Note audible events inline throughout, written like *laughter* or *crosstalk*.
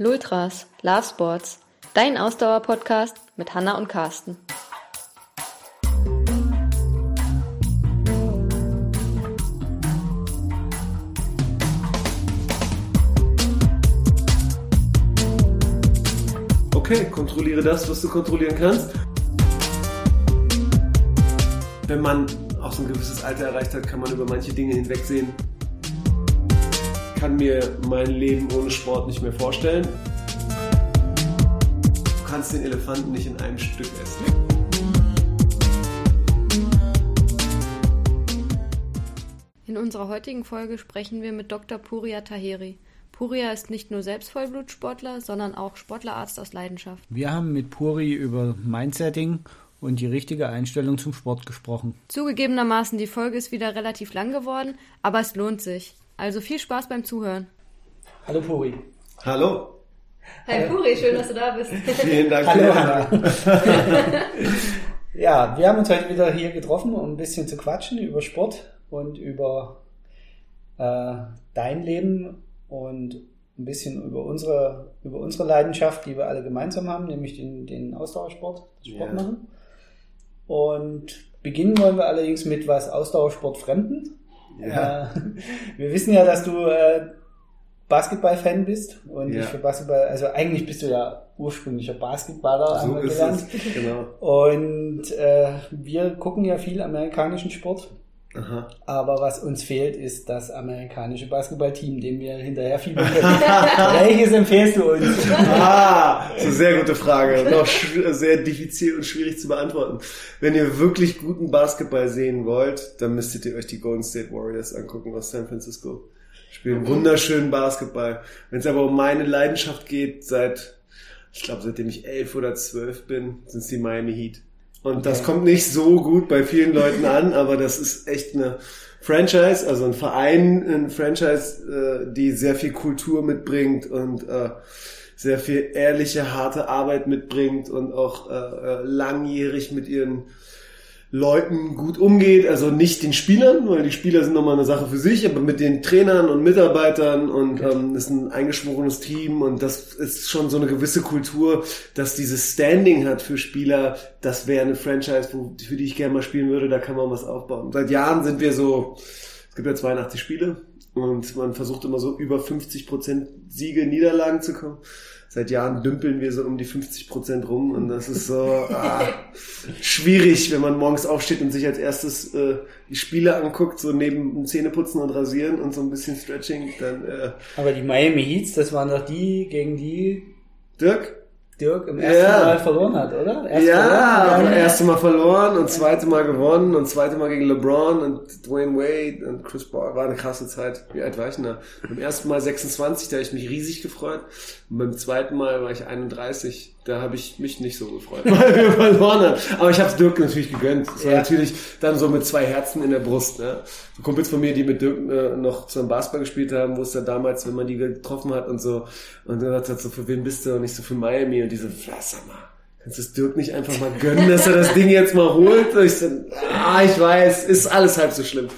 Lultras, Love Sports, dein Ausdauer-Podcast mit Hanna und Carsten. Okay, kontrolliere das, was du kontrollieren kannst. Wenn man auch so ein gewisses Alter erreicht hat, kann man über manche Dinge hinwegsehen. Ich kann mir mein Leben ohne Sport nicht mehr vorstellen. Du kannst den Elefanten nicht in einem Stück essen. In unserer heutigen Folge sprechen wir mit Dr. Puria Taheri. Puria ist nicht nur selbst Vollblutsportler, sondern auch Sportlerarzt aus Leidenschaft. Wir haben mit Puri über Mindsetting und die richtige Einstellung zum Sport gesprochen. Zugegebenermaßen, die Folge ist wieder relativ lang geworden, aber es lohnt sich. Also viel Spaß beim Zuhören. Hallo Puri. Hallo. Hi Puri, schön, dass du da bist. Vielen Dank. Hallo Hanna. *laughs* ja, wir haben uns heute wieder hier getroffen, um ein bisschen zu quatschen über Sport und über äh, dein Leben und ein bisschen über unsere, über unsere Leidenschaft, die wir alle gemeinsam haben, nämlich den, den Ausdauersport, das Sport Ja. machen. Und beginnen wollen wir allerdings mit was Ausdauersport Fremden. Ja. Äh, wir wissen ja, dass du äh, Basketball-Fan bist und Ja. dich für Basketball, also eigentlich bist du ja ursprünglicher Basketballer, haben So wir ist gelernt. Genau. Und äh, wir gucken ja viel amerikanischen Sport. Aha. Aber was uns fehlt, ist das amerikanische Basketballteam, dem wir hinterher können. *laughs* Welches empfehlst du uns? Ah, eine sehr gute Frage. Noch sehr diffizil und schwierig zu beantworten. Wenn ihr wirklich guten Basketball sehen wollt, dann müsstet ihr euch die Golden State Warriors angucken aus San Francisco. Spielen wunderschönen Basketball. Wenn es aber um meine Leidenschaft geht, seit, ich glaube, seitdem ich elf oder zwölf bin, sind es die Miami Heat. Und das kommt nicht so gut bei vielen Leuten an, *laughs* aber das ist echt eine Franchise, also ein Verein, ein Franchise, äh, die sehr viel Kultur mitbringt und äh, sehr viel ehrliche, harte Arbeit mitbringt und auch äh, äh, langjährig mit ihren Leuten gut umgeht, also nicht den Spielern, weil die Spieler sind nochmal eine Sache für sich, aber mit den Trainern und Mitarbeitern und ähm, ist ein eingeschworenes Team und das ist schon so eine gewisse Kultur, dass dieses Standing hat für Spieler, das wäre eine Franchise, wo, für die ich gerne mal spielen würde, da kann man was aufbauen. Seit Jahren sind wir so, es gibt ja 82 Spiele und man versucht immer so über 50 Prozent Siege, Niederlagen zu kommen. Seit Jahren dümpeln wir so um die 50 Prozent rum und das ist so ah, schwierig, wenn man morgens aufsteht und sich als erstes äh, die Spiele anguckt, so neben Zähneputzen und Rasieren und so ein bisschen Stretching, dann äh, Aber die Miami Heats, das waren doch die, gegen die Dirk? Dirk im ersten Ja. Mal verloren hat, oder? Erst ja, aber erste Mal verloren und zweite Mal gewonnen und zweite Mal gegen LeBron und Dwayne Wade und Chris Paul. War eine krasse Zeit. Wie alt war ich denn da? Beim ersten Mal 26, da habe ich mich riesig gefreut. Und beim zweiten Mal war ich 31. Da habe ich mich nicht so gefreut, *laughs* weil wir verloren haben. Aber ich habe es Dirk natürlich gegönnt. Es war Ja. natürlich dann so mit zwei Herzen in der Brust. Ne? So Kumpels von mir, die mit Dirk äh, noch zusammen Basketball gespielt haben, wo es dann damals, wenn man die getroffen hat und so, und dann hat er so, für wen bist du? Und ich so, für Miami. Und die so, mal, kannst es Dirk nicht einfach mal gönnen, dass er das Ding jetzt mal holt? Und ich so, ah, ich weiß, ist alles halb so schlimm.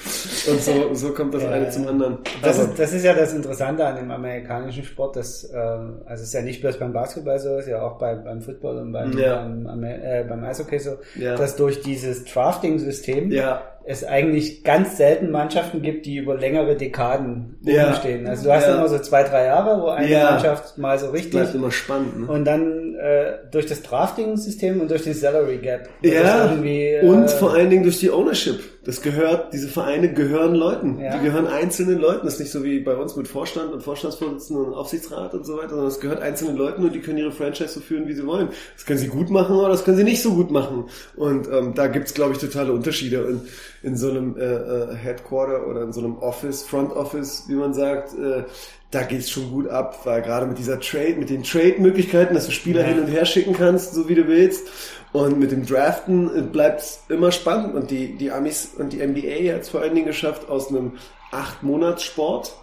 Und so, so kommt das Ja, eine zum anderen. Das ist, das ist ja das Interessante an dem amerikanischen Sport, dass, äh, also es ist ja nicht bloß beim Basketball so, es ist ja auch bei, beim Football und beim, Ja. beim, äh, beim Eishockey so, Ja. dass durch dieses Drafting-System ja, es eigentlich ganz selten Mannschaften gibt, die über längere Dekaden Ja. oben stehen. Also du hast Ja. immer so zwei, drei Jahre, wo eine Ja. Mannschaft mal so richtig bleibt immer spannend. Ne? und dann äh, durch das Drafting-System und durch den Salary Gap. Ja, das irgendwie, äh, und vor allen Dingen durch die Ownership. Das gehört, diese Vereine gehören Leuten. Ja. Die gehören einzelnen Leuten. Das ist nicht so wie bei uns mit Vorstand und Vorstandsvorsitzenden und Aufsichtsrat und so weiter, sondern es gehört einzelnen Leuten und die können ihre Franchise so führen, wie sie wollen. Das können sie gut machen oder das können sie nicht so gut machen. Und ähm, da gibt's glaube ich, totale Unterschiede. Und in so einem äh, äh, Headquarter oder in so einem Office, Front Office, wie man sagt, äh, da geht's schon gut ab, weil gerade mit dieser Trade, mit den Trade-Möglichkeiten, dass du Spieler Ja. hin und her schicken kannst, so wie du willst. Und mit dem Draften bleibt immer spannend. Und die, die Amis und die NBA hat es vor allen Dingen geschafft, aus einem acht Monats Sport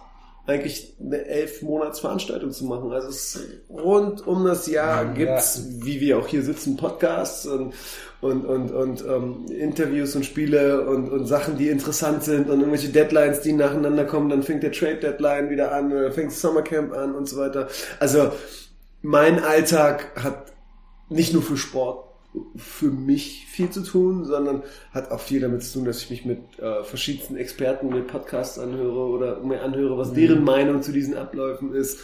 eigentlich eine elf Monats Veranstaltung zu machen. Also es rund um das Jahr Ja. gibt's, wie wir auch hier sitzen, Podcasts und und und und ähm, Interviews und Spiele und und Sachen, die interessant sind und irgendwelche Deadlines, die nacheinander kommen. Dann fängt der Trade Deadline wieder an, oder fängt das Summercamp an und so weiter. Also mein Alltag hat nicht nur für Sport für mich viel zu tun, sondern hat auch viel damit zu tun, dass ich mich mit äh, verschiedensten Experten, mit Podcasts anhöre oder mir anhöre, was mhm. deren Meinung zu diesen Abläufen ist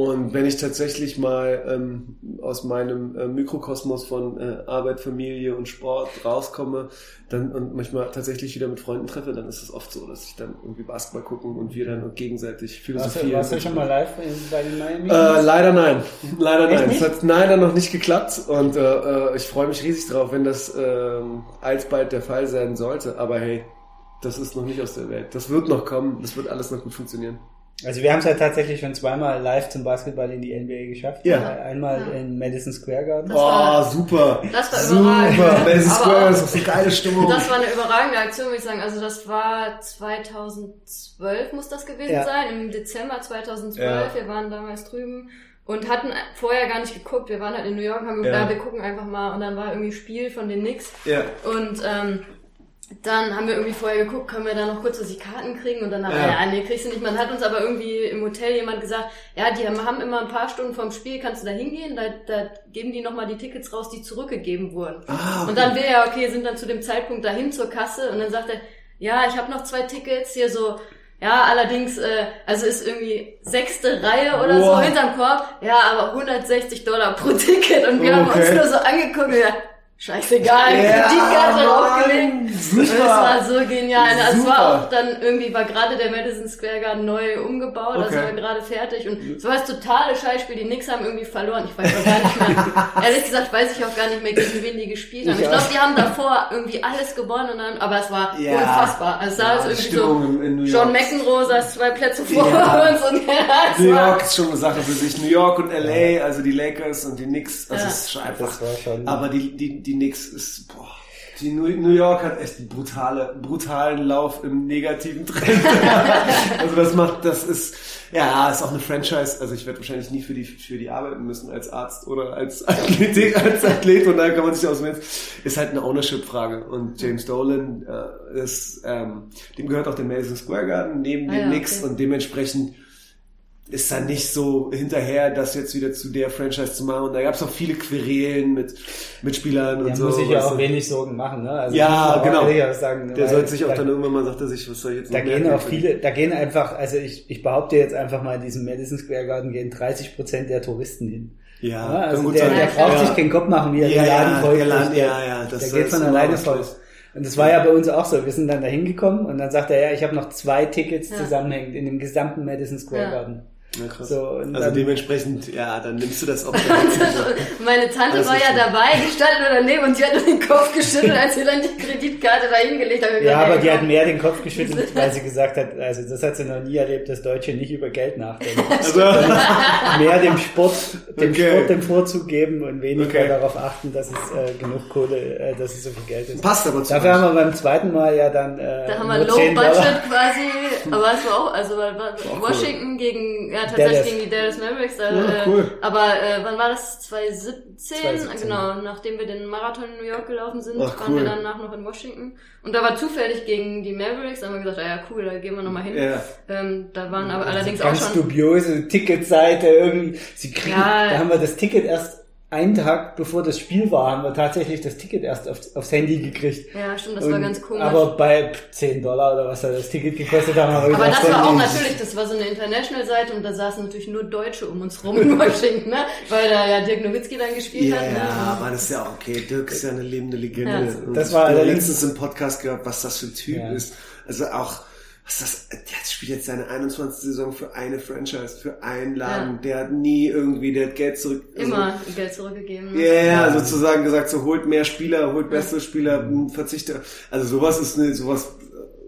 und wenn ich tatsächlich mal ähm, aus meinem äh, Mikrokosmos von äh, Arbeit, Familie und Sport rauskomme dann und manchmal tatsächlich wieder mit Freunden treffe, dann ist es oft so, dass ich dann irgendwie Basketball gucken und wir dann gegenseitig philosophieren. Warst du schon mal live bei den Miami? Äh, leider nein. Leider Echt nein. Es hat leider noch nicht geklappt und äh, äh, ich freue mich riesig drauf, wenn das äh, alsbald der Fall sein sollte. Aber hey, das ist noch nicht aus der Welt. Das wird noch kommen. Das wird alles noch gut funktionieren. Also wir haben es ja tatsächlich schon zweimal live zum Basketball in die NBA geschafft. Ja. Einmal ja. in Madison Square Garden. Oh, super. Das war überragend. Super. Madison Square Garden ist eine geile Stimmung. Das war eine überragende Aktion, würde ich sagen. Also das war 2012 muss das gewesen ja. sein, im Dezember 2012. Ja. Wir waren damals drüben und hatten vorher gar nicht geguckt. Wir waren halt in New York, haben gesagt, ja. wir gucken einfach mal und dann war irgendwie Spiel von den Knicks. Ja. Und ähm, dann haben wir irgendwie vorher geguckt, können wir da noch kurz die Karten kriegen und dann haben wir, ja, nee, kriegst du nicht. Man hat uns aber irgendwie im Hotel jemand gesagt, ja, die haben immer ein paar Stunden vorm Spiel, kannst du da hingehen, da, da geben die nochmal die Tickets raus, die zurückgegeben wurden. Ah, okay. Und dann wir ja, okay, sind dann zu dem Zeitpunkt dahin zur Kasse und dann sagt er, ja, ich habe noch zwei Tickets hier so, ja, allerdings, äh, also ist irgendwie sechste Reihe oder wow. so hinterm Korb, ja, aber 160 Dollar pro Ticket und wir okay. haben uns nur so angeguckt, ja, scheißegal, ja, Kreditkarte draufgelegt. Super. Es war so genial. Also es war auch dann irgendwie, war gerade der Madison Square Garden neu umgebaut, okay. also war gerade fertig und es war das totale Scheißspiel. Die Knicks haben irgendwie verloren. Ich weiß auch gar nicht mehr. *laughs* Ehrlich gesagt weiß ich auch gar nicht mehr, gegen wen die gespielt haben. Ich, ich glaube, die haben davor irgendwie alles gewonnen und dann, aber es war ja. unfassbar. Also es sah ja, irgendwie Stimmung so, John McEnroe saß zwei Plätze vor ja. uns und *laughs* ja, New York ist schon eine Sache für sich. New York und LA, also die Lakers und die Knicks, das ist schon einfach. Aber die, die, die die Knicks ist, boah, die New York hat echt einen brutale, brutalen Lauf im negativen Trend. *laughs* also das macht, das ist, ja, ist auch eine Franchise. Also ich werde wahrscheinlich nie für die, für die arbeiten müssen als Arzt oder als *laughs* Athlet, als Athlet und da kann man sich auswählen. Ist halt eine Ownership-Frage. Und James Dolan äh, ist, ähm, dem gehört auch der Madison Square Garden neben ah, dem ja, Knicks okay. und dementsprechend ist dann nicht so hinterher, das jetzt wieder zu der Franchise zu machen. Und da gab es auch viele Querelen mit, mit Spielern und so. muss sich ja auch wenig Sorgen machen, ne? Also ja, genau. Sagen, der sollte sich auch da, dann irgendwann mal sagt er sich, was soll ich jetzt Da gehen auch viele, da gehen einfach, also ich, ich behaupte jetzt einfach mal, in diesem Madison Square Garden gehen 30 Prozent der Touristen hin. Ja, ja also der, der braucht ja. sich keinen Kopf machen, wie er ja, den Laden voll ja, ja, ja, das Der geht von alleine voll. Und das war ja bei uns auch so. Wir sind dann da hingekommen und dann sagt er, ja, ich habe noch zwei Tickets zusammenhängend in dem gesamten Madison Square Garden. Ja, krass. So, also dann, dementsprechend, ja, dann nimmst du das auch. *laughs* Meine Tante das war ja dabei, die stand nur daneben und sie hat nur den Kopf geschüttelt, als sie dann die Kreditkarte da hingelegt hat. Ja, aber die hat mehr den Kopf geschüttelt, weil sie gesagt hat, also das hat sie noch nie erlebt, dass Deutsche nicht über Geld nachdenken. *laughs* Also mehr dem Sport, dem okay. Sport den Vorzug geben und weniger okay. darauf achten, dass es äh, genug Kohle, äh, dass es so viel Geld ist. Passt aber zu Dafür haben wir beim zweiten Mal ja dann äh, Da haben wir Low Budget quasi, aber es war auch, also Washington cool. gegen ja, tatsächlich Dallas. gegen die Dallas Mavericks. Äh, ja, cool. Aber äh, wann war das? 2017? 2017? Genau, nachdem wir den Marathon in New York gelaufen sind, Ach, waren wir danach noch in Washington. Und da war zufällig gegen die Mavericks, da haben wir gesagt, ah ja cool, da gehen wir nochmal hin. Ja. Ähm, da waren aber allerdings ganz auch schon... Ganz dubiose Ticketseite irgendwie. Sie kriegen, ja, da haben wir das Ticket erst einen Tag bevor das Spiel war, haben wir tatsächlich das Ticket erst aufs, aufs Handy gekriegt. Ja, stimmt, das und, war ganz komisch. Aber bei 10 Dollar oder was da das Ticket gekostet haben, haben wir Aber das war auch natürlich, das war so eine International-Seite und da saßen natürlich nur Deutsche um uns rum in *laughs* Washington, ne? Weil da ja Dirk Nowitzki dann gespielt ja, hat. Ne? Ja, aber das ist ja auch okay. Dirk ist ja eine lebende Legende. Ja. Das war allerdings letztens im Podcast gehört, was das für ein Typ ja. ist. Also auch was das, der spielt jetzt seine 21. Saison für eine Franchise, für einen Laden. Ja. Der hat nie irgendwie, der hat Geld zurück. Also, Immer Geld zurückgegeben. Ne? Ja, yeah, sozusagen gesagt, so holt mehr Spieler, holt bessere Spieler, verzichte. Also sowas ist ne, sowas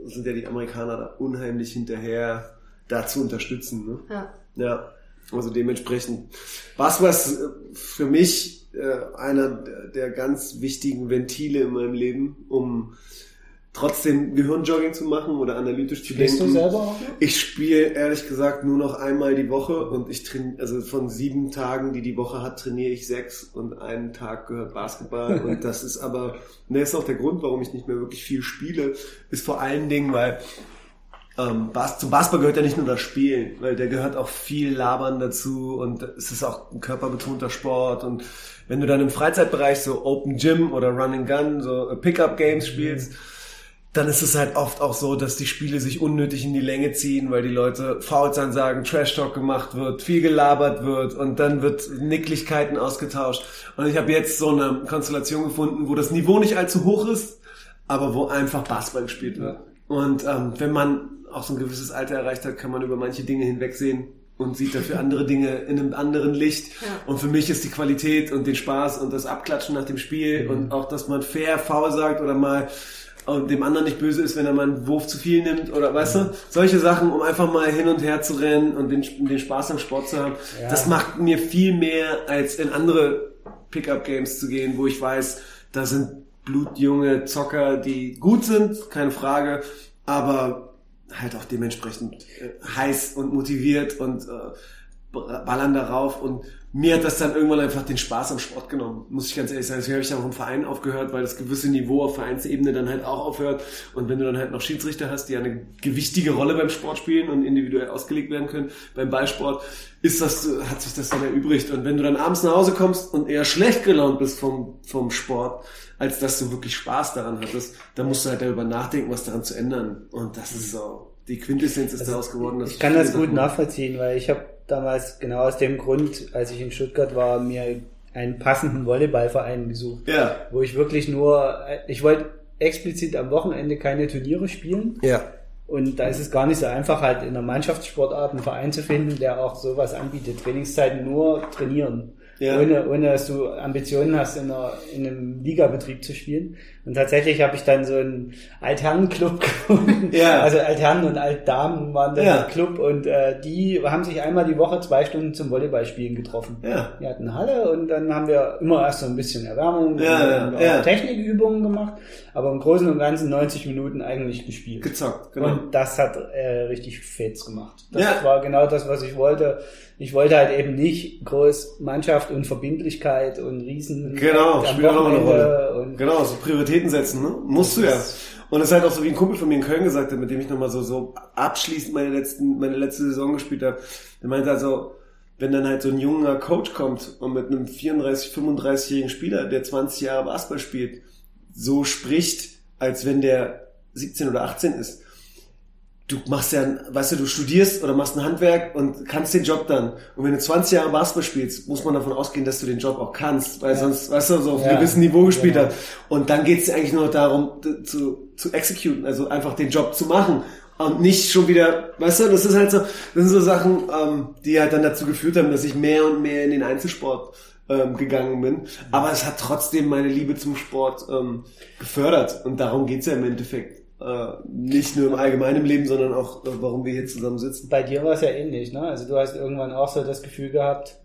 sind ja die Amerikaner da unheimlich hinterher, da zu unterstützen. Ne? Ja. Ja. Also dementsprechend. Was was für mich äh, einer der ganz wichtigen Ventile in meinem Leben, um trotzdem Gehirnjogging zu machen oder analytisch zu Spielst denken. du selber auch? Ich spiele ehrlich gesagt nur noch einmal die Woche und ich trainiere, also von sieben Tagen, die die Woche hat, trainiere ich sechs und einen Tag gehört Basketball *laughs* und das ist aber, ne, ist auch der Grund, warum ich nicht mehr wirklich viel spiele, ist vor allen Dingen, weil ähm, Bas zum Basketball gehört ja nicht nur das Spielen, weil der gehört auch viel Labern dazu und es ist auch ein körperbetonter Sport und wenn du dann im Freizeitbereich so Open Gym oder Run and Gun, so Pickup Games spielst, mhm. Dann ist es halt oft auch so, dass die Spiele sich unnötig in die Länge ziehen, weil die Leute Fouls ansagen, Trash Talk gemacht wird, viel gelabert wird und dann wird Nicklichkeiten ausgetauscht. Und ich habe jetzt so eine Konstellation gefunden, wo das Niveau nicht allzu hoch ist, aber wo einfach Basketball gespielt wird. Und ähm, wenn man auch so ein gewisses Alter erreicht hat, kann man über manche Dinge hinwegsehen und sieht dafür andere Dinge in einem anderen Licht. Ja. Und für mich ist die Qualität und den Spaß und das Abklatschen nach dem Spiel mhm. und auch, dass man fair, faul sagt oder mal und dem anderen nicht böse ist, wenn er mal einen Wurf zu viel nimmt oder weißt ja. du, solche Sachen, um einfach mal hin und her zu rennen und den, den Spaß am Sport zu haben, ja. das macht mir viel mehr als in andere Pickup-Games zu gehen, wo ich weiß, da sind blutjunge Zocker, die gut sind, keine Frage, aber halt auch dementsprechend äh, heiß und motiviert und äh, ballern darauf und mir hat das dann irgendwann einfach den Spaß am Sport genommen, muss ich ganz ehrlich sagen. Deswegen habe ich auch im Verein aufgehört, weil das gewisse Niveau auf Vereinsebene dann halt auch aufhört. Und wenn du dann halt noch Schiedsrichter hast, die eine gewichtige Rolle beim Sport spielen und individuell ausgelegt werden können, beim Ballsport, ist das, hat sich das dann erübrigt. Und wenn du dann abends nach Hause kommst und eher schlecht gelaunt bist vom, vom Sport, als dass du wirklich Spaß daran hattest, dann musst du halt darüber nachdenken, was daran zu ändern. Und das ist so, die Quintessenz ist also daraus geworden. ich kann das gut nachvollziehen, weil ich habe damals genau aus dem Grund, als ich in Stuttgart war, mir einen passenden Volleyballverein gesucht. Ja. Wo ich wirklich nur, ich wollte explizit am Wochenende keine Turniere spielen. Ja. Und da ist es gar nicht so einfach, halt in der Mannschaftssportart einen Verein zu finden, der auch sowas anbietet. Trainingszeiten nur trainieren ja. ohne, ohne dass du Ambitionen hast, in, einer, in einem Ligabetrieb zu spielen. Und tatsächlich habe ich dann so einen Altherrenclub *laughs* gefunden. Ja. Also Altherren und Altdamen waren dann ja. der Club und äh, die haben sich einmal die Woche zwei Stunden zum Volleyballspielen getroffen. Ja. Wir hatten Halle und dann haben wir immer erst so ein bisschen Erwärmung ja, und, ja. Technikübungen gemacht, aber im Großen und Ganzen 90 Minuten eigentlich gespielt. Gezockt, genau. Und das hat äh, richtig Fets gemacht. Das war genau das, was ich wollte ich wollte halt eben nicht groß Mannschaft und Verbindlichkeit und Riesen. Genau, spielt auch eine Rolle. Genau, so Prioritäten setzen, ne? Musst du ja. Und es ist halt auch so, wie ein Kumpel von mir in Köln gesagt hat, mit dem ich nochmal so, so abschließend meine letzten, meine letzte Saison gespielt habe. Der meinte also, wenn dann halt so ein junger Coach kommt und mit einem 34, 35-jährigen Spieler, der 20 Jahre Basketball spielt, so spricht, als wenn der 17 oder 18 ist, du machst ja, weißt du, du studierst oder machst ein Handwerk und kannst den Job dann. Und wenn du 20 Jahre Basketball spielst, muss man davon ausgehen, dass du den Job auch kannst, weil ja. sonst, weißt du, so auf ja. einem gewissen Niveau gespielt genau. hat. Und dann geht es eigentlich nur darum, zu, zu executen, also einfach den Job zu machen. Und nicht schon wieder, weißt du, das ist halt so, das sind so Sachen, ähm, die halt dann dazu geführt haben, dass ich mehr und mehr in den Einzelsport ähm, gegangen bin. Aber es hat trotzdem meine Liebe zum Sport ähm, gefördert. Und darum geht's ja im Endeffekt. Äh, nicht nur im allgemeinen Leben, sondern auch, äh, warum wir hier zusammen sitzen. Bei dir war es ja ähnlich, ne? Also du hast irgendwann auch so das Gefühl gehabt,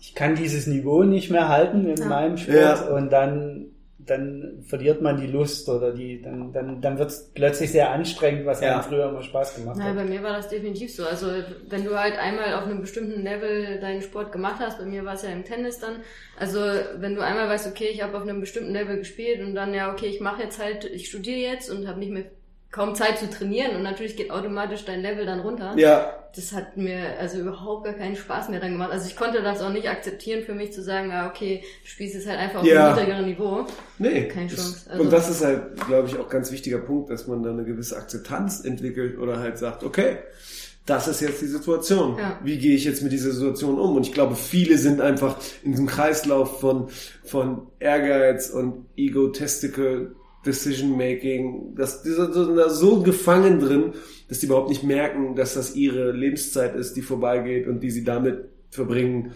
ich kann dieses Niveau nicht mehr halten in ja. meinem Sport ja. und dann dann verliert man die Lust oder die, dann, dann, dann wird es plötzlich sehr anstrengend, was ja. einem früher immer Spaß gemacht hat. Ja, bei mir war das definitiv so. Also wenn du halt einmal auf einem bestimmten Level deinen Sport gemacht hast, bei mir war es ja im Tennis dann, also wenn du einmal weißt, okay, ich habe auf einem bestimmten Level gespielt und dann ja, okay, ich mache jetzt halt, ich studiere jetzt und habe nicht mehr kaum Zeit zu trainieren und natürlich geht automatisch dein Level dann runter. Ja. Das hat mir also überhaupt gar keinen Spaß mehr dann gemacht. Also ich konnte das auch nicht akzeptieren für mich zu sagen, ah, okay, du spielst jetzt halt einfach auf ja. einem niedrigeren Niveau. Nee. Keine Chance. Also und das ist halt, glaube ich, auch ganz wichtiger Punkt, dass man da eine gewisse Akzeptanz entwickelt oder halt sagt, okay, das ist jetzt die Situation. Ja. Wie gehe ich jetzt mit dieser Situation um? Und ich glaube, viele sind einfach in diesem Kreislauf von, von Ehrgeiz und Ego-Testicle Decision Making, dass die sind da so gefangen drin, dass die überhaupt nicht merken, dass das ihre Lebenszeit ist, die vorbeigeht und die sie damit verbringen,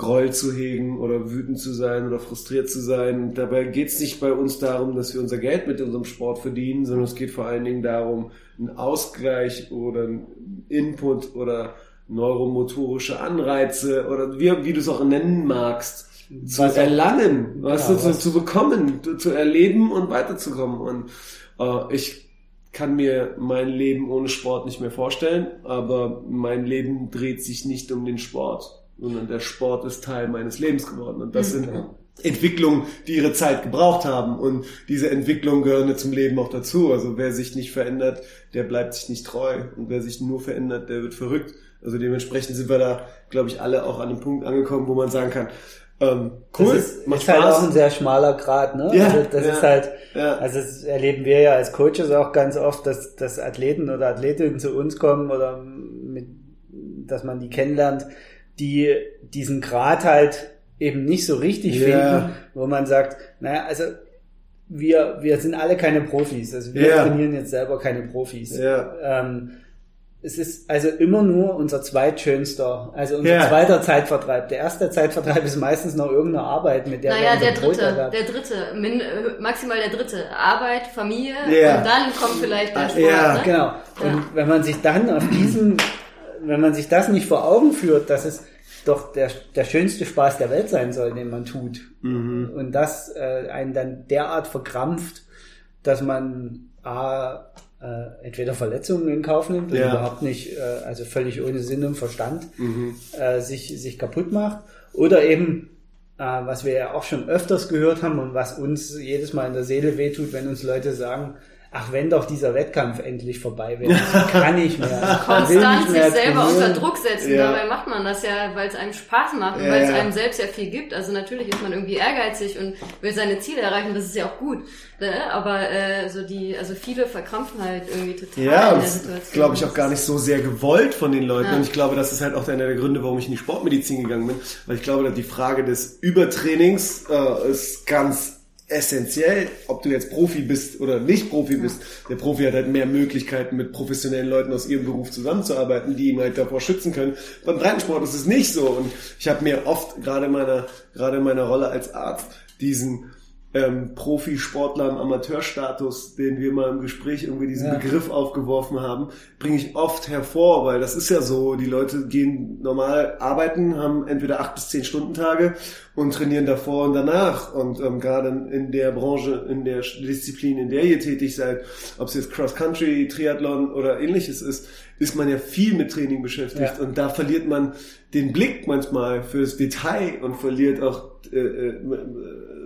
Groll zu hegen oder wütend zu sein oder frustriert zu sein. Dabei geht es nicht bei uns darum, dass wir unser Geld mit unserem Sport verdienen, sondern es geht vor allen Dingen darum, einen Ausgleich oder einen Input oder neuromotorische Anreize oder wie, wie du es auch nennen magst, zu was erlangen, was ja, du, zu, zu bekommen, zu erleben und weiterzukommen. Und äh, ich kann mir mein Leben ohne Sport nicht mehr vorstellen, aber mein Leben dreht sich nicht um den Sport, sondern der Sport ist Teil meines Lebens geworden. Und das mhm. sind Entwicklungen, die ihre Zeit gebraucht haben. Und diese Entwicklungen gehören zum Leben auch dazu. Also wer sich nicht verändert, der bleibt sich nicht treu. Und wer sich nur verändert, der wird verrückt. Also dementsprechend sind wir da, glaube ich, alle auch an dem Punkt angekommen, wo man sagen kann, ähm, cool, das ist, macht ist halt auch ein sehr schmaler Grad, ne? Ja, also das ja, ist halt, ja. also das erleben wir ja als Coaches auch ganz oft, dass, dass Athleten oder Athletinnen zu uns kommen oder mit, dass man die kennenlernt, die diesen Grad halt eben nicht so richtig ja. finden, wo man sagt, naja, also wir, wir sind alle keine Profis, also wir ja. trainieren jetzt selber keine Profis. Ja. Ähm, es ist also immer nur unser zweitschönster, also unser ja. zweiter Zeitvertreib. Der erste Zeitvertreib ist meistens noch irgendeine Arbeit, mit der naja, wir der dritte, der dritte, min, maximal der dritte. Arbeit, Familie ja. und dann kommt vielleicht der Sport. Ja, ne? genau. Und ja. wenn man sich dann auf diesen, wenn man sich das nicht vor Augen führt, dass es doch der, der schönste Spaß der Welt sein soll, den man tut. Mhm. Und das äh, einen dann derart verkrampft, dass man A, äh, entweder Verletzungen in Kauf nimmt und ja. überhaupt nicht, äh, also völlig ohne Sinn und Verstand mhm. äh, sich, sich kaputt macht. Oder eben, äh, was wir ja auch schon öfters gehört haben und was uns jedes Mal in der Seele wehtut, wenn uns Leute sagen, ach, wenn doch dieser Wettkampf endlich vorbei wäre, kann ich mehr. *laughs* Konstant sich selber unter Druck setzen, ja. dabei macht man das ja, weil es einem Spaß macht und ja, weil es einem selbst ja viel gibt. Also natürlich ist man irgendwie ehrgeizig und will seine Ziele erreichen, das ist ja auch gut. Ne? Aber äh, so die, also viele verkrampfen halt irgendwie total ja, in der Situation. glaube ich auch gar nicht so sehr gewollt von den Leuten. Und ich glaube, das ist halt auch einer der Gründe, warum ich in die Sportmedizin gegangen bin, weil ich glaube, dass die Frage des Übertrainings äh, ist ganz essentiell, ob du jetzt Profi bist oder nicht Profi ja. bist. Der Profi hat halt mehr Möglichkeiten, mit professionellen Leuten aus ihrem Beruf zusammenzuarbeiten, die ihn halt davor schützen können. Beim Breitensport ist es nicht so. Und ich habe mir oft, gerade in meiner, gerade in meiner Rolle als Arzt, diesen ähm, Profisportler im Amateurstatus, den wir mal im Gespräch irgendwie diesen ja. Begriff aufgeworfen haben, bringe ich oft hervor, weil das ist ja so, die Leute gehen normal arbeiten, haben entweder acht bis zehn Stunden Tage und trainieren davor und danach. Und ähm, gerade in der Branche, in der Disziplin, in der ihr tätig seid, ob es jetzt Cross-Country, Triathlon oder ähnliches ist, ist man ja viel mit Training beschäftigt ja. und da verliert man den Blick manchmal fürs Detail und verliert auch äh, äh,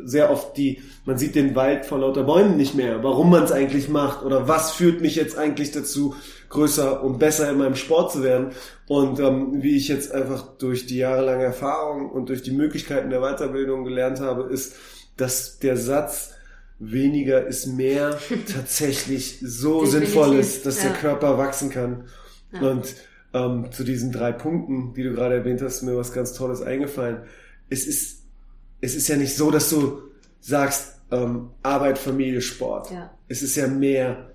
sehr oft die, man sieht den Wald vor lauter Bäumen nicht mehr, warum man es eigentlich macht oder was führt mich jetzt eigentlich dazu, größer und besser in meinem Sport zu werden. Und ähm, wie ich jetzt einfach durch die jahrelange Erfahrung und durch die Möglichkeiten der Weiterbildung gelernt habe, ist, dass der Satz weniger ist mehr *laughs* tatsächlich so sinnvoll ist, dass ja. der Körper wachsen kann. Ja. Und ähm, zu diesen drei Punkten, die du gerade erwähnt hast, mir was ganz Tolles eingefallen. Es ist es ist ja nicht so, dass du sagst, ähm, Arbeit, Familie, Sport. Ja. Es ist ja mehr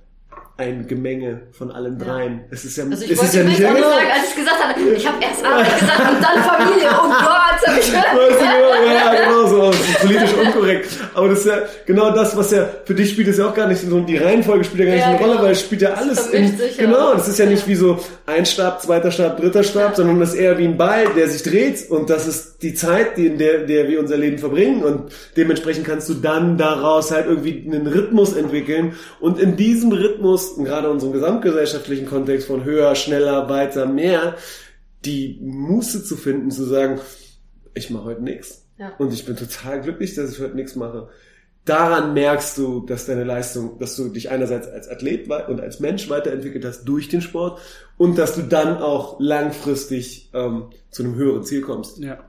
ein Gemenge von allen dreien. Ja. Es ist ja, also ich es wollte ist ja nicht, nicht sagen, als ich gesagt habe, ich habe erst Arbeit *laughs* gesagt und dann Familie. Oh Gott, habe ich weißt du, Ja, genau so. politisch unkorrekt. Aber das ist ja genau das, was ja für dich spielt es ja auch gar nicht so. Die Reihenfolge spielt ja gar nicht ja, eine genau. Rolle, weil es spielt ja alles in, genau. Das ist ja nicht wie so ein Stab, zweiter Stab, dritter Stab, sondern das ist eher wie ein Ball, der sich dreht und das ist die Zeit, die in der, der wir unser Leben verbringen und dementsprechend kannst du dann daraus halt irgendwie einen Rhythmus entwickeln und in diesem Rhythmus und gerade unserem gesamtgesellschaftlichen Kontext von höher, schneller, weiter, mehr, die Muße zu finden, zu sagen, ich mache heute nichts. Ja. Und ich bin total glücklich, dass ich heute nichts mache. Daran merkst du, dass deine Leistung, dass du dich einerseits als Athlet und als Mensch weiterentwickelt hast durch den Sport und dass du dann auch langfristig ähm, zu einem höheren Ziel kommst. Ja.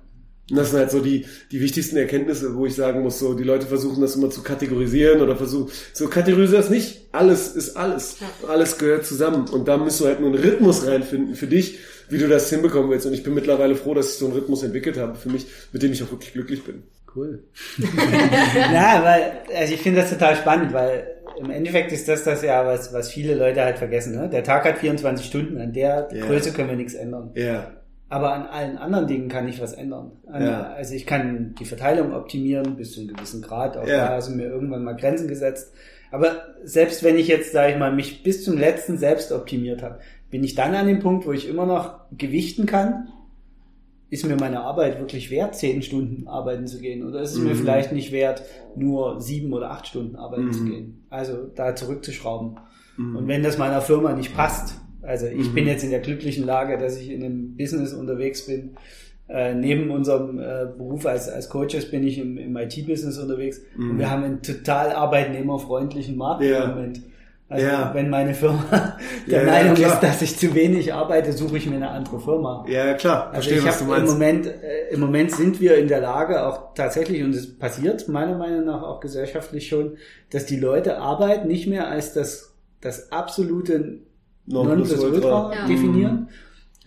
Und das sind halt so die, die wichtigsten Erkenntnisse, wo ich sagen muss, so, die Leute versuchen das immer zu kategorisieren oder versuchen, so kategorisiere das nicht. Alles ist alles. Ja. Alles gehört zusammen. Und da musst du halt nur einen Rhythmus reinfinden für dich, wie du das hinbekommen willst. Und ich bin mittlerweile froh, dass ich so einen Rhythmus entwickelt habe für mich, mit dem ich auch wirklich glücklich bin. Cool. *laughs* ja, weil, also ich finde das total spannend, weil im Endeffekt ist das das ja, was, was viele Leute halt vergessen. Ne? Der Tag hat 24 Stunden, an der yeah. Größe können wir nichts ändern. Ja. Yeah. Aber an allen anderen Dingen kann ich was ändern. An, ja. Also ich kann die Verteilung optimieren bis zu einem gewissen Grad. Auch ja. da sind mir irgendwann mal Grenzen gesetzt. Aber selbst wenn ich jetzt, sage ich mal, mich bis zum letzten selbst optimiert habe, bin ich dann an dem Punkt, wo ich immer noch gewichten kann, ist mir meine Arbeit wirklich wert, zehn Stunden arbeiten zu gehen? Oder ist es mhm. mir vielleicht nicht wert, nur sieben oder acht Stunden arbeiten mhm. zu gehen? Also da zurückzuschrauben. Mhm. Und wenn das meiner Firma nicht passt, also ich mhm. bin jetzt in der glücklichen Lage, dass ich in einem Business unterwegs bin, äh, neben unserem äh, Beruf als, als Coaches bin ich im, im IT-Business unterwegs mhm. und wir haben einen total arbeitnehmerfreundlichen Markt ja. im Moment. Also ja. wenn meine Firma *laughs* der ja, Meinung ist, dass ich zu wenig arbeite, suche ich mir eine andere Firma. Ja, klar. Also Verstehe, ich was du meinst. Im Moment, äh, im Moment sind wir in der Lage, auch tatsächlich, und es passiert meiner Meinung nach auch gesellschaftlich schon, dass die Leute Arbeit nicht mehr als das, das absolute Nonplusultra ja. definieren.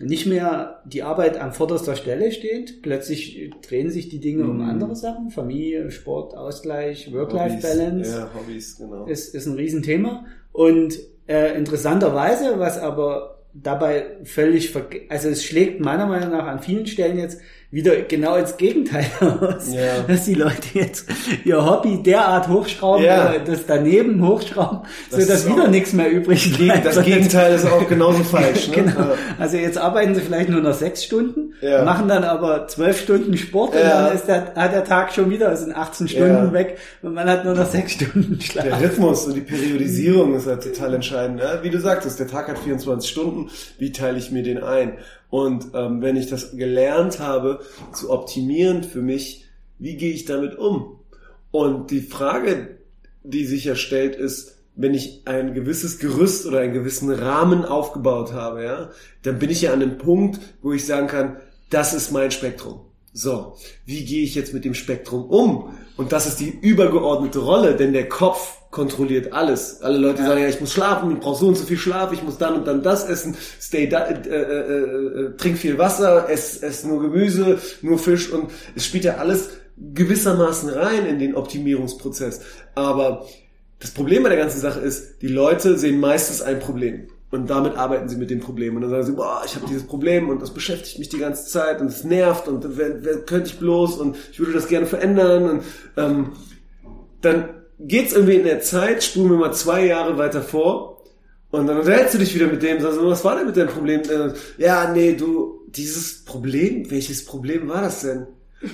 Nicht mehr die Arbeit an vorderster Stelle steht. Plötzlich drehen sich die Dinge mhm. um andere Sachen. Familie, Sport, Ausgleich, Work-Life-Balance. Ja, Hobbys, genau. Ist, ist ein Riesenthema. Und äh, interessanterweise, was aber dabei völlig, also es schlägt meiner Meinung nach an vielen Stellen jetzt wieder genau ins Gegenteil *laughs* aus, ja. dass die Leute jetzt ihr Hobby derart hochschrauben, ja. das daneben hochschrauben, das so dass wieder nichts mehr übrig bleibt. Das Gegenteil ist auch genauso *laughs* falsch. Ne? Genau. Also jetzt arbeiten sie vielleicht nur noch sechs Stunden, ja. machen dann aber zwölf Stunden Sport und dann ist der, hat der Tag schon wieder, sind 18 Stunden weg und man hat nur noch sechs Stunden Schlaf. Der Rhythmus und die Periodisierung ist halt total entscheidend. Ne? Wie du sagtest, der Tag hat 24 Stunden, wie teile ich mir den ein? Und ähm, wenn ich das gelernt habe, zu optimieren für mich, wie gehe ich damit um? Und die Frage, die sich ja stellt, ist, wenn ich ein gewisses Gerüst oder einen gewissen Rahmen aufgebaut habe, ja, dann bin ich ja an einem Punkt, wo ich sagen kann, das ist mein Spektrum. So, wie gehe ich jetzt mit dem Spektrum um? Und das ist die übergeordnete Rolle, denn der Kopf kontrolliert alles. Alle Leute ja. sagen, ja, ich muss schlafen, ich brauche so und so viel Schlaf, ich muss dann und dann das essen, stay da, äh, äh, äh, trink viel Wasser, ess, ess nur Gemüse, nur Fisch und es spielt ja alles gewissermaßen rein in den Optimierungsprozess. Aber das Problem bei der ganzen Sache ist, die Leute sehen meistens ein Problem. Und damit arbeiten sie mit dem Problem. Und dann sagen sie, boah, ich habe dieses Problem und das beschäftigt mich die ganze Zeit und es nervt und wer, wer könnte ich bloß und ich würde das gerne verändern. Und ähm, dann geht's irgendwie in der Zeit, spulen wir mal zwei Jahre weiter vor und dann unterhältst du dich wieder mit dem, sagst du, was war denn mit deinem Problem? Ja, nee, du, dieses Problem, welches Problem war das denn?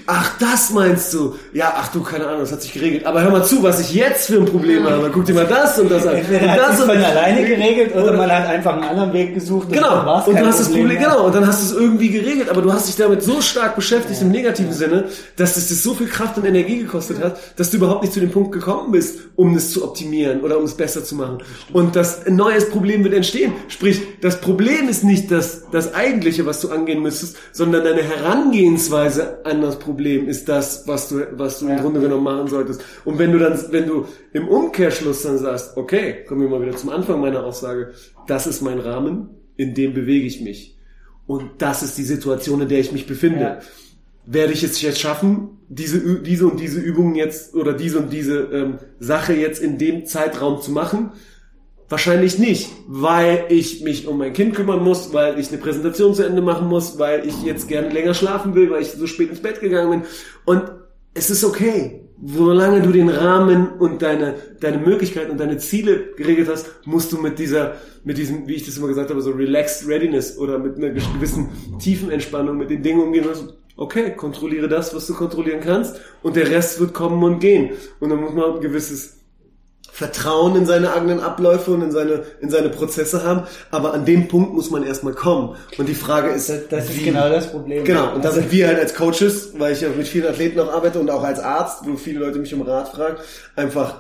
Ach, das meinst du? Ja, ach du, keine Ahnung, das hat sich geregelt. Aber hör mal zu, was ich jetzt für ein Problem habe. Guck dir mal das und das an. *laughs* Entweder und das hat von alleine geregelt oder, oder, man hat einfach einen anderen Weg gesucht. Und genau. Und du hast das Problem, genau. Und dann hast du es irgendwie geregelt. Aber du hast dich damit so stark beschäftigt ja. im negativen Sinne, dass es dir so viel Kraft und Energie gekostet hat, dass du überhaupt nicht zu dem Punkt gekommen bist, um es zu optimieren oder um es besser zu machen. Und das ein neues Problem wird entstehen. Sprich, das Problem ist nicht das, das eigentliche, was du angehen müsstest, sondern deine Herangehensweise an das Problem ist das, was du, was du ja. im Grunde genommen machen solltest. Und wenn du dann, wenn du im Umkehrschluss dann sagst, okay, kommen wir mal wieder zum Anfang meiner Aussage, das ist mein Rahmen, in dem bewege ich mich. Und das ist die Situation, in der ich mich befinde. Ja. Werde ich es jetzt schaffen, diese, diese und diese Übungen jetzt oder diese und diese ähm, Sache jetzt in dem Zeitraum zu machen? Wahrscheinlich nicht, weil ich mich um mein Kind kümmern muss, weil ich eine Präsentation zu Ende machen muss, weil ich jetzt gerne länger schlafen will, weil ich so spät ins Bett gegangen bin. Und es ist okay. Solange du den Rahmen und deine, deine Möglichkeiten und deine Ziele geregelt hast, musst du mit dieser, mit diesem, wie ich das immer gesagt habe, so relaxed readiness oder mit einer gewissen tiefen Entspannung mit den Dingen umgehen. Also, okay, kontrolliere das, was du kontrollieren kannst und der Rest wird kommen und gehen. Und dann muss man ein gewisses Vertrauen in seine eigenen Abläufe und in seine, in seine Prozesse haben. Aber an dem Punkt muss man erstmal kommen. Und die Frage ist, das, das ist genau das Problem. Genau. Und da sind wir halt als Coaches, weil ich ja mit vielen Athleten auch arbeite und auch als Arzt, wo viele Leute mich um Rat fragen, einfach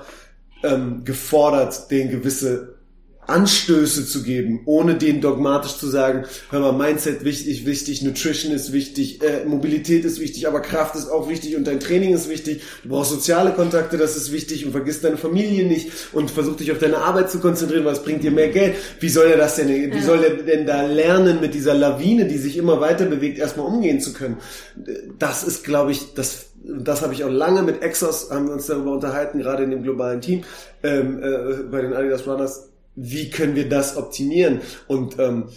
ähm, gefordert, den gewisse Anstöße zu geben, ohne denen dogmatisch zu sagen, hör mal, Mindset wichtig, wichtig, Nutrition ist wichtig, äh, Mobilität ist wichtig, aber Kraft ist auch wichtig und dein Training ist wichtig, du brauchst soziale Kontakte, das ist wichtig und vergiss deine Familie nicht und versuch dich auf deine Arbeit zu konzentrieren, was bringt dir mehr Geld. Wie soll er das denn, wie ja. soll er denn da lernen, mit dieser Lawine, die sich immer weiter bewegt, erstmal umgehen zu können? Das ist, glaube ich, das das habe ich auch lange mit Exos, haben wir uns darüber unterhalten, gerade in dem globalen Team, ähm, äh, bei den Adidas Runners, wie können wir das optimieren? Und ähm,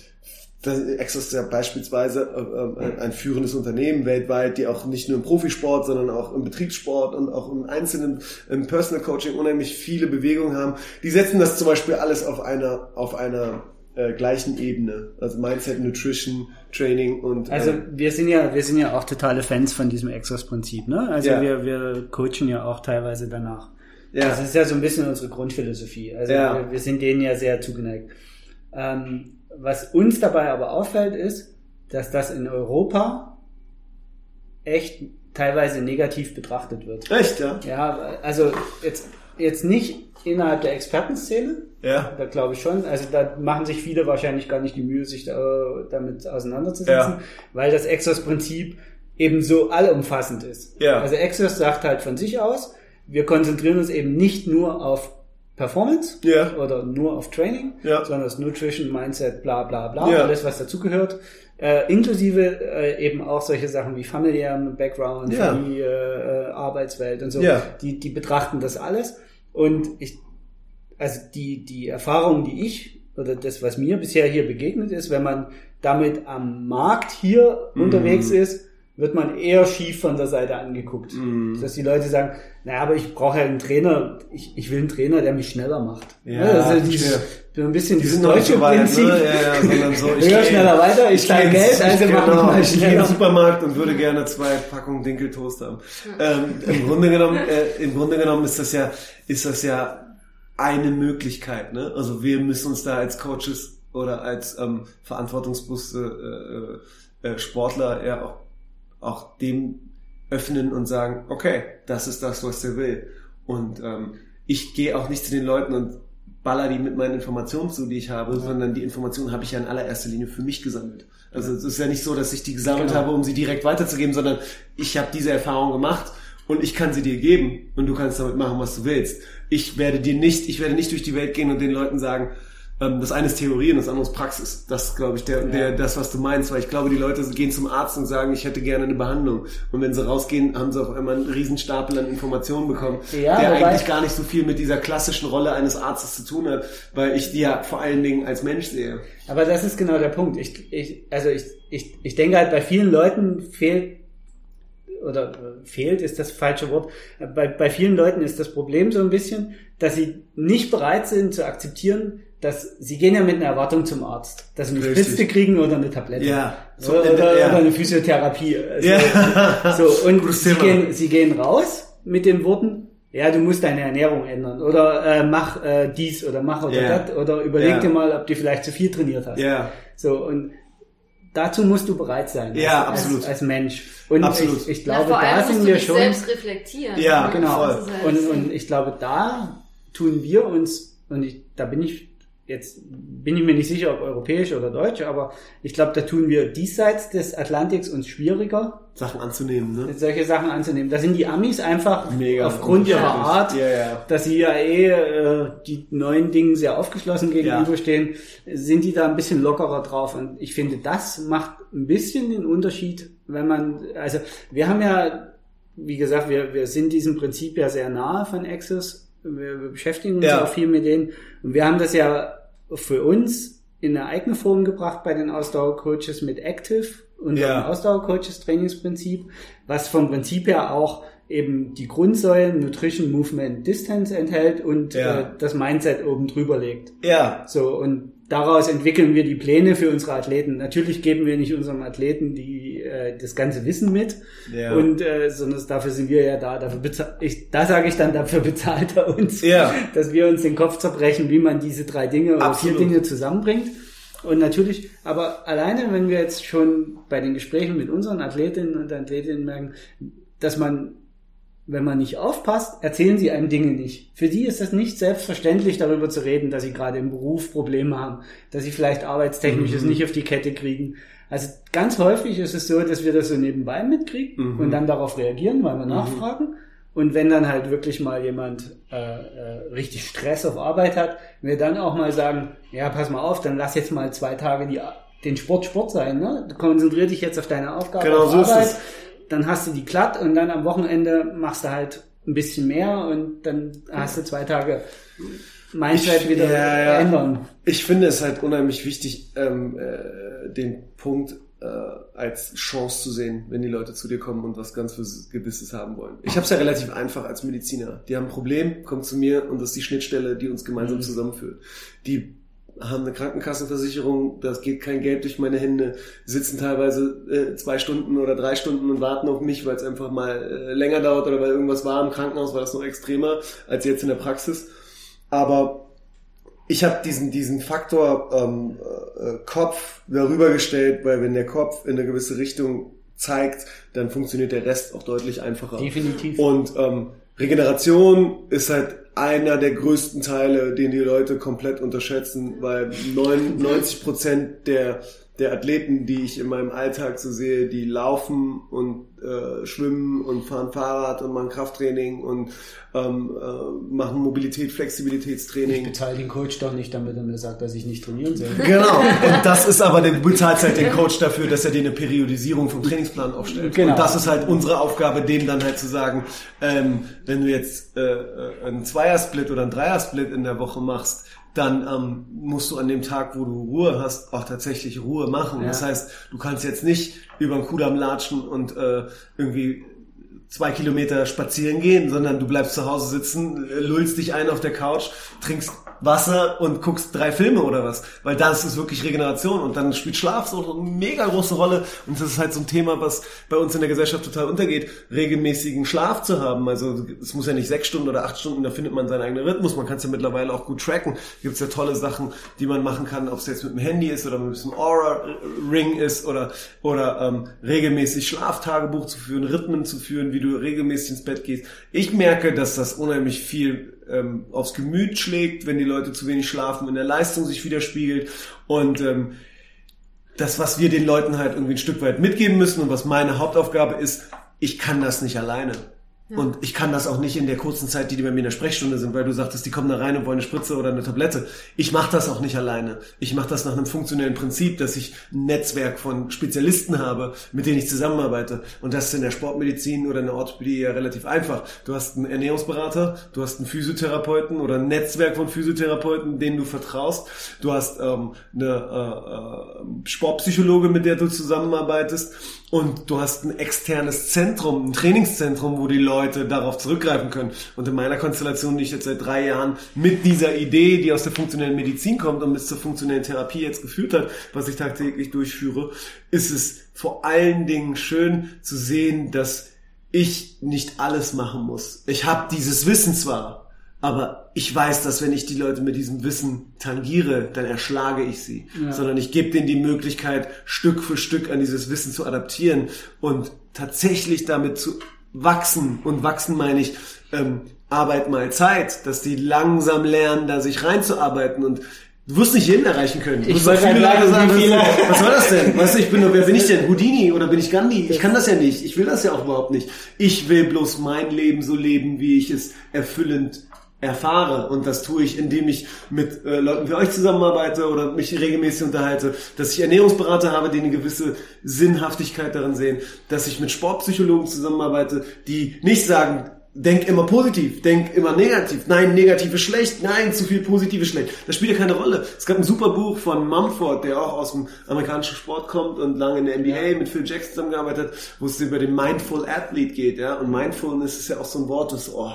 Exos ist ja beispielsweise äh, äh, ein führendes Unternehmen weltweit, die auch nicht nur im Profisport, sondern auch im Betriebssport und auch im einzelnen im Personal Coaching unheimlich viele Bewegungen haben. Die setzen das zum Beispiel alles auf einer auf einer äh, gleichen Ebene, also Mindset, Nutrition, Training und also äh, wir sind ja wir sind ja auch totale Fans von diesem Exos-Prinzip, ne? Also ja. wir wir coachen ja auch teilweise danach. Ja. Das ist ja so ein bisschen unsere Grundphilosophie. Also ja. wir, wir, sind denen ja sehr zugeneigt. Ähm, was uns dabei aber auffällt, ist, dass das in Europa echt teilweise negativ betrachtet wird. Echt, ja? Ja, also jetzt, jetzt nicht innerhalb der Expertenszene. Ja. Da glaube ich schon. Also da machen sich viele wahrscheinlich gar nicht die Mühe, sich da, damit auseinanderzusetzen, Ja. weil das Exos-Prinzip eben so allumfassend ist. Ja. Also Exos sagt halt von sich aus, wir konzentrieren uns eben nicht nur auf Performance Ja. oder nur auf Training, Ja. sondern das Nutrition, Mindset, bla bla bla, Ja. alles was dazugehört. Äh, inklusive äh, eben auch solche Sachen wie familiären Background, Ja. Familie, äh, Arbeitswelt und so. Die, die betrachten das alles. Und ich, also die, die Erfahrung, die ich oder das, was mir bisher hier begegnet ist, wenn man damit am Markt hier Mhm. unterwegs ist, wird man eher schief von der Seite angeguckt. Mhm. Dass die Leute sagen, naja, aber ich brauche ja einen Trainer, ich, ich will einen Trainer, der mich schneller macht. Ja, also dieses, verstehe. so ein bisschen Die dieses deutsche so weit, Prinzip. ne? Ja, ja, sondern so. *laughs* Höher, geh- schneller, weiter, ich zahle Geld, ins- also mach genau, mal Ich gehe in schneller. den Supermarkt und würde gerne zwei Packungen Dinkeltoast haben. Ähm, Im Grunde genommen, äh, im Grunde genommen ist das ja, ist das ja eine Möglichkeit, ne? Also wir müssen uns da als Coaches oder als ähm, verantwortungsbewusste äh, äh, Sportler ja auch, auch dem öffnen und sagen, okay, das ist das, was der will. Und ähm, ich gehe auch nicht zu den Leuten und baller die mit meinen Informationen zu, die ich habe, sondern die Informationen habe ich ja in allererster Linie für mich gesammelt. Also es ist ja nicht so, dass ich die gesammelt Genau. habe, um sie direkt weiterzugeben, sondern ich habe diese Erfahrung gemacht und ich kann sie dir geben und du kannst damit machen, was du willst. Ich werde dir nicht, ich werde nicht durch die Welt gehen und den Leuten sagen, ähm, das eine ist Theorie und das andere ist Praxis. Das ist, glaube ich, der, der, das, was du meinst, weil ich glaube, die Leute gehen zum Arzt und sagen, ich hätte gerne eine Behandlung. Und wenn sie rausgehen, haben sie auf einmal einen riesen Stapel an Informationen bekommen, Ja, der eigentlich gar nicht so viel mit dieser klassischen Rolle eines Arztes zu tun hat, weil ich die ja vor allen Dingen als Mensch sehe. Aber das ist genau der Punkt. Ich, ich, also ich, ich, ich denke halt, bei vielen Leuten fehlt, oder äh, fehlt ist das falsche Wort, bei, bei vielen Leuten ist das Problem so ein bisschen, dass sie nicht bereit sind zu akzeptieren, dass sie gehen ja mit einer Erwartung zum Arzt, dass sie eine Richtig. Spritze kriegen oder eine Tablette. Ja. So, oder, oder, ja. oder eine Physiotherapie. Also, Ja. *laughs* So, und sie gehen, sie gehen raus mit den Worten, ja, du musst deine Ernährung ändern oder äh, mach äh, dies oder mach oder Ja. das oder überleg Ja. dir mal, ob du vielleicht zu viel trainiert hast. Ja. So, und dazu musst du bereit sein. Ja, als, absolut. Als, als Mensch. Und Absolut. ich, ich Na, glaube, vor allem da musst sind du wir schon. selbst reflektieren. Ja? Genau. Und, und ich glaube, da tun wir uns, und ich, da bin ich jetzt bin ich mir nicht sicher, ob europäisch oder deutsch, aber ich glaube, da tun wir diesseits des Atlantiks uns schwieriger, Sachen anzunehmen, ne? solche Sachen anzunehmen. Da sind die Amis einfach Mega. aufgrund ihrer Ja. Art, Ja, ja. dass sie ja eh äh, die neuen Dingen sehr aufgeschlossen gegenüberstehen, sind die da ein bisschen lockerer drauf. Und ich finde, das macht ein bisschen den Unterschied, wenn man, also wir haben ja, wie gesagt, wir, wir sind diesem Prinzip ja sehr nahe von Access. Wir, wir beschäftigen uns Ja. auch viel mit denen. Und wir haben das ja für uns in eine eigene Form gebracht bei den Ausdauercoaches mit Active und Ja. Ausdauercoaches Trainingsprinzip, was vom Prinzip her auch eben die Grundsäulen Nutrition, Movement, Distance enthält und Ja. äh, das Mindset oben drüber legt. Ja, So, und daraus entwickeln wir die Pläne für unsere Athleten. Natürlich geben wir nicht unserem Athleten die, äh, das ganze Wissen mit, Ja. und äh, sondern dafür sind wir ja da. Dafür bezahl ich, da sage ich dann, dafür bezahlt er uns, Ja. dass wir uns den Kopf zerbrechen, wie man diese drei Dinge oder Absolut. vier Dinge zusammenbringt. Und natürlich, aber alleine, wenn wir jetzt schon bei den Gesprächen mit unseren Athletinnen und Athletinnen merken, dass man wenn man nicht aufpasst, erzählen sie einem Dinge nicht. Für die ist es nicht selbstverständlich, darüber zu reden, dass sie gerade im Beruf Probleme haben, dass sie vielleicht arbeitstechnisch es nicht auf die Kette kriegen. Also ganz häufig ist es so, dass wir das so nebenbei mitkriegen Mhm. und dann darauf reagieren, weil wir nachfragen. Und wenn dann halt wirklich mal jemand äh, äh, richtig Stress auf Arbeit hat, wir dann auch mal sagen, ja, pass mal auf, dann lass jetzt mal zwei Tage die, den Sport Sport sein. Ne? Du konzentrier dich jetzt auf deine Aufgabe, Genau auf so ist Arbeit es. Dann hast du die glatt und dann am Wochenende machst du halt ein bisschen mehr und dann hast du zwei Tage Mindset Ich- wieder ja, ändern. Ich finde es halt unheimlich wichtig, ähm, äh, den Punkt äh, als Chance zu sehen, wenn die Leute zu dir kommen und was ganz Gewisses haben wollen. Ich habe es ja relativ einfach als Mediziner. Die haben ein Problem, kommen zu mir und das ist die Schnittstelle, die uns gemeinsam zusammenführt. Die haben eine Krankenkassenversicherung, das geht kein Geld durch meine Hände, sitzen teilweise äh, zwei Stunden oder drei Stunden und warten auf mich, weil es einfach mal äh, länger dauert oder weil irgendwas war im Krankenhaus, war das noch extremer als jetzt in der Praxis. Aber ich habe diesen, diesen Faktor ähm, äh, Kopf darüber gestellt, weil wenn der Kopf in eine gewisse Richtung zeigt, dann funktioniert der Rest auch deutlich einfacher. Definitiv. Und ähm, Regeneration ist halt einer der größten Teile, den die Leute komplett unterschätzen, weil 99 Prozent der der Athleten, die ich in meinem Alltag so sehe, die laufen und äh, schwimmen und fahren Fahrrad und machen Krafttraining und ähm, äh, machen Mobilität, Flexibilitätstraining. Ich bezahle den Coach doch nicht, damit er mir sagt, dass ich nicht trainieren soll. *laughs* Genau. Und das ist aber, du bezahlst halt den Coach dafür, dass er dir eine Periodisierung vom Trainingsplan aufstellt. Genau. Und das ist halt unsere Aufgabe, dem dann halt zu sagen, ähm, wenn du jetzt äh, äh einen Zweiersplit oder einen Dreiersplit in der Woche machst, dann ähm, musst du an dem Tag, wo du Ruhe hast, auch tatsächlich Ruhe machen. Ja. Das heißt, du kannst jetzt nicht über den Kudamm latschen und äh, irgendwie zwei Kilometer spazieren gehen, sondern du bleibst zu Hause sitzen, lullst dich ein auf der Couch, trinkst Wasser und guckst drei Filme oder was. Weil das ist wirklich Regeneration und dann spielt Schlaf so eine mega große Rolle und das ist halt so ein Thema, was bei uns in der Gesellschaft total untergeht, regelmäßigen Schlaf zu haben. Also es muss ja nicht sechs Stunden oder acht Stunden, da findet man seinen eigenen Rhythmus. Man kann es ja mittlerweile auch gut tracken. Gibt es ja tolle Sachen, die man machen kann, ob es jetzt mit dem Handy ist oder mit einem Aura-Ring ist oder, oder ähm, regelmäßig Schlaftagebuch zu führen, Rhythmen zu führen, wie du regelmäßig ins Bett gehst. Ich merke, dass das unheimlich viel ähm, aufs Gemüt schlägt, wenn die Leute zu wenig schlafen, in der Leistung sich widerspiegelt und ähm, das, was wir den Leuten halt irgendwie ein Stück weit mitgeben müssen und was meine Hauptaufgabe ist, ich kann das nicht alleine. Und ich kann das auch nicht in der kurzen Zeit, die die bei mir in der Sprechstunde sind, weil du sagtest, die kommen da rein und wollen eine Spritze oder eine Tablette. Ich mache das auch nicht alleine. Ich mache das nach einem funktionellen Prinzip, dass ich ein Netzwerk von Spezialisten habe, mit denen ich zusammenarbeite. Und das ist in der Sportmedizin oder in der Orthopädie ja relativ einfach. Du hast einen Ernährungsberater, du hast einen Physiotherapeuten oder ein Netzwerk von Physiotherapeuten, denen du vertraust. Du hast ähm, eine äh, äh, Sportpsychologe, mit der du zusammenarbeitest und du hast ein externes Zentrum, ein Trainingszentrum, wo die Leute darauf zurückgreifen können. Und in meiner Konstellation, die ich jetzt seit drei Jahren mit dieser Idee, die aus der funktionellen Medizin kommt und bis zur funktionellen Therapie jetzt geführt hat, was ich tagtäglich durchführe, ist es vor allen Dingen schön zu sehen, dass ich nicht alles machen muss. Ich habe dieses Wissen zwar, aber ich weiß, dass wenn ich die Leute mit diesem Wissen tangiere, dann erschlage ich sie. Ja. Sondern ich gebe denen die Möglichkeit, Stück für Stück an dieses Wissen zu adaptieren und tatsächlich damit zu wachsen. Und wachsen meine ich, ähm, Arbeit mal Zeit, dass die langsam lernen, da sich reinzuarbeiten und Du wirst nicht jeden erreichen können. Ich wollte viele Leute sagen, *laughs* was, was soll das denn? Weißt du, ich bin nur, wer bin ich denn? Houdini oder bin ich Gandhi? Ich kann das ja nicht. Ich will das ja auch überhaupt nicht. Ich will bloß mein Leben so leben, wie ich es erfüllend erfahre. Und das tue ich, indem ich mit äh, Leuten wie euch zusammenarbeite oder mich regelmäßig unterhalte, dass ich Ernährungsberater habe, die eine gewisse Sinnhaftigkeit darin sehen, dass ich mit Sportpsychologen zusammenarbeite, die nicht sagen, denk immer positiv, denk immer negativ. Nein, negativ ist schlecht. Nein, zu viel positiv ist schlecht. Das spielt ja keine Rolle. Es gab ein super Buch von Mumford, der auch aus dem amerikanischen Sport kommt und lange in der NBA mit Phil Jackson zusammengearbeitet hat, wo es über den Mindful Athlete geht, ja. Und Mindfulness ist ja auch so ein Wort, das, oh,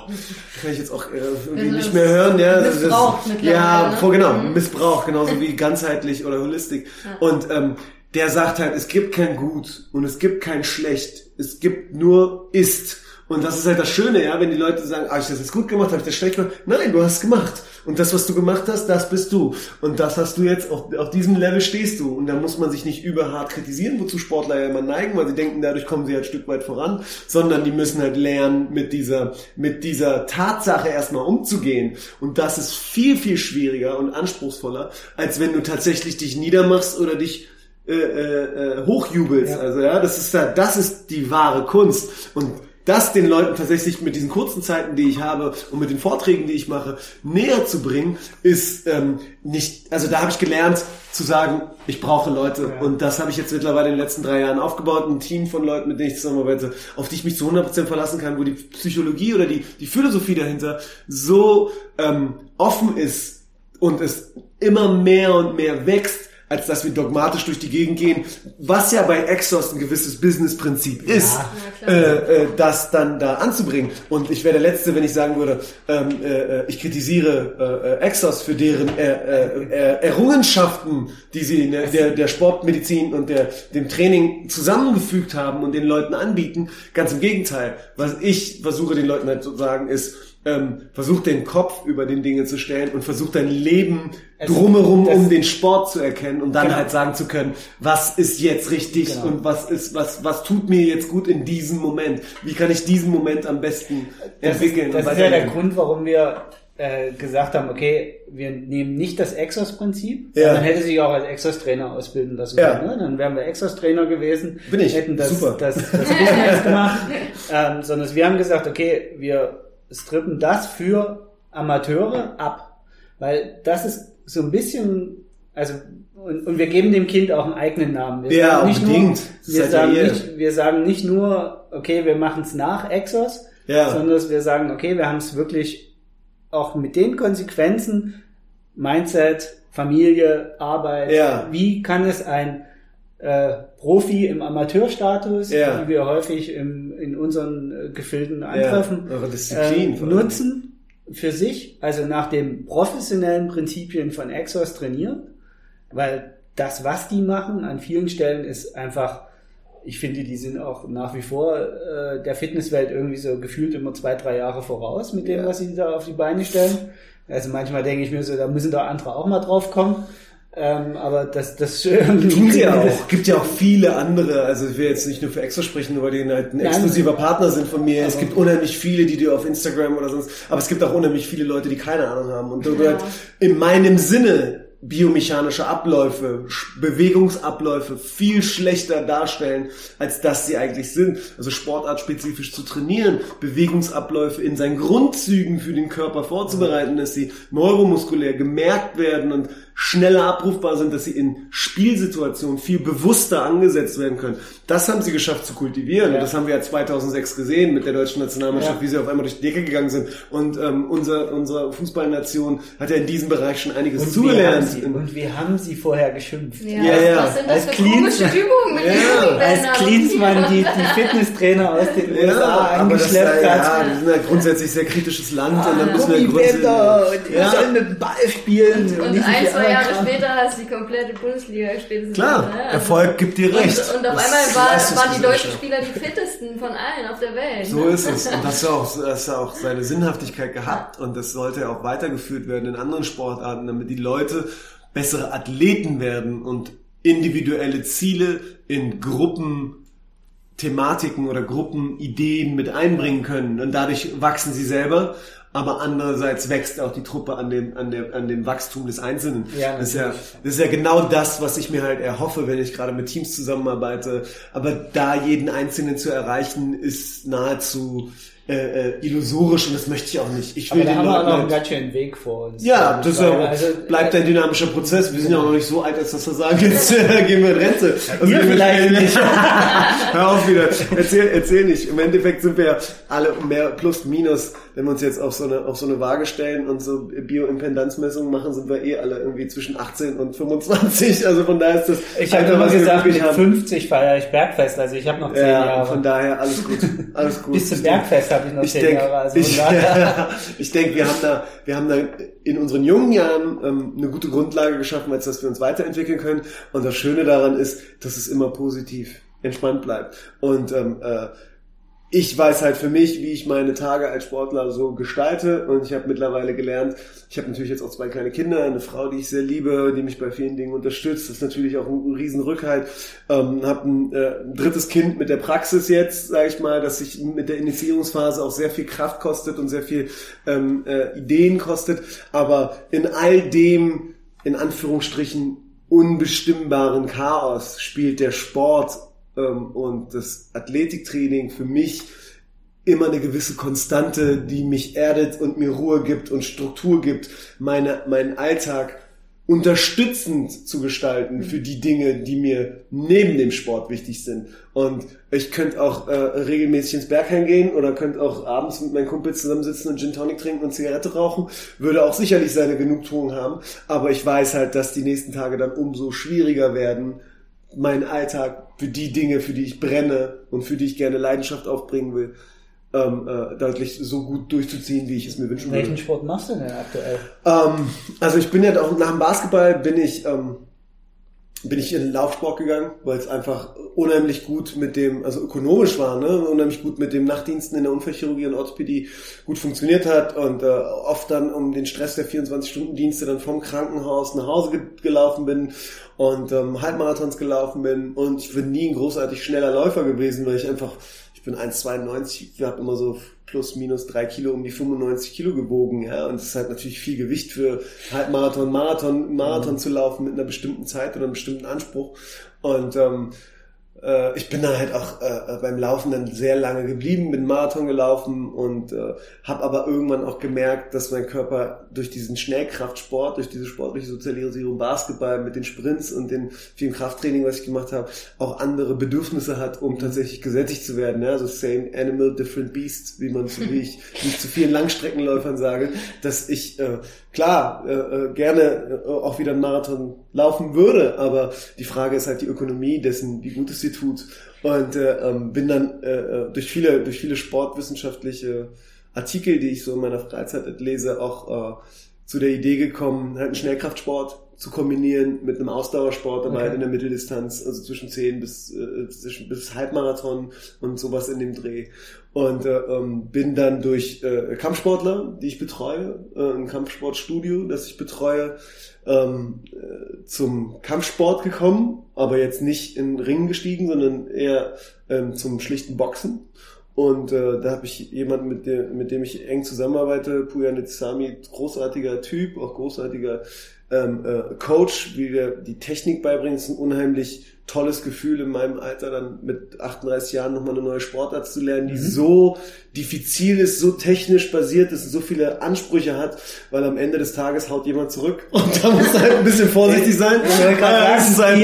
kann ich jetzt auch äh, irgendwie nicht mehr hören, ja. Missbrauch das, ja, ne? vor, genau, mhm. Missbrauch, genauso wie ganzheitlich oder Holistik. Ja. Und, ähm, der sagt halt, es gibt kein Gut und es gibt kein Schlecht. Es gibt nur Ist. Und das ist halt das Schöne, ja, wenn die Leute sagen, ah, ich das jetzt gut gemacht, habe ich das schlecht gemacht. Nein, du hast es gemacht. Und das, was du gemacht hast, das bist du. Und das hast du jetzt, auf, auf diesem Level stehst du. Und da muss man sich nicht überhart kritisieren, wozu Sportler ja immer neigen, weil sie denken, dadurch kommen sie halt ein Stück weit voran, sondern die müssen halt lernen, mit dieser, mit dieser Tatsache erstmal umzugehen. Und das ist viel, viel schwieriger und anspruchsvoller, als wenn du tatsächlich dich niedermachst oder dich äh, äh, äh hochjubelst. Ja. Also ja, das ist da, das ist die wahre Kunst. Und das den Leuten tatsächlich mit diesen kurzen Zeiten, die ich habe und mit den Vorträgen, die ich mache, näher zu bringen, ist ähm, nicht, also da habe ich gelernt zu sagen, ich brauche Leute ja. und das habe ich jetzt mittlerweile in den letzten drei Jahren aufgebaut, ein Team von Leuten, mit denen ich zusammenarbeite, auf die ich mich zu 100% verlassen kann, wo die Psychologie oder die, die Philosophie dahinter so ähm, offen ist und es immer mehr und mehr wächst, als dass wir dogmatisch durch die Gegend gehen, was ja bei Exos ein gewisses Businessprinzip ist, ja, äh, äh, das dann da anzubringen. Und ich wäre der Letzte, wenn ich sagen würde, ähm, äh, ich kritisiere äh, Exos für deren äh, äh, Errungenschaften, die sie in der, der, der Sportmedizin und der, dem Training zusammengefügt haben und den Leuten anbieten. Ganz im Gegenteil. Was ich versuche den Leuten halt zu sagen ist, ähm, versuch den Kopf über den Dinge zu stellen und versuch dein Leben es, drumherum, um den Sport zu erkennen und dann genau. halt sagen zu können, was ist jetzt richtig genau. und was ist, was, was tut mir jetzt gut in diesem Moment? Wie kann ich diesen Moment am besten das entwickeln? Ist, das ist ja der Grund, warum wir äh, gesagt haben, okay, wir nehmen nicht das Exos-Prinzip, ja. dann hätte sich auch als Exos-Trainer ausbilden lassen können. Ja. Ne? Dann wären wir Exos-Trainer gewesen, Bin ich. hätten das, Super. das, das, das Business gemacht, *laughs* ähm, sondern wir haben gesagt, okay, wir strippen das für Amateure ab, weil das ist so ein bisschen, also und, und wir geben dem Kind auch einen eigenen Namen. Wir ja, unbedingt. Nur, wir, sagen nicht, wir sagen nicht nur, okay, wir machen es nach Exos, ja. sondern wir sagen, okay, wir haben es wirklich auch mit den Konsequenzen, Mindset, Familie, Arbeit, ja. wie kann es ein äh, Profi im Amateurstatus, ja. die wir häufig im, in unseren äh, Gefilden antreffen, ja. äh, nutzen für sich, also nach den professionellen Prinzipien von Exos trainieren, weil das, was die machen, an vielen Stellen ist einfach ich finde, die sind auch nach wie vor äh, der Fitnesswelt irgendwie so gefühlt immer zwei, drei Jahre voraus mit dem, ja. was sie da auf die Beine stellen. Also manchmal denke ich mir so, da müssen da andere auch mal drauf kommen. Ähm, aber das, das *laughs* tun sie auch. Es gibt ja auch viele andere. Also ich will jetzt nicht nur für Extra sprechen, weil die halt ein exklusiver Partner sind von mir. Es gibt unheimlich viele, die du auf Instagram oder sonst. Aber es gibt auch unheimlich viele Leute, die keine Ahnung haben. Und du ja. halt in meinem Sinne biomechanische Abläufe, Bewegungsabläufe viel schlechter darstellen, als dass sie eigentlich sind. Also sportartspezifisch zu trainieren, Bewegungsabläufe in seinen Grundzügen für den Körper vorzubereiten, dass sie neuromuskulär gemerkt werden und schneller abrufbar sind, dass sie in Spielsituationen viel bewusster angesetzt werden können. Das haben sie geschafft zu kultivieren. Ja. Und das haben wir ja 2006 gesehen mit der deutschen Nationalmannschaft, ja. wie sie auf einmal durch die Decke gegangen sind. Und ähm, unser, unsere Fußballnation hat ja in diesem Bereich schon einiges und zugelernt. Sie, und wir haben sie vorher geschimpft. Ja, ja. ja. Was sind das als für komische Übungen mit ja. Als Klinsmann die, die Fitnesstrainer aus den USA eingeschleppt hat. Ja, wir sind ja grundsätzlich sehr kritisches Land. Ah, und dann müssen wir grundsätzlich... Und ja. sollen mit dem Ball spielen. Und, und, und ein, zwei Jahre Kram. später hast du die komplette Bundesliga spätestens. Klar, ne? also Erfolg gibt dir recht. Und, und auf einmal war, waren die deutschen Spieler die fittesten von allen auf der Welt. So ne? ist es. Und das *laughs* hat auch, das hat auch seine Sinnhaftigkeit gehabt. Und das sollte auch weitergeführt werden in anderen Sportarten, damit die Leute bessere Athleten werden und individuelle Ziele in Gruppen Thematiken oder Gruppenideen mit einbringen können und dadurch wachsen sie selber aber andererseits wächst auch die Truppe an dem, an dem, an dem Wachstum des Einzelnen. Ja, das, ist ja, das ist ja genau das, was ich mir halt erhoffe, wenn ich gerade mit Teams zusammenarbeite. Aber da jeden Einzelnen zu erreichen, ist nahezu äh, äh, illusorisch und das möchte ich auch nicht. Ich will Aber da haben wir noch einen ganz schönen Weg vor uns. Ja, das ja, also, bleibt ein dynamischer Prozess. Wir sind ja auch noch nicht so alt, als dass wir sagen, jetzt äh, *laughs* gehen wir in Rente. Also Ihr vielleicht nicht. *laughs* Hör auf wieder. Erzähl, erzähl nicht. Im Endeffekt sind wir ja alle mehr plus minus, wenn wir uns jetzt auf so eine, auf so eine Waage stellen und so Bioimpedanzmessungen machen, sind wir eh alle irgendwie zwischen 18 und 25. *laughs* Also von daher ist das. Ich habe immer gesagt, mit 50 feiere ich Bergfest. Also ich habe noch 10 ja, Jahre. Von daher alles gut. Alles *laughs* gut. Bis zum Bergfest habe ich noch ich zehn denk, Jahre. Also ich, ja, *laughs* ich denke, wir haben da, wir haben da in unseren jungen Jahren ähm, eine gute Grundlage geschaffen, als dass wir uns weiterentwickeln können. Und das Schöne daran ist, dass es immer positiv entspannt bleibt. Und ähm, äh, ich weiß halt für mich, wie ich meine Tage als Sportler so gestalte. Und ich habe mittlerweile gelernt, ich habe natürlich jetzt auch zwei kleine Kinder, eine Frau, die ich sehr liebe, die mich bei vielen Dingen unterstützt, das ist natürlich auch ein riesen Rückhalt, ähm, habe ein, äh, ein drittes Kind mit der Praxis jetzt, sage ich mal, dass sich mit der Initiierungsphase auch sehr viel Kraft kostet und sehr viel ähm, äh, Ideen kostet, aber in all dem, in Anführungsstrichen, unbestimmbaren Chaos spielt der Sport und das Athletiktraining für mich immer eine gewisse Konstante, die mich erdet und mir Ruhe gibt und Struktur gibt, meine, meinen Alltag unterstützend zu gestalten für die Dinge, die mir neben dem Sport wichtig sind. Und ich könnte auch äh, regelmäßig ins Bergheim gehen oder könnte auch abends mit meinen Kumpels zusammensitzen und Gin Tonic trinken und Zigarette rauchen. Würde auch sicherlich seine Genugtuung haben. Aber ich weiß halt, dass die nächsten Tage dann umso schwieriger werden, meinen Alltag für die Dinge, für die ich brenne und für die ich gerne Leidenschaft aufbringen will, ähm, äh, deutlich so gut durchzuziehen, wie ich es mir wünschen würde. Welchen Sport machst du denn aktuell? Ähm, also ich bin ja auch nach dem Basketball bin ich ähm, bin ich in den Laufsport gegangen, weil es einfach unheimlich gut mit dem, also ökonomisch war, ne, unheimlich gut mit dem Nachtdiensten in der Unfallchirurgie und Orthopädie gut funktioniert hat und äh, oft dann um den Stress der 24-Stunden-Dienste dann vom Krankenhaus nach Hause ge gelaufen bin und ähm, Halbmarathons gelaufen bin. Und ich bin nie ein großartig schneller Läufer gewesen, weil ich einfach, ich bin 1,92, ich habe immer so plus minus drei Kilo um die 95 Kilo gewogen, ja, und es ist halt natürlich viel Gewicht für Halbmarathon, Marathon, Marathon mhm. zu laufen mit einer bestimmten Zeit oder einem bestimmten Anspruch und ähm, äh, ich bin dann halt auch äh, beim Laufen dann sehr lange geblieben, bin Marathon gelaufen und äh, habe aber irgendwann auch gemerkt, dass mein Körper durch diesen Schnellkraftsport, durch diese sportliche Sozialisierung, Basketball mit den Sprints und den vielen Krafttraining, was ich gemacht habe, auch andere Bedürfnisse hat, um tatsächlich gesättigt zu werden. Ja? Also same animal, different beast, wie man so wie ich, wie zu vielen Langstreckenläufern sage, dass ich äh, klar äh, äh gerne äh, auch wieder einen Marathon laufen würde, aber die Frage ist halt die Ökonomie dessen, wie gut es dir tut. Und äh, ähm, bin dann äh, äh, durch viele durch viele sportwissenschaftliche Artikel, die ich so in meiner Freizeit lese, auch äh, zu der Idee gekommen, halt einen Schnellkraftsport zu kombinieren mit einem Ausdauersport dabei okay. in der Mitteldistanz, also zwischen 10 bis, äh, zwischen, bis Halbmarathon und sowas in dem Dreh. Und äh, ähm, bin dann durch äh, Kampfsportler, die ich betreue, äh, ein Kampfsportstudio, das ich betreue, ähm, äh, zum Kampfsport gekommen, aber jetzt nicht in Ringen gestiegen, sondern eher ähm, zum schlichten Boxen. Und äh, da habe ich jemanden, mit dem, mit dem ich eng zusammenarbeite, Puya Nitsami, großartiger Typ, auch großartiger ähm, äh, Coach, wie wir die Technik beibringen, ist ein unheimlich tolles Gefühl in meinem Alter dann mit 38 Jahren nochmal eine neue Sportart zu lernen, die mhm. so diffizil ist, so technisch basiert ist und so viele Ansprüche hat, weil am Ende des Tages haut jemand zurück und da muss halt ein bisschen vorsichtig sein. das ist halt,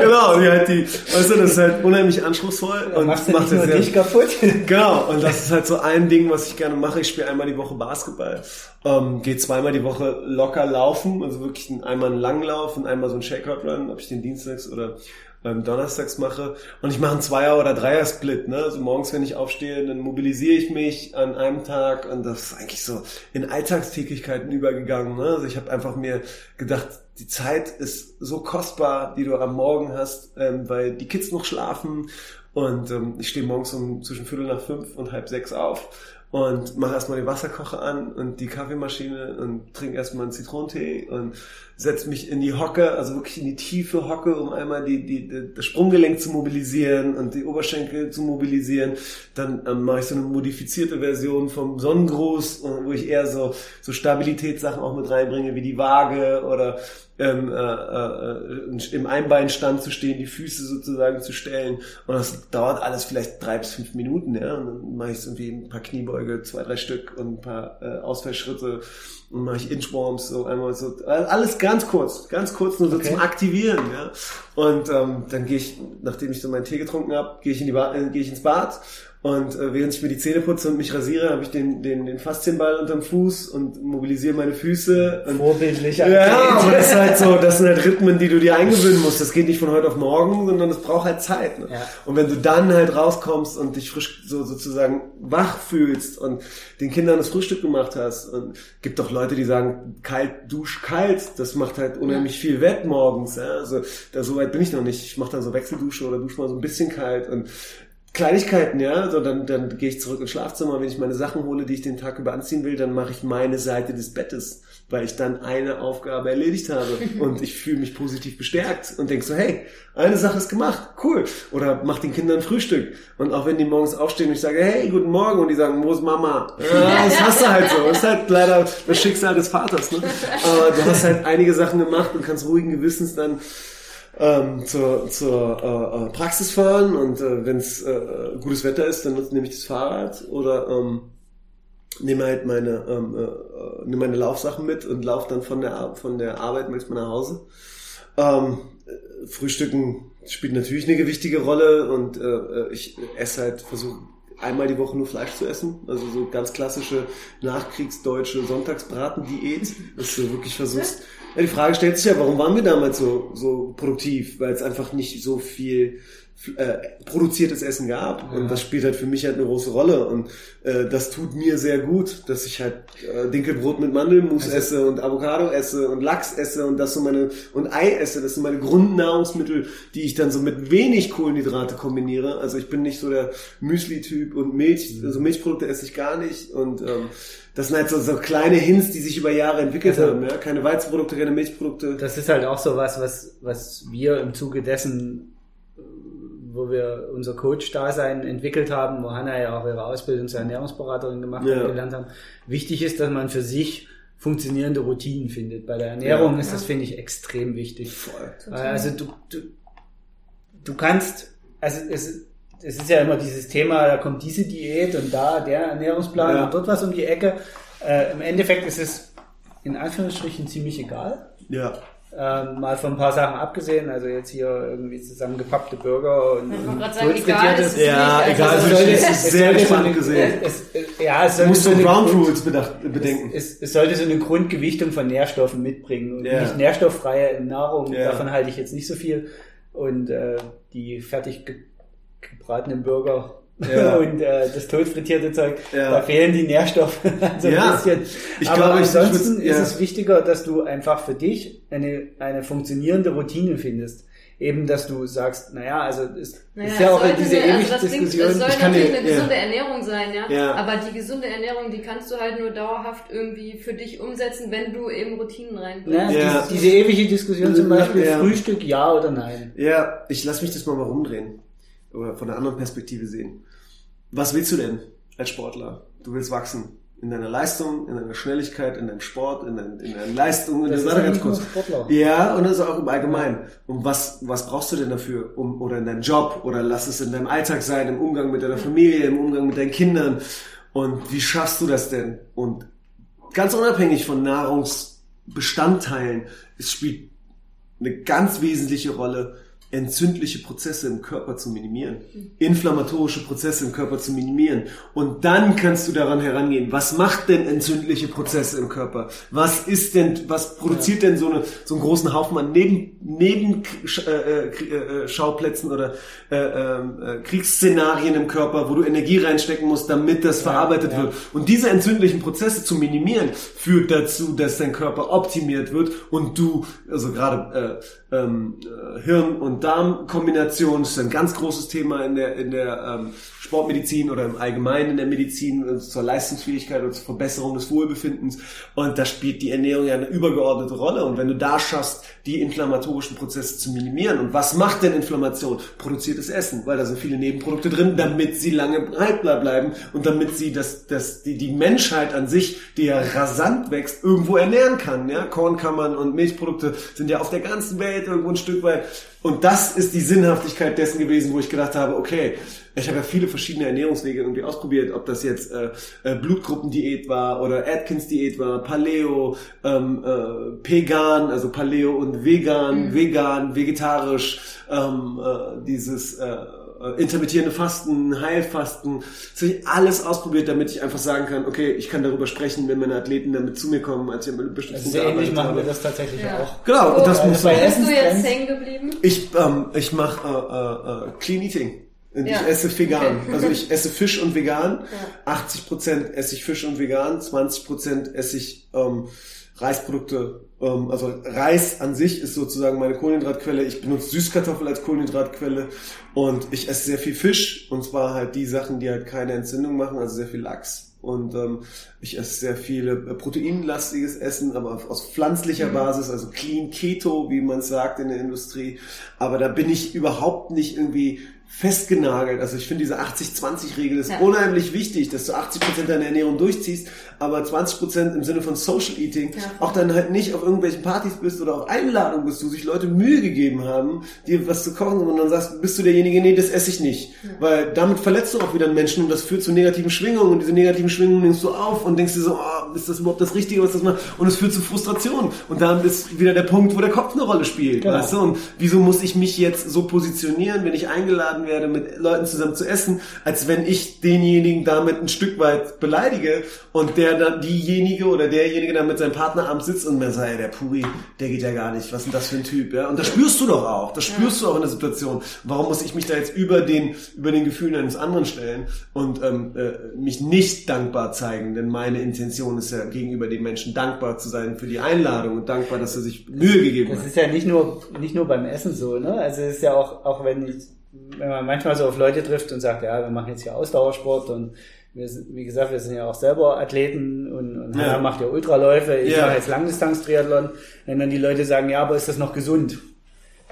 genau, wie halt die, weißt du, das ist halt unheimlich anspruchsvoll ja, und macht es nur dich kaputt. *laughs* genau, und das ist halt so ein Ding, was ich gerne mache. Ich spiele einmal die Woche Basketball, ähm, gehe zweimal die Woche locker laufen, also wirklich einmal einen Langlauf und einmal so einen Shakeout-Run, ob ich den Dienstags oder ähm, Donnerstags mache. Und ich mache einen Zweier- oder Dreier-Split. Ne? Also morgens, wenn ich aufstehe, dann mobilisiere ich mich an einem Tag und das ist eigentlich so in Alltagstätigkeiten übergegangen. Ne? Also ich habe einfach mir gedacht, die Zeit ist so kostbar, die du am Morgen hast, ähm, weil die Kids noch schlafen und ähm, ich stehe morgens um zwischen Viertel nach fünf und halb sechs auf und mache erstmal den Wasserkocher an und die Kaffeemaschine und trinke erstmal einen Zitronentee und setze mich in die Hocke, also wirklich in die tiefe Hocke, um einmal die, die, die das Sprunggelenk zu mobilisieren und die Oberschenkel zu mobilisieren. Dann ähm, mache ich so eine modifizierte Version vom Sonnengruß, wo ich eher so, so Stabilitätssachen auch mit reinbringe, wie die Waage oder ähm, äh, äh, im Einbeinstand zu stehen, die Füße sozusagen zu stellen. Und das dauert alles vielleicht drei bis fünf Minuten. Ja? Und dann mache ich irgendwie ein paar Kniebeuge, zwei, drei Stück und ein paar äh, Ausfallschritte und mache ich Inchworms, so einmal so, alles ganz kurz, ganz kurz nur so okay. zum Aktivieren, ja. Und ähm, dann gehe ich, nachdem ich so meinen Tee getrunken habe, gehe ich in die ba äh, gehe ich ins Bad und äh, während ich mir die Zähne putze und mich rasiere, habe ich den, den, den Faszienball unterm Fuß und mobilisiere meine Füße. Und, Vorbildlich. Ja, aber das ist halt so, das sind halt Rhythmen, die du dir eingewöhnen musst. Das geht nicht von heute auf morgen, sondern es braucht halt Zeit. Ne? Ja. Und wenn du dann halt rauskommst und dich frisch so sozusagen wach fühlst und den Kindern das Frühstück gemacht hast und gibt doch Leute, die sagen, kalt, dusch kalt, das macht halt unheimlich viel wett morgens. Ja? Also da so weit bin ich noch nicht. Ich mache dann so Wechseldusche oder dusche mal so ein bisschen kalt und Kleinigkeiten, ja, so dann, dann gehe ich zurück ins Schlafzimmer, wenn ich meine Sachen hole, die ich den Tag über anziehen will, dann mache ich meine Seite des Bettes, weil ich dann eine Aufgabe erledigt habe *laughs* und ich fühle mich positiv bestärkt und denk so, hey, eine Sache ist gemacht, cool. Oder mach den Kindern Frühstück. Und auch wenn die morgens aufstehen und ich sage, hey, guten Morgen und die sagen, wo ist Mama? *laughs* Ja, das hast du halt so. Das ist halt leider das Schicksal des Vaters. Ne? Aber du hast halt einige Sachen gemacht und kannst ruhigen Gewissens dann ähm, zur, zur äh, äh, Praxis fahren und äh, wenn es äh, gutes Wetter ist, dann nehme ich das Fahrrad oder ähm, nehme halt meine ähm, äh, äh, nehme meine Laufsachen mit und laufe dann von der von der Arbeit manchmal nach Hause. Ähm, Frühstücken spielt natürlich eine gewichtige Rolle und äh, äh ich esse halt versuche einmal die Woche nur Fleisch zu essen. Also so ganz klassische nachkriegsdeutsche Sonntagsbraten-Diät, dass du wirklich versuchst. *laughs* Ja, die Frage stellt sich ja, warum waren wir damals so, so produktiv? Weil es einfach nicht so viel äh, produziertes Essen gab. Ja. Und das spielt halt für mich halt eine große Rolle. Und äh, das tut mir sehr gut, dass ich halt äh, Dinkelbrot mit Mandelmus also, esse und Avocado esse und Lachs esse und das so meine und Ei esse. Das sind meine Grundnahrungsmittel, die ich dann so mit wenig Kohlenhydrate kombiniere. Also ich bin nicht so der Müsli-Typ und Milch, also Milchprodukte esse ich gar nicht. Und ähm, das sind halt so, so kleine Hints, die sich über Jahre entwickelt also, haben. Ja? Keine Weizenprodukte, keine Milchprodukte. Das ist halt auch so was, was, was wir im Zuge dessen wo wir unser Coach-Dasein entwickelt haben, wo Hanna ja auch ihre Ausbildung zur Ernährungsberaterin gemacht ja. und gelernt haben. Wichtig ist, dass man für sich funktionierende Routinen findet. Bei der Ernährung ja, ist das, finde ich, extrem wichtig. Voll. Also du, du, du kannst, also es, es ist ja immer dieses Thema, da kommt diese Diät und da der Ernährungsplan ja. und dort was um die Ecke. Äh, Im Endeffekt ist es in Anführungsstrichen ziemlich egal. Ja. Ähm, mal von ein paar Sachen abgesehen, also jetzt hier irgendwie zusammengepackte Burger und, und sagen, egal ist ja, nicht, egal, also es, es ist sehr spannend gesehen. Es, es, ja, es sollte so Ground Rules bedenken. Es, es, sollte so eine Grundgewichtung von Nährstoffen mitbringen und ja. nicht nährstofffreie Nahrung, ja. davon halte ich jetzt nicht so viel. Und äh, die fertig gebratenen Burger ja. *laughs* und äh, das totfrittierte Zeug, ja. da fehlen die Nährstoffe *laughs* so ein ja. bisschen. Ich Aber glaube, ansonsten ich, ist es wichtiger, dass du einfach für dich eine, eine funktionierende Routine findest. Eben, dass du sagst, naja, also ist, naja, ist ja auch diese eine, ewige also Diskussion. Klingt, es soll natürlich eine gesunde Ernährung sein, ja? ja. Aber die gesunde Ernährung, die kannst du halt nur dauerhaft irgendwie für dich umsetzen, wenn du eben Routinen reinbringst. Ja, ja. Diese, diese ewige Diskussion zum Beispiel, Frühstück ja oder nein. Ja, ich lass mich das mal mal rumdrehen. Oder von einer anderen Perspektive sehen. Was willst du denn als Sportler? Du willst wachsen. In deiner Leistung, in deiner Schnelligkeit, in deinem Sport, in, dein, in deiner Leistung. Das, das ist ganz kurz. Sportler. Ja, und das ist auch im Allgemeinen. Und was, was brauchst du denn dafür? Um, oder in deinem Job? Oder lass es in deinem Alltag sein, im Umgang mit deiner Familie, im Umgang mit deinen Kindern. Und wie schaffst du das denn? Und ganz unabhängig von Nahrungsbestandteilen, es spielt eine ganz wesentliche Rolle, entzündliche Prozesse im Körper zu minimieren, inflammatorische Prozesse im Körper zu minimieren. Und dann kannst du daran herangehen, was macht denn entzündliche Prozesse im Körper? Was ist denn, was produziert denn so, eine, so einen großen Haufen an Neben, Neben äh, äh, äh, Schauplätzen oder äh, ähm, äh, Kriegsszenarien im Körper, wo du Energie reinstecken musst, damit das verarbeitet ja. wird. Und diese entzündlichen Prozesse zu minimieren, führt dazu, dass dein Körper optimiert wird und du, also gerade äh, ähm, äh, Hirn- und Darmkombination ist ein ganz großes Thema in der, in der ähm, Sportmedizin oder im Allgemeinen in der Medizin äh, zur Leistungsfähigkeit und zur Verbesserung des Wohlbefindens. Und da spielt die Ernährung ja eine übergeordnete Rolle. Und wenn du da schaffst, die inflammatorischen Prozesse zu minimieren. Und was macht denn Inflammation? Produziertes Essen, weil da sind viele Nebenprodukte drin, damit sie lange haltbar bleiben und damit sie das, das, die, die Menschheit an sich, die ja rasant wächst, irgendwo ernähren kann. Ja? Kornkammern und Milchprodukte sind ja auf der ganzen Welt irgendwo ein Stück weit. Und das ist die Sinnhaftigkeit dessen gewesen, wo ich gedacht habe, okay, ich habe ja viele verschiedene Ernährungswege irgendwie ausprobiert, ob das jetzt äh, äh, Blutgruppendiät war oder Atkins-Diät war, Paleo, ähm, äh, Pegan, also Paleo und Vegan, mhm. Vegan, vegetarisch, ähm, äh, dieses äh, äh, intermittierende Fasten, Heilfasten, das habe ich alles ausprobiert, damit ich einfach sagen kann, okay, ich kann darüber sprechen, wenn meine Athleten damit zu mir kommen, als ich an bestimmten Sehr ähnlich machen wir das tatsächlich ja. auch. Genau, und das so, muss Essen. Bist du jetzt hängen geblieben? Ich, ähm, ich mache äh, äh, äh, Clean Eating. Und ja. ich esse vegan. Okay. Also ich esse Fisch und vegan. Ja. 80% esse ich Fisch und vegan, 20% esse ich ähm, Reisprodukte. Ähm, also Reis an sich ist sozusagen meine Kohlenhydratquelle. Ich benutze Süßkartoffel als Kohlenhydratquelle und ich esse sehr viel Fisch und zwar halt die Sachen, die halt keine Entzündung machen, also sehr viel Lachs. Und ähm, ich esse sehr viele äh, proteinlastiges Essen, aber aus pflanzlicher mhm. Basis, also Clean Keto, wie man es sagt in der Industrie. Aber da bin ich überhaupt nicht irgendwie festgenagelt. Also ich finde diese 80-20-Regel ist ja. unheimlich wichtig, dass du 80% deiner Ernährung durchziehst, aber 20% im Sinne von Social Eating ja. auch dann halt nicht auf irgendwelchen Partys bist oder auf Einladungen bist, wo sich Leute Mühe gegeben haben, dir was zu kochen und dann sagst, bist du derjenige, nee, das esse ich nicht. Ja. Weil damit verletzt du auch wieder einen Menschen und das führt zu negativen Schwingungen und diese negativen Schwingungen nimmst du auf und denkst dir so, oh, ist das überhaupt das Richtige, was das macht? Und es führt zu Frustration. Und dann ist wieder der Punkt, wo der Kopf eine Rolle spielt. Genau. Weißt du? Und wieso muss ich mich jetzt so positionieren, wenn ich eingeladen werde, mit Leuten zusammen zu essen, als wenn ich denjenigen damit ein Stück weit beleidige und der dann diejenige oder derjenige dann mit seinem Partner abends sitzt und mir sagt, ey, der Puri, der geht ja gar nicht, was ist denn das für ein Typ, ja? Und das spürst du doch auch, das spürst ja. du auch in der Situation. Warum muss ich mich da jetzt über den, über den Gefühlen eines anderen stellen und ähm, äh, mich nicht dankbar zeigen, denn meine Intention ist ja gegenüber dem Menschen dankbar zu sein für die Einladung und dankbar, dass er sich Mühe gegeben das hat. Das ist ja nicht nur, nicht nur beim Essen so, ne? Also es ist ja auch, auch wenn ich, wenn man manchmal so auf Leute trifft und sagt, ja, wir machen jetzt hier Ausdauersport und wir sind, wie gesagt, wir sind ja auch selber Athleten und, und ja. Hannah macht ja Ultraläufe, ich ja. mache jetzt Langdistanz-Triathlon, wenn dann die Leute sagen, ja, aber ist das noch gesund?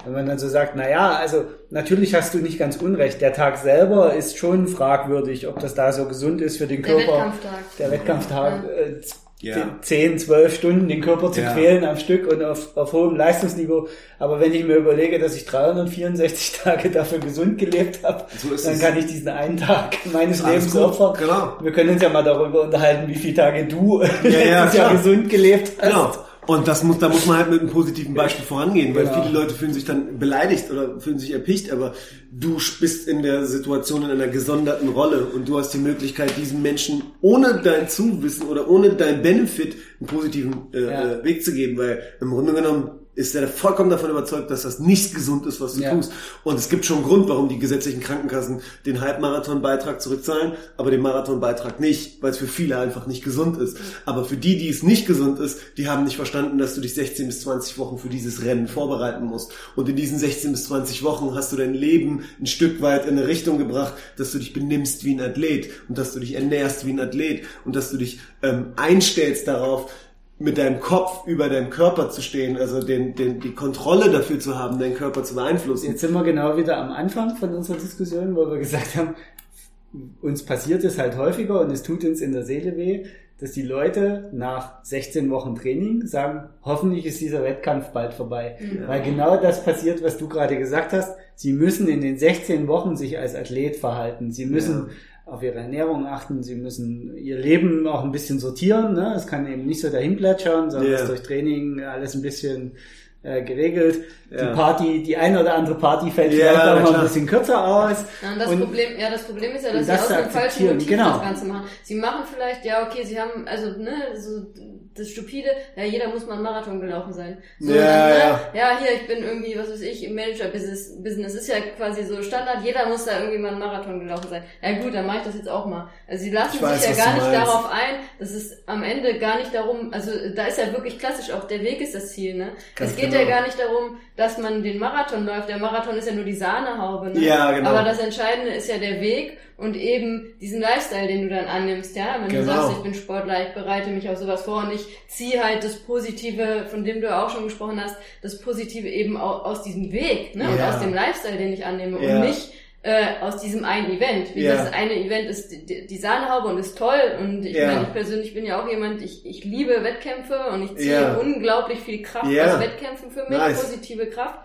Wenn man dann so sagt, na ja, also natürlich hast du nicht ganz unrecht. Der Tag selber ist schon fragwürdig, ob das da so gesund ist für den Körper. Der Wettkampftag. Der Wettkampftag. Ja. Äh, ja. 10, 12 Stunden den Körper zu ja. quälen am Stück und auf, auf hohem Leistungsniveau. Aber wenn ich mir überlege, dass ich 364 *laughs* Tage dafür gesund gelebt habe, so dann kann ich diesen einen Tag meines Lebens opfern. Genau. Wir können uns ja mal darüber unterhalten, wie viele Tage du *laughs* ja, ja, Jahr gesund gelebt hast. Genau. Und das muss, da muss man halt mit einem positiven Beispiel vorangehen, weil genau. viele Leute fühlen sich dann beleidigt oder fühlen sich erpicht, aber du bist in der Situation in einer gesonderten Rolle und du hast die Möglichkeit, diesen Menschen ohne dein Zuwissen oder ohne dein Benefit einen positiven äh, ja. Äh, Weg zu geben, weil im Grunde genommen ist er vollkommen davon überzeugt, dass das nicht gesund ist, was du ja. tust. Und es gibt schon einen Grund, warum die gesetzlichen Krankenkassen den Halbmarathon-Beitrag zurückzahlen, aber den Marathon-Beitrag nicht, weil es für viele einfach nicht gesund ist. Aber für die, die es nicht gesund ist, die haben nicht verstanden, dass du dich 16 bis 20 Wochen für dieses Rennen vorbereiten musst. Und in diesen 16 bis 20 Wochen hast du dein Leben ein Stück weit in eine Richtung gebracht, dass du dich benimmst wie ein Athlet und dass du dich ernährst wie ein Athlet und dass du dich ähm, einstellst darauf, mit deinem Kopf über deinem Körper zu stehen, also den, den, die Kontrolle dafür zu haben, deinen Körper zu beeinflussen. Jetzt sind wir genau wieder am Anfang von unserer Diskussion, wo wir gesagt haben, uns passiert es halt häufiger und es tut uns in der Seele weh, dass die Leute nach 16 Wochen Training sagen, hoffentlich ist dieser Wettkampf bald vorbei. Ja. Weil genau das passiert, was du gerade gesagt hast. Sie müssen in den 16 Wochen sich als Athlet verhalten. Sie müssen ja auf ihre Ernährung achten, sie müssen ihr Leben auch ein bisschen sortieren. Ne? Es kann eben nicht so dahin plätschern, sondern yeah. durch Training alles ein bisschen äh, geregelt. Ja. Die Party, die eine oder andere Party fällt ja, vielleicht auch mal ein bisschen kürzer aus. Ja, und das und Problem, ja, das Problem ist ja, dass sie aus dem falschen Motiv genau. das Ganze machen. Sie machen vielleicht, ja, okay, sie haben, also, ne, so, das stupide, ja, jeder muss mal einen Marathon gelaufen sein. So, ja, dann, ne, ja. ja, hier, ich bin irgendwie, was weiß ich, im Manager-Business, Business ist ja quasi so Standard, jeder muss da irgendwie mal einen Marathon gelaufen sein. Ja gut, dann mache ich das jetzt auch mal. Also sie lassen weiß, sich ja gar nicht darauf ein, dass es am Ende gar nicht darum, also da ist ja wirklich klassisch auch, der Weg ist das Ziel, ne? Ganz es geht genau. ja gar nicht darum, dass man den Marathon läuft. Der Marathon ist ja nur die Sahnehaube, ne? Ja, genau. Aber das Entscheidende ist ja der Weg und eben diesen Lifestyle, den du dann annimmst, ja. Wenn genau. du sagst, ich bin Sportler, ich bereite mich auf sowas vor und ich ziehe halt das Positive, von dem du auch schon gesprochen hast, das Positive eben aus diesem Weg, ne? Ja. Und aus dem Lifestyle, den ich annehme ja. und nicht äh, aus diesem einen Event. Wie ja. das eine Event ist die, die Sahnehaube und ist toll und ich ja. meine, ich persönlich bin ja auch jemand, ich, ich liebe Wettkämpfe und ich ziehe ja. unglaublich viel Kraft aus Wettkämpfen für mich, nice. positive Kraft.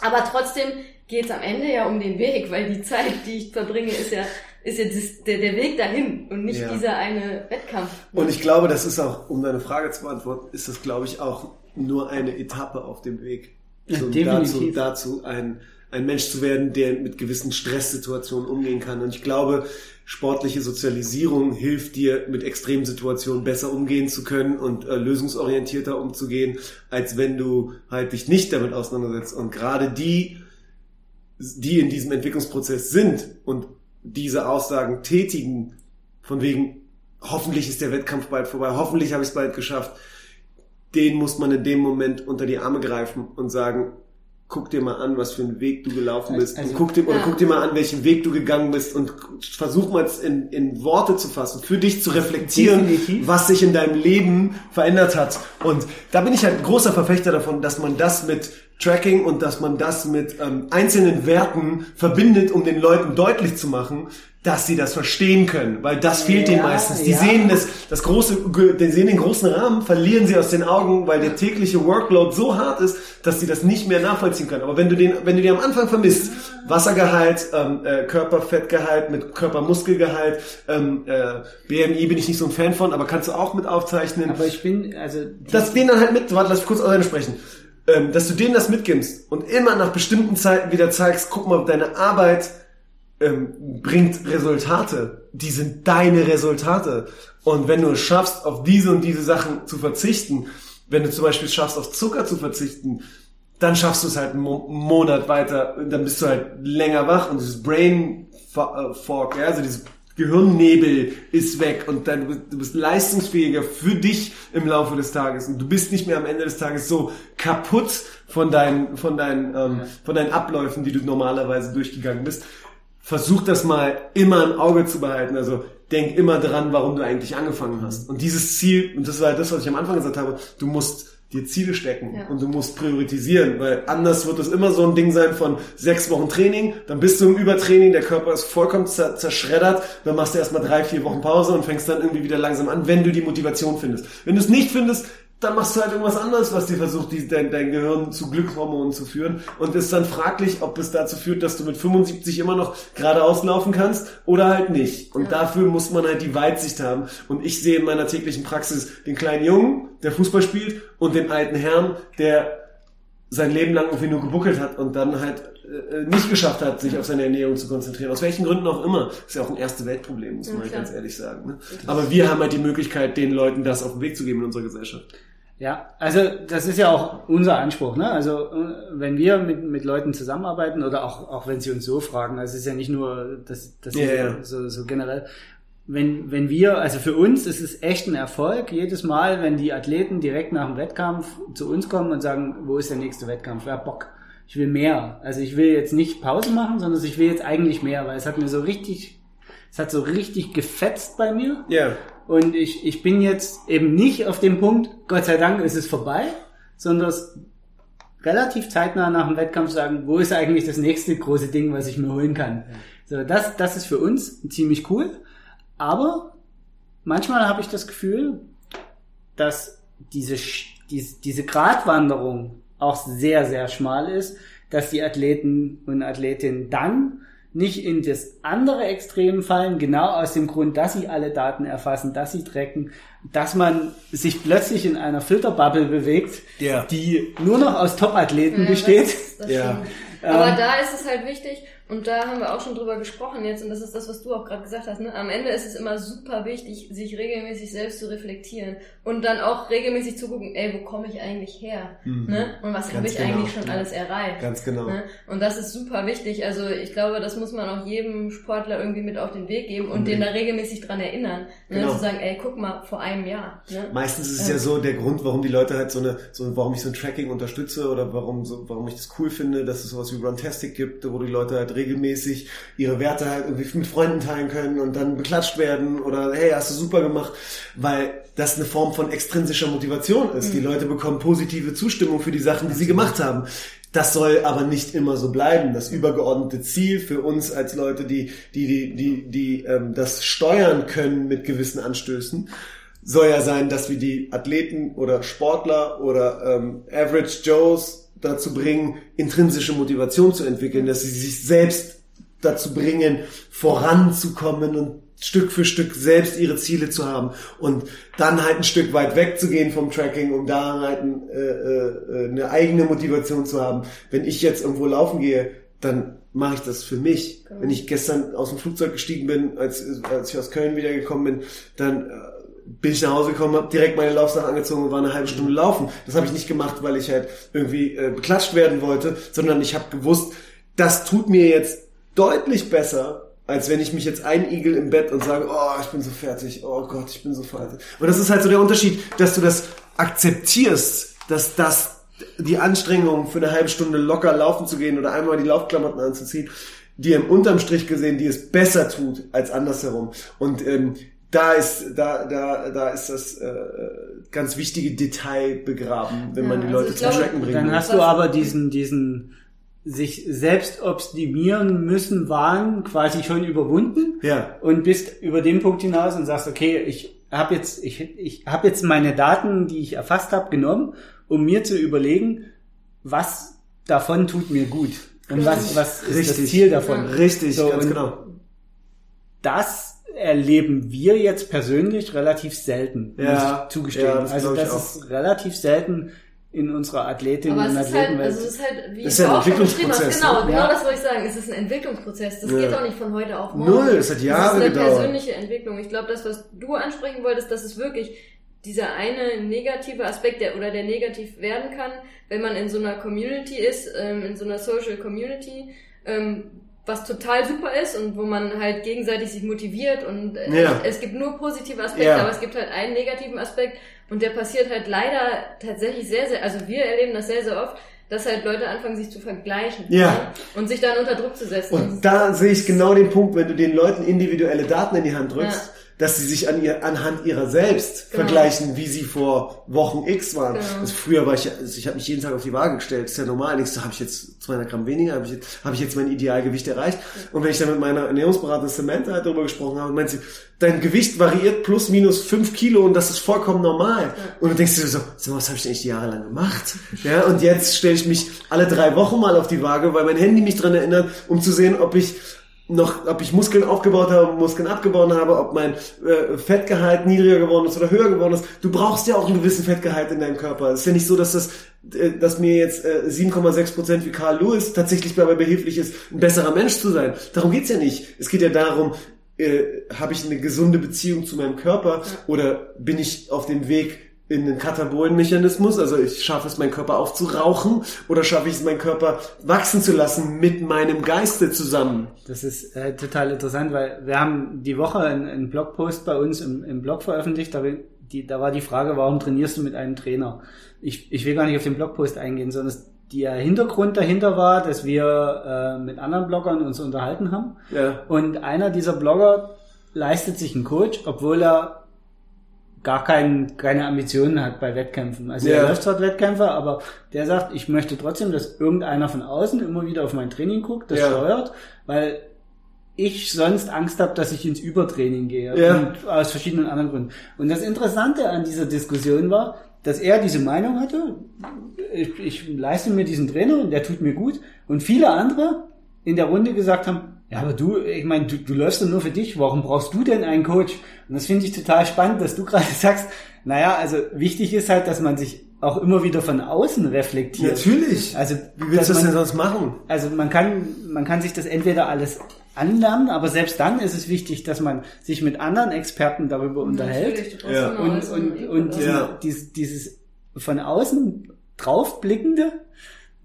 Aber trotzdem geht es am Ende ja um den Weg, weil die Zeit, die ich verbringe, ist ja ist ja das, der, der Weg dahin und nicht ja. dieser eine Wettkampf. Und ich glaube, das ist auch, um deine Frage zu beantworten, ist das, glaube ich, auch nur eine Etappe auf dem Weg. So, ja, dazu, dazu ein, ein Mensch zu werden, der mit gewissen Stresssituationen umgehen kann. Und ich glaube, sportliche Sozialisierung hilft dir, mit Extremsituationen besser umgehen zu können und äh, lösungsorientierter umzugehen, als wenn du halt dich nicht damit auseinandersetzt. Und gerade die, die in diesem Entwicklungsprozess sind und diese Aussagen tätigen, von wegen, hoffentlich ist der Wettkampf bald vorbei, hoffentlich habe ich es bald geschafft, den muss man in dem Moment unter die Arme greifen und sagen, guck dir mal an, was für einen Weg du gelaufen bist. Also, und guck dir, oder ja. guck dir mal an, welchen Weg du gegangen bist und versuch mal in, in Worte zu fassen, für dich zu reflektieren, Definitiv. was sich in deinem Leben verändert hat. Und da bin ich halt ein großer Verfechter davon, dass man das mit Tracking und dass man das mit ähm, einzelnen Werten verbindet, um den Leuten deutlich zu machen, dass sie das verstehen können, weil das fehlt ja, ihnen meistens. Die ja. sehen das, das große, die sehen den großen Rahmen, verlieren sie aus den Augen, weil der tägliche Workload so hart ist, dass sie das nicht mehr nachvollziehen können. Aber wenn du den, wenn du den am Anfang vermisst, Wassergehalt, ähm, äh, Körperfettgehalt mit Körpermuskelgehalt, ähm, äh, BMI bin ich nicht so ein Fan von, aber kannst du auch mit aufzeichnen. Aber ich bin, also das den dann halt mit. Warte, lass mich kurz alleine sprechen ähm, dass du denen das mitgibst und immer nach bestimmten Zeiten wieder zeigst, guck mal, deine Arbeit ähm, bringt Resultate. Die sind deine Resultate. Und wenn du es schaffst, auf diese und diese Sachen zu verzichten, wenn du zum Beispiel schaffst, auf Zucker zu verzichten, dann schaffst du es halt einen Monat weiter, dann bist du halt länger wach und dieses Brain äh, Fog, ja, also dieses Gehirnnebel ist weg und dann, du, bist, du bist leistungsfähiger für dich im Laufe des Tages und du bist nicht mehr am Ende des Tages so kaputt von deinen, von deinen, ähm, von deinen Abläufen, die du normalerweise durchgegangen bist. Versuch das mal immer im Auge zu behalten. Also denk immer dran, warum du eigentlich angefangen hast. Und dieses Ziel, und das war das, was ich am Anfang gesagt habe, du musst dir Ziele stecken ja. und du musst priorisieren, weil anders wird es immer so ein Ding sein von sechs Wochen Training, dann bist du im Übertraining, der Körper ist vollkommen zerschreddert, dann machst du erstmal drei, vier Wochen Pause und fängst dann irgendwie wieder langsam an, wenn du die Motivation findest. Wenn du es nicht findest, dann machst du halt irgendwas anderes, was dir versucht, die, dein, dein Gehirn zu Glückshormonen zu führen. Und ist dann fraglich, ob es dazu führt, dass du mit 75 immer noch geradeaus laufen kannst oder halt nicht. Und ja. dafür muss man halt die Weitsicht haben. Und ich sehe in meiner täglichen Praxis den kleinen Jungen, der Fußball spielt, und den alten Herrn, der sein Leben lang irgendwie nur gebuckelt hat und dann halt äh, nicht geschafft hat, sich auf seine Ernährung zu konzentrieren. Aus welchen Gründen auch immer. ist ja auch ein erste Weltproblem, muss man ja, halt ganz ehrlich sagen. Ne? Aber wir haben halt die Möglichkeit, den Leuten das auf den Weg zu geben in unserer Gesellschaft. Ja, also das ist ja auch unser Anspruch. Ne? Also äh, wenn wir mit, mit Leuten zusammenarbeiten oder auch, auch wenn sie uns so fragen, das ist ja nicht nur das, das ja, ja. So, so generell. Wenn, wenn wir, also für uns ist es echt ein Erfolg, jedes Mal, wenn die Athleten direkt nach dem Wettkampf zu uns kommen und sagen, wo ist der nächste Wettkampf? Wer Bock? Ich will mehr. Also ich will jetzt nicht Pause machen, sondern ich will jetzt eigentlich mehr, weil es hat mir so richtig, es hat so richtig gefetzt bei mir. Ja. Und ich, ich bin jetzt eben nicht auf dem Punkt, Gott sei Dank ist es vorbei, sondern relativ zeitnah nach dem Wettkampf sagen, wo ist eigentlich das nächste große Ding, was ich mir holen kann. So, das, das ist für uns ziemlich cool. Aber manchmal habe ich das Gefühl, dass diese, diese, diese Gratwanderung auch sehr, sehr schmal ist, dass die Athleten und Athletinnen dann nicht in das andere Extrem fallen, genau aus dem Grund, dass sie alle Daten erfassen, dass sie tracken, dass man sich plötzlich in einer Filterbubble bewegt, ja. die nur noch aus Top-Athleten ja, besteht. Das, das ja. Aber ähm, da ist es halt wichtig, und da haben wir auch schon drüber gesprochen jetzt, und das ist das, was du auch gerade gesagt hast, ne? am Ende ist es immer super wichtig, sich regelmäßig selbst zu reflektieren und dann auch regelmäßig zu gucken, ey, wo komme ich eigentlich her? Mhm. Ne? Und was habe ich genau. eigentlich schon alles erreicht? Ganz genau. Ne? Und das ist super wichtig. Also ich glaube, das muss man auch jedem Sportler irgendwie mit auf den Weg geben und mhm. den da regelmäßig dran erinnern. Ne? Genau. Zu sagen, ey, guck mal, vor einem Jahr. Ne? Meistens ist es ja. ja so der Grund, warum die Leute halt so eine, so warum ich so ein Tracking unterstütze oder warum so, warum ich das cool finde, dass es sowas wie Runtastic gibt, wo die Leute halt regelmäßig ihre Werte halt irgendwie mit Freunden teilen können und dann beklatscht werden oder hey, hast du super gemacht, weil das eine Form von extrinsischer Motivation ist. Mhm. Die Leute bekommen positive Zustimmung für die Sachen, die sie gemacht haben. Das soll aber nicht immer so bleiben. Das übergeordnete Ziel für uns als Leute, die, die, die, die, die ähm, das steuern können mit gewissen Anstößen, soll ja sein, dass wir die Athleten oder Sportler oder ähm, Average Joes dazu bringen, intrinsische Motivation zu entwickeln, dass sie sich selbst dazu bringen, voranzukommen und Stück für Stück selbst ihre Ziele zu haben und dann halt ein Stück weit wegzugehen vom Tracking, um da halt ein, äh, äh, eine eigene Motivation zu haben. Wenn ich jetzt irgendwo laufen gehe, dann mache ich das für mich. Genau. Wenn ich gestern aus dem Flugzeug gestiegen bin, als, als ich aus Köln wiedergekommen bin, dann äh, bin ich nach Hause gekommen, habe direkt meine Laufsache angezogen und war eine halbe Stunde laufen. Das habe ich nicht gemacht, weil ich halt irgendwie äh, beklatscht werden wollte, sondern ich habe gewusst, das tut mir jetzt deutlich besser, als wenn ich mich jetzt einigel im Bett und sage, oh, ich bin so fertig, oh Gott, ich bin so fertig. Und das ist halt so der Unterschied, dass du das akzeptierst, dass das die Anstrengung für eine halbe Stunde locker laufen zu gehen oder einmal die Laufklamotten anzuziehen, dir im unterm Strich gesehen, die es besser tut als andersherum. Und ähm, da ist da da da ist das äh, ganz wichtige Detail begraben, wenn ja, man die also Leute zum glaube, Schrecken bringt. Dann hast du aber diesen diesen sich selbst optimieren müssen waren quasi schon überwunden ja. und bist über den Punkt hinaus und sagst okay ich habe jetzt ich ich habe jetzt meine Daten die ich erfasst habe genommen um mir zu überlegen was davon tut mir gut und was was ist Richtig. das Ziel davon Richtig so, ganz genau das erleben wir jetzt persönlich relativ selten ja, muss ich zugestehen ja, das also das ist relativ selten in unserer Athletin und es ist halt, Athletenwelt. also es ist halt, wie Das ist ja ein auch Entwicklungsprozess, genau, ne? genau Ja. das wollte ich sagen. Es ist ein Entwicklungsprozess. Das Ja. geht auch nicht von heute auf morgen. Null, es hat Jahre Das ist eine gedauert. persönliche Entwicklung. Ich glaube, das, was du ansprechen wolltest, das ist wirklich dieser eine negative Aspekt, der oder der negativ werden kann, wenn man in so einer Community ist, ähm, in so einer Social Community, ähm, was total super ist und wo man halt gegenseitig sich motiviert und äh, Ja. es gibt nur positive Aspekte, Ja. aber es gibt halt einen negativen Aspekt und der passiert halt leider tatsächlich sehr, sehr, also wir erleben das sehr, sehr oft, dass halt Leute anfangen, sich zu vergleichen Ja. ne? und sich dann unter Druck zu setzen. Und da sehe ich genau den Punkt, wenn du den Leuten individuelle Daten in die Hand drückst, Ja. Dass sie sich an ihr, anhand ihrer selbst Genau. vergleichen, wie sie vor Wochen X waren. Genau. Also früher war ich, also ich habe mich jeden Tag auf die Waage gestellt, ist ja normal. Nichts, so habe ich jetzt 200 Gramm weniger, habe ich, jetzt- habe ich jetzt mein Idealgewicht erreicht. Und wenn ich dann mit meiner Ernährungsberaterin Samantha halt darüber gesprochen habe, meint sie, dein Gewicht variiert plus minus 5 Kilo und das ist vollkommen normal. Und du denkst dir so, so was habe ich denn echt jahrelang gemacht? Ja, und jetzt stelle ich mich alle drei Wochen mal auf die Waage, weil mein Handy mich dran erinnert, um zu sehen, ob ich noch, ob ich Muskeln aufgebaut habe, Muskeln abgebaut habe, ob mein äh, Fettgehalt niedriger geworden ist oder höher geworden ist. Du brauchst ja auch einen gewissen Fettgehalt in deinem Körper. Es ist ja nicht so, dass das, äh, dass mir jetzt äh, 7,6 Prozent wie Carl Lewis tatsächlich dabei behilflich ist, ein besserer Mensch zu sein. Darum geht's ja nicht. Es geht ja darum, äh, habe ich eine gesunde Beziehung zu meinem Körper oder bin ich auf dem Weg in den Katabolenmechanismus, also ich schaffe es, meinen Körper aufzurauchen oder schaffe ich es, meinen Körper wachsen zu lassen mit meinem Geiste zusammen. Das ist äh, total interessant, weil wir haben die Woche einen, einen Blogpost bei uns im, im Blog veröffentlicht, da, die, da war die Frage, warum trainierst du mit einem Trainer? Ich, ich will gar nicht auf den Blogpost eingehen, sondern der Hintergrund dahinter war, dass wir äh, mit anderen Bloggern uns unterhalten haben Ja. und einer dieser Blogger leistet sich einen Coach, obwohl er gar kein, keine Ambitionen hat bei Wettkämpfen. Also Ja. er läuft zwar Wettkämpfe, aber der sagt, ich möchte trotzdem, dass irgendeiner von außen immer wieder auf mein Training guckt, das Ja. steuert, weil ich sonst Angst habe, dass ich ins Übertraining gehe. Ja. Und aus verschiedenen anderen Gründen. Und das Interessante an dieser Diskussion war, dass er diese Meinung hatte, ich, ich leiste mir diesen Trainer und der tut mir gut. Und viele andere in der Runde gesagt haben, ja, aber du, ich meine, du, du läufst doch nur für dich, warum brauchst du denn einen Coach? Und das finde ich total spannend, dass du *laughs* gerade sagst, naja, also wichtig ist halt, dass man sich auch immer wieder von außen reflektiert. Natürlich. Also, Wie willst du das denn sonst machen? also man kann, man kann sich das entweder alles anlernen, aber selbst dann ist es wichtig, dass man sich mit anderen Experten darüber unterhält Ja. und, und, und diesen, Ja. dieses, dieses von außen draufblickende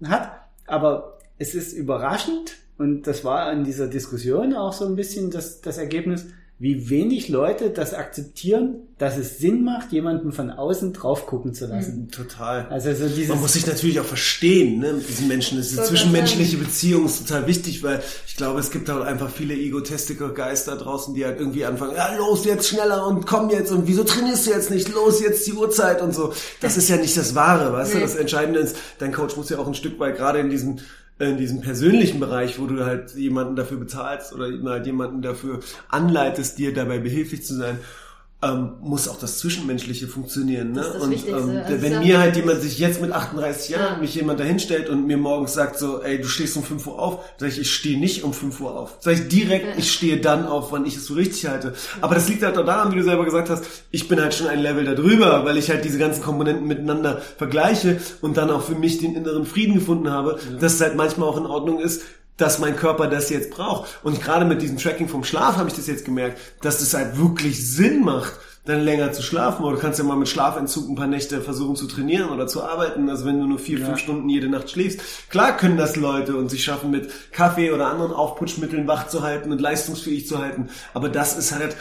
hat, aber es ist überraschend und das war in dieser Diskussion auch so ein bisschen das, das Ergebnis, wie wenig Leute das akzeptieren, dass es Sinn macht, jemanden von außen drauf gucken zu lassen. Total. Also so dieses Man muss sich natürlich auch verstehen, ne, mit diesen Menschen. Das ist Wollte zwischenmenschliche Beziehung ist total wichtig, weil ich glaube, es gibt halt einfach viele egotistische Geister draußen, die halt irgendwie anfangen, ja, los jetzt schneller und komm jetzt und wieso trainierst du jetzt nicht? Los jetzt die Uhrzeit und so. Das ist ja nicht das Wahre, weißt du? Nee. Das Entscheidende ist, dein Coach muss ja auch ein Stück weit gerade in diesem in diesem persönlichen Bereich, wo du halt jemanden dafür bezahlst oder halt jemanden dafür anleitest, dir dabei behilflich zu sein, ähm, muss auch das Zwischenmenschliche funktionieren. Ne? Das ist das und ähm, Also wenn mir ja- halt jemand sich jetzt mit 38 Jahren Ja. mich jemand dahinstellt und mir morgens sagt so, ey, du stehst um 5 Uhr auf, sag ich, ich stehe nicht um 5 Uhr auf. Sag ich direkt, Ja. ich stehe dann auf, wann ich es für richtig halte. Aber das liegt halt auch daran, wie du selber gesagt hast, ich bin halt schon ein Level darüber, weil ich halt diese ganzen Komponenten miteinander vergleiche und dann auch für mich den inneren Frieden gefunden habe, dass es halt manchmal auch in Ordnung ist, dass mein Körper das jetzt braucht. Und gerade mit diesem Tracking vom Schlaf habe ich das jetzt gemerkt, dass das halt wirklich Sinn macht, dann länger zu schlafen. Oder du kannst ja mal mit Schlafentzug ein paar Nächte versuchen zu trainieren oder zu arbeiten. Also wenn du nur vier, fünf Stunden jede Nacht schläfst. Klar können das Leute und sie schaffen mit Kaffee oder anderen Aufputschmitteln wach zu halten und leistungsfähig zu halten. Aber das ist halt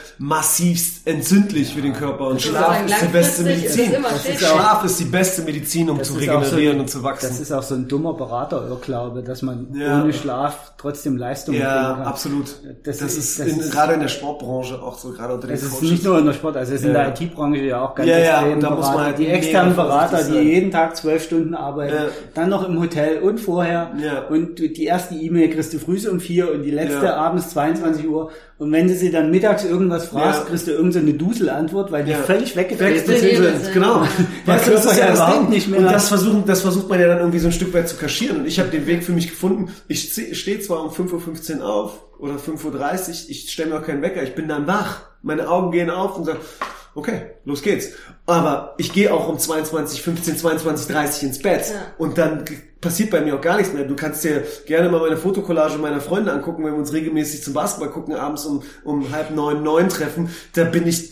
ist so, so Ja. Ja, in, der so, Ja. IT-Branche ja auch ganz Ja, ja, extrem. und da muss man halt die externen Berater, die jeden Tag zwölf Stunden arbeiten, Ja. dann noch im Hotel und vorher. Ja. Und die erste E-Mail kriegst du früh um vier und die letzte Ja. abends 22 Uhr. Und wenn du sie dann mittags irgendwas fragst, Ja. kriegst du irgendeine Dusel-Antwort, weil die Ja. völlig weggedreht Weg- sind. sind. Genau. Weißt du, das ist ja ja das Ding. nicht mehr- Und das versuchen, das versucht man ja dann irgendwie so ein Stück weit zu kaschieren. Und ich habe den Weg für mich gefunden. Ich stehe zwar um 5.15 Uhr auf oder 5.30 Uhr, ich stelle mir auch keinen Wecker, ich bin dann wach. Meine Augen gehen auf und sage, okay, los geht's. Aber ich gehe auch um 22, 15, 22, 30 ins Bett Ja. und dann passiert bei mir auch gar nichts mehr. Du kannst dir gerne mal meine Fotokollage meiner Freunde angucken, wenn wir uns regelmäßig zum Basketball gucken, abends um, um halb neun, neun treffen. Da bin ich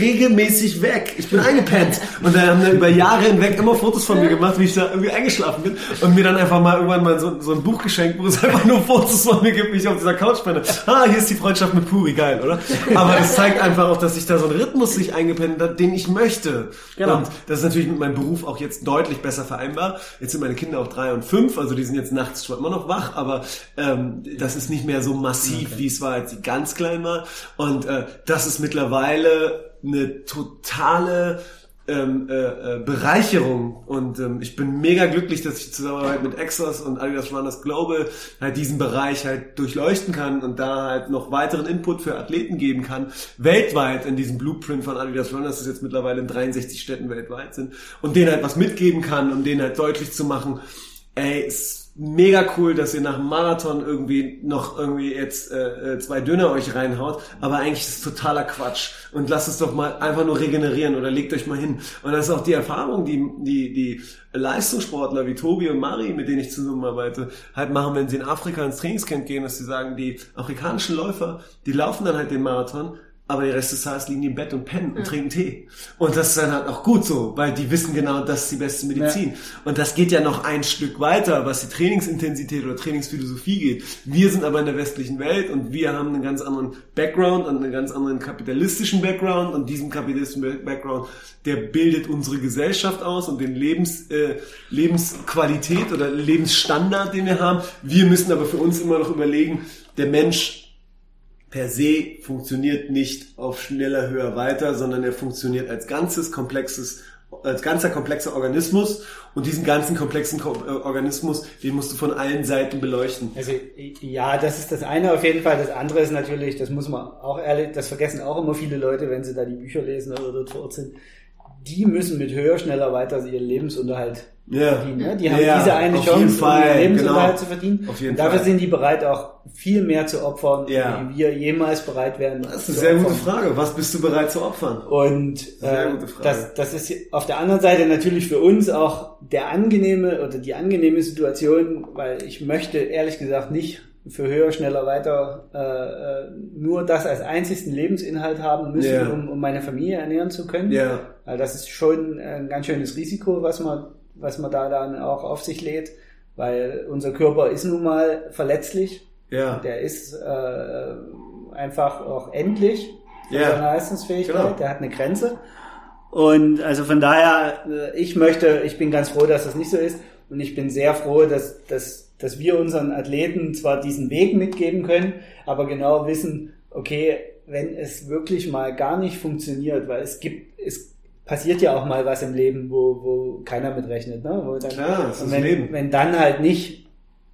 regelmäßig weg. Ich bin eingepennt. *laughs* Und dann haben wir über Jahre hinweg immer Fotos von mir gemacht, wie ich da irgendwie eingeschlafen bin. Und mir dann einfach mal irgendwann mal so, so ein Buch geschenkt, wo es einfach nur Fotos von mir gibt, wie ich auf dieser Couch bin. Ah, hier ist die Freundschaft mit Puri, geil, oder? Aber es zeigt einfach auch, dass ich da so einen Rhythmus sich eingepennt habe, den ich möchte. Genau. Und das ist natürlich mit meinem Beruf auch jetzt deutlich besser vereinbar. Jetzt sind meine Kinder auch drei und fünf, also die sind jetzt nachts schon immer noch wach, aber ähm, das ist nicht mehr so massiv, wie es war, als sie ganz klein war. Und äh, das ist mittlerweile eine totale ähm, äh, äh, Bereicherung. Und ähm, ich bin mega glücklich, dass ich die Zusammenarbeit mit Exos und Adidas Runners Global halt diesen Bereich halt durchleuchten kann und da halt noch weiteren Input für Athleten geben kann, weltweit in diesem Blueprint von Adidas Runners, das jetzt mittlerweile in 63 Städten weltweit sind und denen halt was mitgeben kann, um denen halt deutlich zu machen, ey, mega cool, dass ihr nach dem Marathon irgendwie noch irgendwie jetzt äh, äh, zwei Döner euch reinhaut, aber eigentlich ist es totaler Quatsch und lasst es doch mal einfach nur regenerieren oder legt euch mal hin. Und das ist auch die Erfahrung, die die die Leistungssportler wie Tobi und Mari, mit denen ich zusammenarbeite, halt machen, wenn sie in Afrika ins Trainingscamp gehen, dass sie sagen, die afrikanischen Läufer, die laufen dann halt den Marathon, aber der Rest des Tages liegen die im Bett und pennen und trinken Tee. Und das ist dann halt auch gut so, weil die wissen genau, das ist die beste Medizin. Und das geht ja noch ein Stück weiter, was die Trainingsintensität oder Trainingsphilosophie geht. Wir sind aber in der westlichen Welt und wir haben einen ganz anderen Background und einen ganz anderen kapitalistischen Background und diesen kapitalistischen Background, der bildet unsere Gesellschaft aus und den Lebens, äh, Lebensqualität oder Lebensstandard, den wir haben. Wir müssen aber für uns immer noch überlegen, der Mensch per se funktioniert nicht auf schneller, höher, weiter, sondern er funktioniert als ganzes, komplexes, als ganzer komplexer Organismus und diesen ganzen komplexen Ko- äh, Organismus, den musst du von allen Seiten beleuchten. Also ja, das ist das eine auf jeden Fall. Das andere ist natürlich, das muss man auch ehrlich, das vergessen auch immer viele Leute, wenn sie da die Bücher lesen oder dort vor Ort sind. Die müssen mit höher, schneller, weiter ihren Lebensunterhalt Ja. verdienen. Ne? Die haben Ja, diese eine Chance, um ihren Lebensunterhalt genau. zu verdienen. Auf jeden Und dafür Fall. sind die bereit, auch viel mehr zu opfern, Ja. wie wir jemals bereit wären. Das ist eine sehr gute opfern. Frage. Was bist du bereit zu opfern? Und äh, gute das, das ist auf der anderen Seite natürlich für uns auch der angenehme oder die angenehme Situation, weil ich möchte ehrlich gesagt nicht für höher, schneller, weiter äh, äh, nur das als einzigsten Lebensinhalt haben müssen, Ja. um, um meine Familie ernähren zu können. Ja. Weil das ist schon ein ganz schönes Risiko, was man, was man da dann auch auf sich lädt, weil unser Körper ist nun mal verletzlich. Ja. Der ist äh, einfach auch endlich in Ja. seiner Leistungsfähigkeit. Genau. Der hat eine Grenze. Und also von daher, äh, ich möchte, ich bin ganz froh, dass das nicht so ist. Und ich bin sehr froh, dass, dass, dass wir unseren Athleten zwar diesen Weg mitgeben können, aber genau wissen, okay, wenn es wirklich mal gar nicht funktioniert, weil es gibt, es passiert ja auch mal was im Leben, wo, wo keiner mitrechnet, ne? Wo dann, Klar, das ist wenn, Leben. wenn dann halt nicht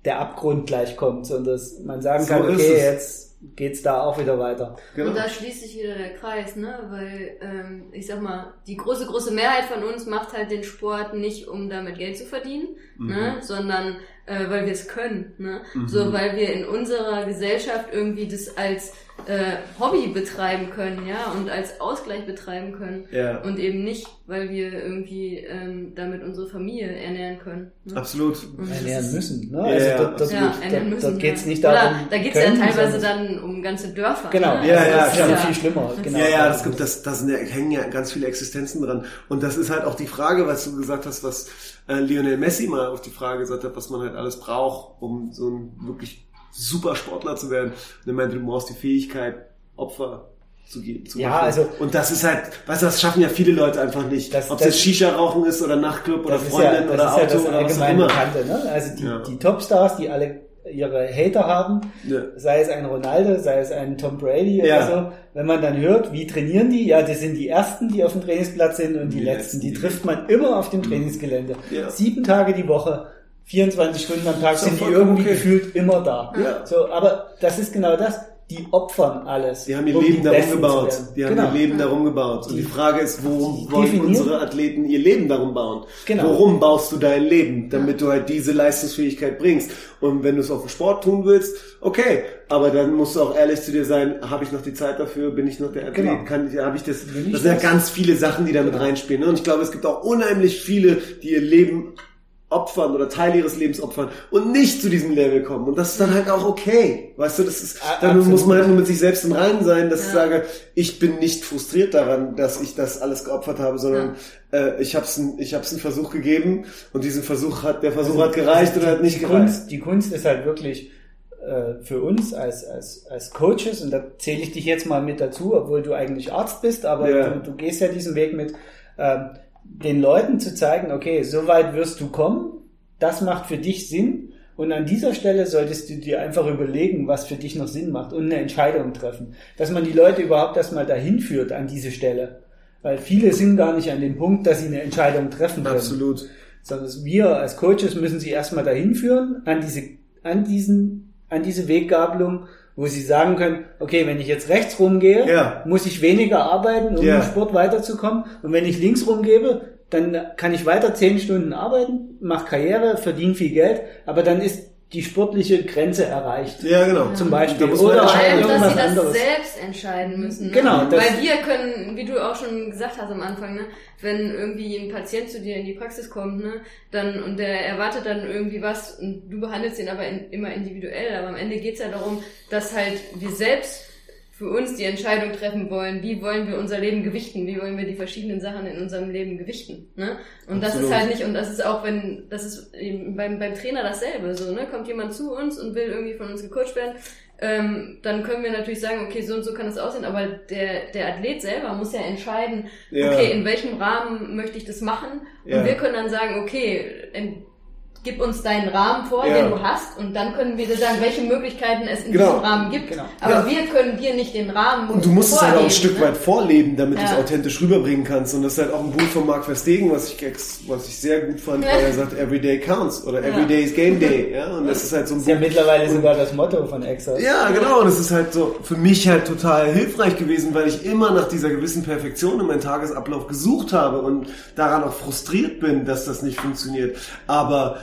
der Abgrund gleich kommt, sondern dass man sagen So kann, okay, es. jetzt geht's da auch wieder weiter. Genau. Und da schließt sich wieder der Kreis, ne? Weil, ähm, ich sag mal, die große, große Mehrheit von uns macht halt den Sport nicht, um damit Geld zu verdienen, ne? Sondern äh, weil wir es können, ne? So, weil wir in unserer Gesellschaft irgendwie das als äh, Hobby betreiben können, ja, und als Ausgleich betreiben können. Ja. Und eben nicht, weil wir irgendwie ähm, damit unsere Familie ernähren können. Ne? Absolut. Und das ernähren ist- müssen. Ne? Ja, Also ja, dort, dort, Ja, dort, ernähren müssen. dort geht's ja. nicht darum. Oder da geht's ja können, teilweise sondern- dann um ganze Dörfer. Genau, ne? Ja, das ja, ist ja noch klar. viel schlimmer. Genau. Ja, ja, das gibt das, das sind ja, hängen ja ganz viele Existenzen dran. Und das ist halt auch die Frage, was du gesagt hast, was äh, Lionel Messi mal auf die Frage gesagt hat, was man halt alles braucht, um so ein wirklich super Sportler zu werden. Und er meinte, du brauchst die Fähigkeit, Opfer zu geben. Zu Ja, machen. also- und das ist halt, weißt du, das schaffen ja viele Leute einfach nicht. Das- Ob es jetzt Shisha-Rauchen ist oder Nachtclub oder ja, Freundin das oder ist ja Auto das oder was auch immer. Bekannte. Ne? Also die, Ja. die Topstars, die alle ihre Hater haben, Ja. sei es ein Ronaldo, sei es ein Tom Brady Ja. oder so, wenn man dann hört, wie trainieren die, ja, das sind die Ersten, die auf dem Trainingsplatz sind und die, Die Letzten, die die- trifft man immer auf dem Trainingsgelände. Ja. Sieben Tage die Woche, 24 Stunden am Tag sind die irgendwie okay. gefühlt immer da. Ja. So, aber das ist genau das. die opfern alles. Die haben ihr um Leben die darum gebaut. Die haben Genau. ihr Leben darum gebaut. Und die Frage ist, worum die wollen unsere Athleten ihr Leben darum bauen? Genau. Worum baust du dein Leben? Damit du halt diese Leistungsfähigkeit bringst. Und wenn du es auf dem Sport tun willst, okay. Aber dann musst du auch ehrlich zu dir sein, habe ich noch die Zeit dafür? Bin ich noch der Athlet? Genau. Kann ich, habe ich das? Ich Das sind ja ganz viele Sachen, die damit Genau. reinspielen. Ne? Und ich glaube, es gibt auch unheimlich viele, die ihr Leben opfern oder Teil ihres Lebens opfern und nicht zu diesem Level kommen. Und das ist dann halt auch okay. Weißt du, das ist, dann absolut. muss man halt nur mit sich selbst im Reinen sein, dass ich Ja. sage, ich bin nicht frustriert daran, dass ich das alles geopfert habe, sondern äh, ich habe es ich hab's einen Versuch gegeben und diesen Versuch hat, der Versuch hat gereicht oder hat nicht die gereicht. Kunst, die Kunst ist halt wirklich äh, für uns als, als, als Coaches, und da zähle ich dich jetzt mal mit dazu, obwohl du eigentlich Arzt bist, aber Ja. du, du gehst ja diesen Weg mit, ähm, den Leuten zu zeigen, okay, so weit wirst du kommen, das macht für dich Sinn. Und an dieser Stelle solltest du dir einfach überlegen, was für dich noch Sinn macht und eine Entscheidung treffen. Dass man die Leute überhaupt erstmal dahin führt an diese Stelle. Weil viele sind gar nicht an dem Punkt, dass sie eine Entscheidung treffen können Absolut. sondern wir als Coaches müssen sie erstmal dahin führen an diese, an diesen, an diese Weggabelung, wo sie sagen können, okay, wenn ich jetzt rechts rumgehe, Ja. muss ich weniger arbeiten, um Ja. im Sport weiterzukommen. Und wenn ich links rumgebe, dann kann ich weiter zehn Stunden arbeiten, mache Karriere, verdiene viel Geld, aber dann ist die sportliche Grenze erreicht. Ja, genau. Zum Beispiel. Da Oder Vor allem, dass irgendwas sie das anderes. selbst entscheiden müssen. Ne? Genau, Weil wir können, wie du auch schon gesagt hast am Anfang, ne, wenn irgendwie ein Patient zu dir in die Praxis kommt, ne, dann und der erwartet dann irgendwie was und du behandelst ihn aber in, immer individuell. Aber am Ende geht's ja darum, dass halt wir selbst für uns die Entscheidung treffen wollen, wie wollen wir unser Leben gewichten, wie wollen wir die verschiedenen Sachen in unserem Leben gewichten. Ne? Und das Absolut. ist halt nicht, und das ist auch, wenn, das ist beim, beim Trainer dasselbe, so, ne? Kommt jemand zu uns und will irgendwie von uns gecoacht werden, ähm, dann können wir natürlich sagen, okay, so und so kann es aussehen, aber der, der Athlet selber muss ja entscheiden, Ja. okay, in welchem Rahmen möchte ich das machen? Und Ja. wir können dann sagen, okay, in, gib uns deinen Rahmen vor, Ja. den du hast, und dann können wir dir sagen, welche Möglichkeiten es in Genau. diesem Rahmen gibt. Genau. Aber Ja. wir können dir nicht den Rahmen Und du musst es halt auch ein Stück ne? weit vorleben, damit du es Ja. authentisch rüberbringen kannst. Und das ist halt auch ein Buch von Mark Verstegen, was ich, was ich sehr gut fand, weil er sagt, every day counts oder every Ja. day is game day. Ja, und das ist halt so ein ist ja Buch. mittlerweile sogar das Motto von Exas. Ja, genau. Und es ist halt so für mich halt total hilfreich gewesen, weil ich immer nach dieser gewissen Perfektion in meinem Tagesablauf gesucht habe und daran auch frustriert bin, dass das nicht funktioniert. Aber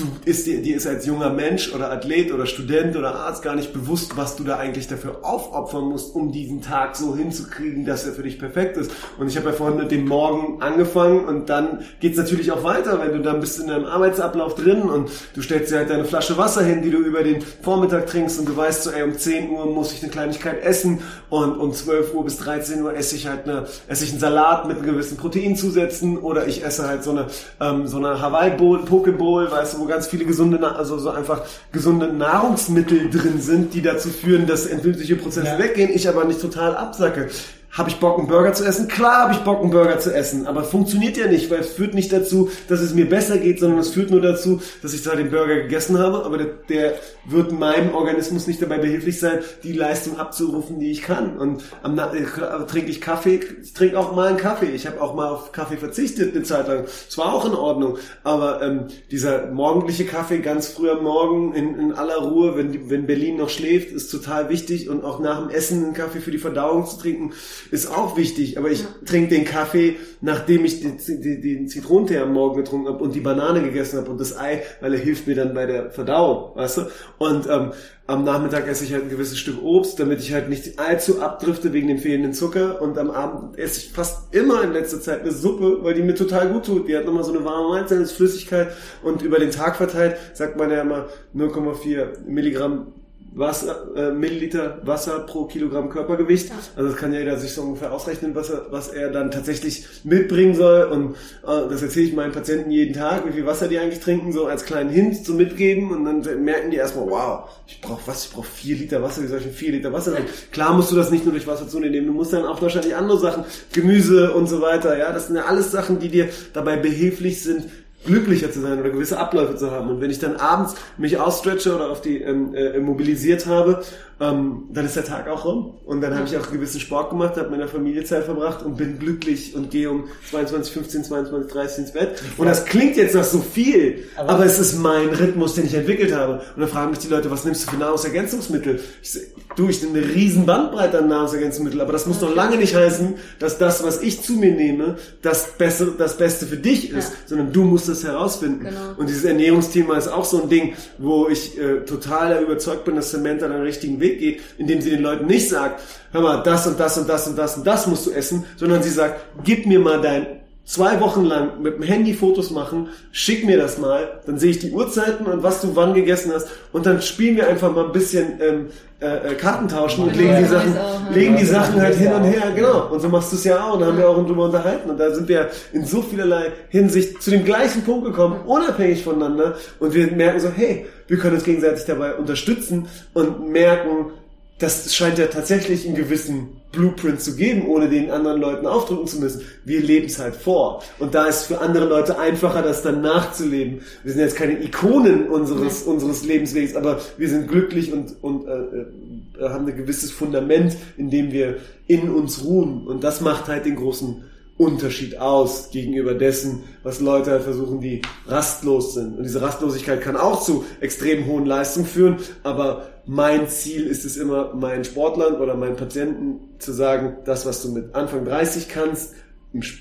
du ist dir, dir ist als junger Mensch oder Athlet oder Student oder Arzt gar nicht bewusst, was du da eigentlich dafür aufopfern musst, um diesen Tag so hinzukriegen, dass er für dich perfekt ist. Und ich habe ja vorhin mit dem Morgen angefangen und dann geht's natürlich auch weiter, wenn du dann bist in deinem Arbeitsablauf drin und du stellst dir halt deine Flasche Wasser hin, die du über den Vormittag trinkst und du weißt so, ey, um 10 Uhr muss ich eine Kleinigkeit essen und um 12 Uhr bis 13 Uhr esse ich halt eine, esse ich einen Salat mit einem gewissen Protein zusetzen oder ich esse halt so eine, ähm, so eine Hawaii Bowl, Poke Bowl, weißt du, wo ganz viele gesunde, also so einfach gesunde Nahrungsmittel drin sind, die dazu führen, dass entzündliche Prozesse Ja. weggehen, ich aber nicht total absacke. Habe ich Bock, einen Burger zu essen? Klar habe ich Bock, einen Burger zu essen. Aber funktioniert ja nicht, weil es führt nicht dazu, dass es mir besser geht, sondern es führt nur dazu, dass ich zwar den Burger gegessen habe, aber der, der wird meinem Organismus nicht dabei behilflich sein, die Leistung abzurufen, die ich kann. Und am Na äh, trinke ich Kaffee, ich trinke auch mal einen Kaffee. Ich habe auch mal auf Kaffee verzichtet eine Zeit lang. Es war auch in Ordnung. Aber ähm, dieser morgendliche Kaffee ganz früh am Morgen in, in aller Ruhe, wenn, wenn Berlin noch schläft, ist total wichtig. Und auch nach dem Essen einen Kaffee für die Verdauung zu trinken, ist auch wichtig. Aber ich trinke den Kaffee, nachdem ich den, den, den Zitronentee am Morgen getrunken habe und die Banane gegessen habe und das Ei, weil er hilft mir dann bei der Verdauung, weißt du? Und ähm, am Nachmittag esse ich halt ein gewisses Stück Obst, damit ich halt nicht allzu abdrifte wegen dem fehlenden Zucker. Und am Abend esse ich fast immer in letzter Zeit eine Suppe, weil die mir total gut tut. Die hat nochmal so eine warme ist Flüssigkeit und über den Tag verteilt sagt man ja immer 0,4 Milligramm Wasser, äh, Milliliter Wasser pro Kilogramm Körpergewicht. Also das kann ja jeder sich so ungefähr ausrechnen, was er, was er dann tatsächlich mitbringen soll. Und äh, das erzähle ich meinen Patienten jeden Tag, wie viel Wasser die eigentlich trinken, so als kleinen Hint zum Mitgeben. Und dann merken die erstmal, wow, ich brauche was, ich brauche vier Liter Wasser, wie soll ich denn vier Liter Wasser trinken? Klar musst du das nicht nur durch Wasser zunehmen, du musst dann auch wahrscheinlich andere Sachen, Gemüse und so weiter. Ja, das sind ja alles Sachen, die dir dabei behilflich sind, glücklicher zu sein oder gewisse Abläufe zu haben. Und wenn ich dann abends mich ausstretche oder auf die ähm, äh, mobilisiert habe, ähm, dann ist der Tag auch rum. Und dann habe ich auch gewissen Sport gemacht, habe mit meiner Familie Zeit verbracht und bin glücklich und gehe um 22, 15, 22, 30 ins Bett. Und das klingt jetzt nach so viel, aber, Aber- es ist mein Rhythmus, den ich entwickelt habe. Und dann fragen mich die Leute, was nimmst du für Nahrungsergänzungsmittel? Ich, so, Du, ich nehme eine riesen Bandbreite an Nahrungsergänzungsmitteln, aber das muss noch lange nicht heißen, dass das, was ich zu mir nehme, das Beste, das Beste für dich ist, ja. sondern du musst das herausfinden. Genau. Und dieses Ernährungsthema ist auch so ein Ding, wo ich äh, total überzeugt bin, dass Samantha den richtigen Weg geht, indem sie den Leuten nicht sagt, hör mal, das und das und das und das und das musst du essen, sondern sie sagt, gib mir mal dein zwei Wochen lang mit dem Handy Fotos machen, schick mir das mal, dann sehe ich die Uhrzeiten und was du wann gegessen hast und dann spielen wir einfach mal ein bisschen ähm, äh, äh Karten tauschen und legen die Sachen, legen die Sachen halt hin und her, genau. Und so machst du es ja auch und da haben wir auch drüber unterhalten und da sind wir in so vielerlei Hinsicht zu dem gleichen Punkt gekommen, unabhängig voneinander und wir merken so, hey, wir können uns gegenseitig dabei unterstützen und merken, das scheint ja tatsächlich einen gewissen Blueprint zu geben, ohne den anderen Leuten aufdrücken zu müssen. Wir leben es halt vor. Und da ist für andere Leute einfacher, das dann nachzuleben. Wir sind jetzt keine Ikonen unseres, ja. unseres Lebenswegs, aber wir sind glücklich und, und äh, äh, haben ein gewisses Fundament, in dem wir in uns ruhen. Und das macht halt den großen Unterschied aus gegenüber dessen, was Leute halt versuchen, die rastlos sind. Und diese Rastlosigkeit kann auch zu extrem hohen Leistungen führen, aber mein Ziel ist es immer, meinen Sportlern oder meinen Patienten zu sagen, das, was du mit Anfang 30 kannst,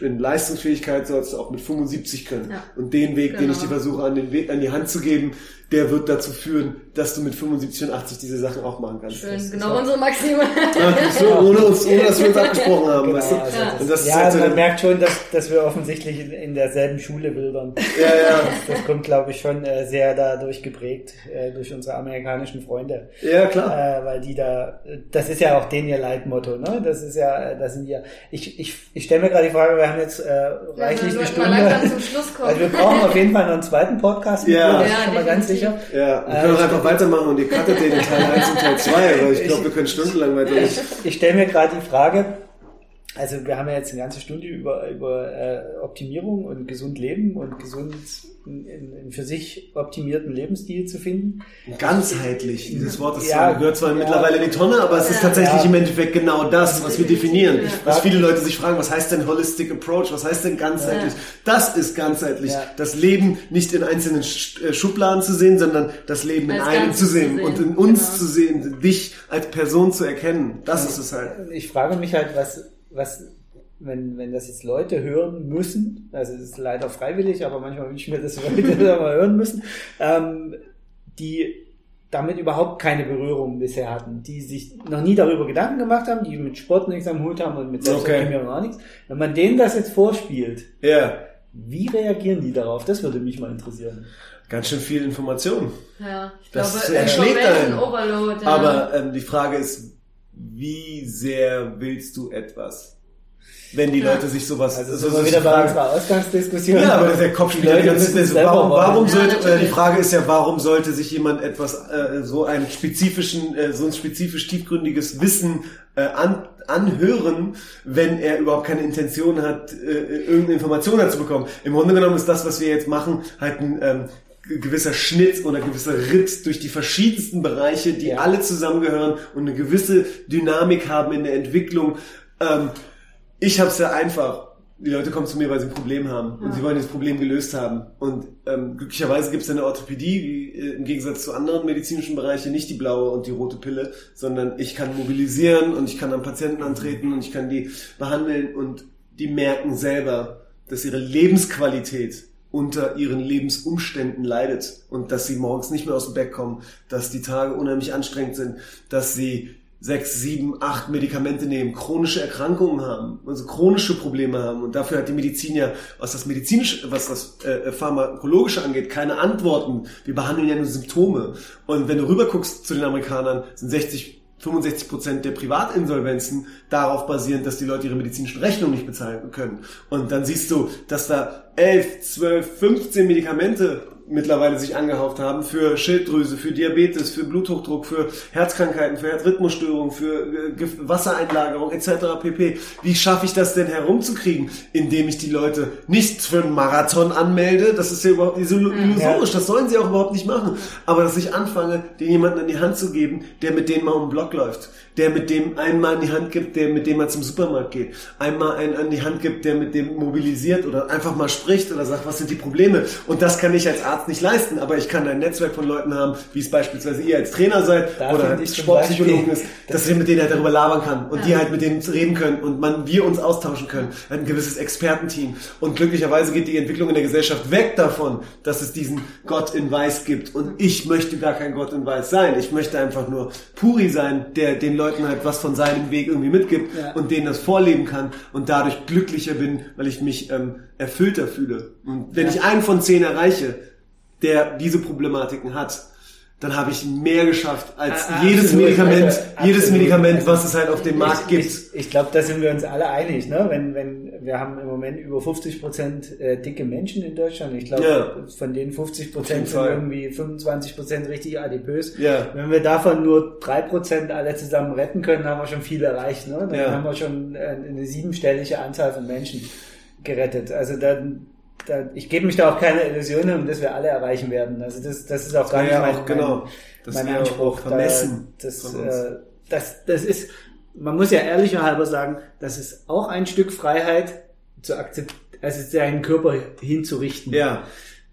in Leistungsfähigkeit sollst du auch mit 75 können. Ja. Und den Weg, genau. den ich dir versuche an, den Weg, an die Hand zu geben, der wird dazu führen, dass du mit 75 und 80 diese Sachen auch machen kannst. Schön, das genau unsere Maxime. Ja, so, *laughs* ohne, uns, ohne dass wir uns abgesprochen haben. Genau, weißt du? also ja, das ja halt so man merkt schon, dass, dass wir offensichtlich in, in derselben Schule wildern. Ja, ja. Das, das kommt, glaube ich, schon äh, sehr dadurch geprägt, äh, durch unsere amerikanischen Freunde. Ja, klar. Äh, weil die da, das ist ja auch denen ihr Leitmotto, ne? Das ist ja, das sind ja, ich, ich, ich stelle mir gerade die Frage, wir haben jetzt äh, reichlich eine Stunde. Also wir brauchen auf jeden Fall noch einen zweiten Podcast. Ja, das ist schon mal ganz sicher sicher. Ja, wir können äh, auch einfach weitermachen und ihr cuttet *laughs* den in Teil 1 und Teil 2, weil ich glaube, wir können stundenlang weitermachen. Ich, ich stelle mir gerade die Frage, also wir haben ja jetzt eine ganze Stunde über, über äh, Optimierung und gesund leben und gesund einen für sich optimierten Lebensstil zu finden. Ganzheitlich, dieses Wort ist ja, gehört zwar ja, mittlerweile in die Tonne, aber es ist tatsächlich im Endeffekt genau das, was wir definieren. Was viele Leute sich fragen, was heißt denn Holistic Approach, was heißt denn ganzheitlich? Das ist ganzheitlich. Das Leben nicht in einzelnen äh, Schubladen zu sehen, sondern das Leben als in einem zu sehen, zu sehen, und in uns genau. zu sehen, dich als Person zu erkennen. Das ist es halt. Ich frage mich halt, was, was wenn, wenn das jetzt Leute hören müssen, also es ist leider freiwillig, aber manchmal wünsche ich mir, dass Leute *laughs* das mal hören müssen, ähm, die damit überhaupt keine Berührung bisher hatten, die sich noch nie darüber Gedanken gemacht haben, die mit Sport nichts am Hut haben und mit Selbstoptimierung okay. auch nichts. Wenn man denen das jetzt vorspielt, ja. wie reagieren die darauf? Das würde mich mal interessieren. Ganz schön viel Information. Ja, ich das glaube, erschlägt einen. Overload. Ja. Aber ähm, die Frage ist, wie sehr willst du etwas? wenn die Leute sich sowas. Also so, so wieder bei unserer Ausgangsdiskussion. Ja, aber der Kopf spielt die ganze Zeit. Warum, warum sollte, ja, äh, die Frage ist ja, warum sollte sich jemand etwas, äh, so einen spezifischen, äh, so ein spezifisch tiefgründiges Wissen äh, an, anhören, wenn er überhaupt keine Intention hat, äh, irgendeine Information dazu bekommen. Im Grunde genommen ist das, was wir jetzt machen, halt ein ähm, gewisser Schnitt oder gewisser Ritt durch die verschiedensten Bereiche, die ja. alle zusammengehören und eine gewisse Dynamik haben in der Entwicklung. Ähm, ich habe es ja einfach. Die Leute kommen zu mir, weil sie ein Problem haben und sie wollen das Problem gelöst haben. Und ähm, glücklicherweise gibt es in der Orthopädie, äh, im Gegensatz zu anderen medizinischen Bereichen, nicht die blaue und die rote Pille, sondern ich kann mobilisieren und ich kann am Patienten antreten und ich kann die behandeln und die merken selber, dass ihre Lebensqualität unter ihren Lebensumständen leidet und dass sie morgens nicht mehr aus dem Bett kommen, dass die Tage unheimlich anstrengend sind, dass sie sechs, sieben, acht Medikamente nehmen, chronische Erkrankungen haben, also chronische Probleme haben. Und dafür hat die Medizin ja, was das medizinische, was das äh, pharmakologische angeht, keine Antworten. Wir behandeln ja nur Symptome. Und wenn du rüber guckst zu den Amerikanern, sind 60 65 Prozent der Privatinsolvenzen darauf basierend, dass die Leute ihre medizinischen Rechnungen nicht bezahlen können. Und dann siehst du, dass da 11, 12, 15 Medikamente mittlerweile sich angehauft haben für Schilddrüse, für Diabetes, für Bluthochdruck, für Herzkrankheiten, für Herzrhythmusstörungen, für äh, Wassereinlagerung etc. pp. Wie schaffe ich das denn herumzukriegen, indem ich die Leute nicht für einen Marathon anmelde? Das ist ja überhaupt illusorisch, ja. das sollen sie auch überhaupt nicht machen. Aber dass ich anfange, den jemanden an die Hand zu geben, der mit denen mal um den Block läuft, der mit dem einmal in die Hand gibt, der mit dem man zum Supermarkt geht, einmal einen an die Hand gibt, der mit dem mobilisiert oder einfach mal spricht oder sagt, was sind die Probleme? Und das kann ich als Arzt nicht leisten, aber ich kann ein Netzwerk von Leuten haben, wie es beispielsweise ihr als Trainer seid Da oder ich Sportpsychologen ist, dass wir mit denen halt darüber labern kann und die halt mit denen reden können und man wir uns austauschen können. Ein gewisses Expertenteam. Und glücklicherweise geht die Entwicklung in der Gesellschaft weg davon, dass es diesen Gott in Weiß gibt. Und ich möchte gar kein Gott in Weiß sein. Ich möchte einfach nur Puri sein, der den Leuten halt was von seinem Weg irgendwie mitgibt Ja. und denen das vorleben kann und dadurch glücklicher bin, weil ich mich ähm, erfüllter fühle. Und wenn Ja. ich einen von zehn erreiche, der diese Problematiken hat, dann habe ich mehr geschafft als Ah, jedes absolut. Medikament, Also, jedes. Medikament, was es halt auf dem Markt gibt. Ich, ich glaube, da sind wir uns alle einig. Ne? Wenn, wenn, wir haben im Moment über 50 Prozent äh, dicke Menschen in Deutschland. Ich glaube, Ja. von den 50 jeden Prozent sind irgendwie 25 Prozent richtig adipös. Ja. Wenn wir davon nur drei Prozent alle zusammen retten können, haben wir schon viel erreicht. Ne? Dann Ja. haben wir schon äh, eine siebenstellige Anzahl von Menschen gerettet. Also dann, dann ich gebe mich da auch keine Illusionen, dass wir alle erreichen werden. Also das, das ist auch gar Ja, nicht ja, mein, auch genau. Das mein Anspruch. auch vermessen Da, das, äh, das, das ist, man muss ja ehrlicher halber sagen, das ist auch ein Stück Freiheit zu akzeptieren, also seinen Körper hinzurichten. Ja,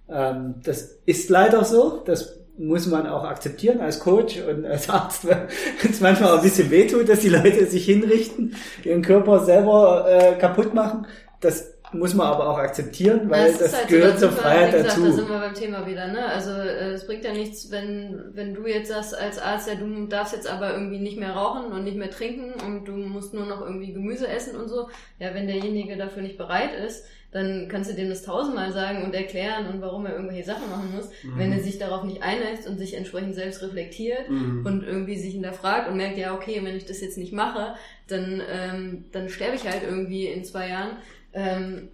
Ähm, das ist leider so. Das muss man auch akzeptieren als Coach und als Arzt, *laughs* weil es manchmal auch ein bisschen wehtut, dass die Leute sich hinrichten, ihren Körper selber äh, kaputt machen. Das muss man aber auch akzeptieren, weil ist das halt gehört da zur Freiheit gesagt, Da dazu. sind wir beim Thema wieder, ne? Also äh, es bringt ja nichts, wenn, wenn du jetzt sagst als Arzt, ja, du darfst jetzt aber irgendwie nicht mehr rauchen und nicht mehr trinken und du musst nur noch irgendwie Gemüse essen und so. Ja, wenn derjenige dafür nicht bereit ist, dann kannst du dem das tausendmal sagen und erklären und warum er irgendwelche Sachen machen muss. Wenn er sich darauf nicht einlässt und sich entsprechend selbst reflektiert und irgendwie sich hinterfragt und merkt, ja, okay, wenn ich das jetzt nicht mache, dann, ähm, dann sterbe ich halt irgendwie in zwei Jahren. Ähm,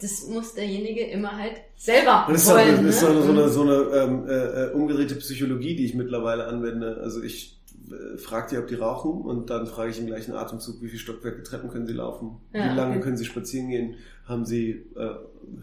das muss derjenige immer halt selber Und das ist, auch, ist ne? auch so eine, so eine ähm, äh, äh, umgedrehte Psychologie, die ich mittlerweile anwende. Also ich äh, frage die, ob die rauchen und dann frage ich im gleichen Atemzug, wie viele Stockwerke Treppen können sie laufen, Ja, wie lange okay. können sie spazieren gehen, haben sie äh,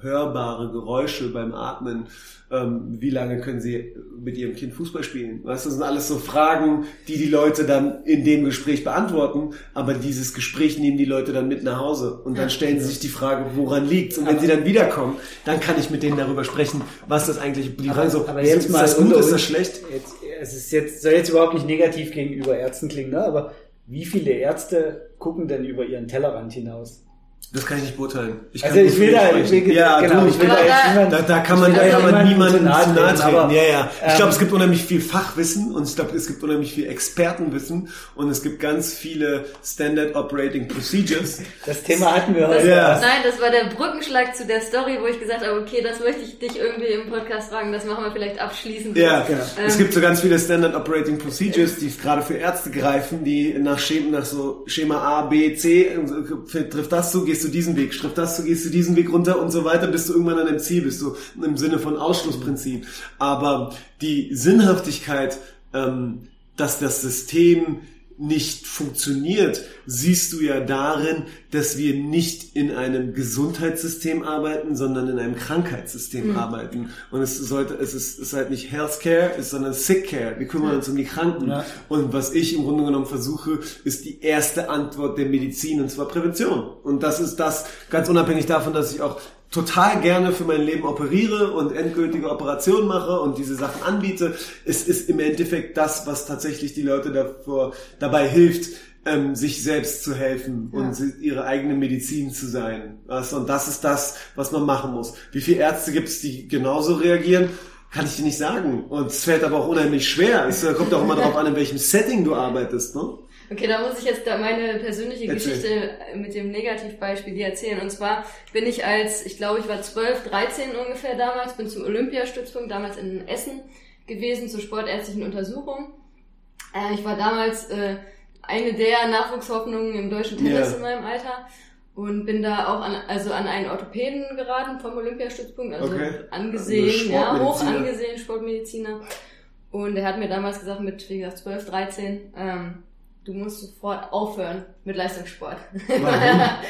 hörbare Geräusche beim Atmen, ähm, wie lange können sie mit ihrem Kind Fußball spielen. Weißt du, das sind alles so Fragen, die die Leute dann in dem Gespräch beantworten, aber dieses Gespräch nehmen die Leute dann mit nach Hause und dann stellen sie sich die Frage, woran liegt's? Und wenn Aber- sie dann wiederkommen, dann kann ich mit denen darüber sprechen, was das eigentlich, die Aber, Fragen so, aber ist, jetzt ist das gut, ist das schlecht? Jetzt, es ist jetzt, soll jetzt überhaupt nicht negativ gegenüber Ärzten klingen, ne? aber wie viele Ärzte gucken denn über ihren Tellerrand hinaus? Das kann ich nicht beurteilen. Ich Also ich will da, ich will, ja, genau, du, ich will da jetzt da- niemand, Da, da kann man, da kann man niemandem niemandem zu nahe treten, aber, ja, ja. Ich ähm, glaube, es gibt unheimlich viel Fachwissen und ich glaube, es gibt unheimlich viel Expertenwissen und es gibt ganz viele Standard Operating Procedures. Das Thema hatten wir das, heute. Ja. Nein, das war der Brückenschlag zu der Story, wo ich gesagt habe, okay, das möchte ich dich irgendwie im Podcast fragen, das machen wir vielleicht abschließend. Ja, Genau. es Ähm, gibt so ganz viele Standard Operating Procedures, die gerade für Ärzte greifen, die nach Schema, nach so Schema A, B, C, äh, trifft das zu, gehst du diesen Weg, trifft das zu, gehst du diesen Weg runter und so weiter, bis du irgendwann an dem Ziel bist, so im Sinne von Ausschlussprinzip. Aber die Sinnhaftigkeit, ähm, dass das System nicht funktioniert, siehst du ja darin, dass wir nicht in einem Gesundheitssystem arbeiten, sondern in einem Krankheitssystem arbeiten. Und es sollte, es ist, es ist halt nicht Healthcare, ist sondern Sick Care. Wir kümmern uns um die Kranken. Ja. Und was ich im Grunde genommen versuche, ist die erste Antwort der Medizin, und zwar Prävention. Und das ist das, ganz unabhängig davon, dass ich auch total gerne für mein Leben operiere und endgültige Operationen mache und diese Sachen anbiete. Es ist im Endeffekt das, was tatsächlich die Leute davor, dabei hilft, ähm, sich selbst zu helfen und sie- ihre eigene Medizin zu sein. Du? Und das ist das, was man machen muss. Wie viele Ärzte gibt es, die genauso reagieren? Kann ich dir nicht sagen. Und es fällt aber auch unheimlich schwer. Es äh, kommt auch immer darauf an, in welchem Setting du arbeitest. Ne? Okay, da muss ich jetzt da meine persönliche Erzähl. Geschichte mit dem Negativbeispiel dir erzählen. Und zwar bin ich als, ich glaube, ich war 12, 13 ungefähr damals, bin zum Olympiastützpunkt damals in Essen gewesen zur sportärztlichen Untersuchung. Äh, ich war damals äh, eine der Nachwuchshoffnungen im deutschen Tennis Ja. in meinem Alter und bin da auch an, also an einen Orthopäden geraten vom Olympiastützpunkt, also Okay. angesehen, Also ja, hoch angesehen, Sportmediziner. Und er hat mir damals gesagt, mit, wie gesagt, 12, 13, ähm, du musst sofort aufhören mit Leistungssport. Warum?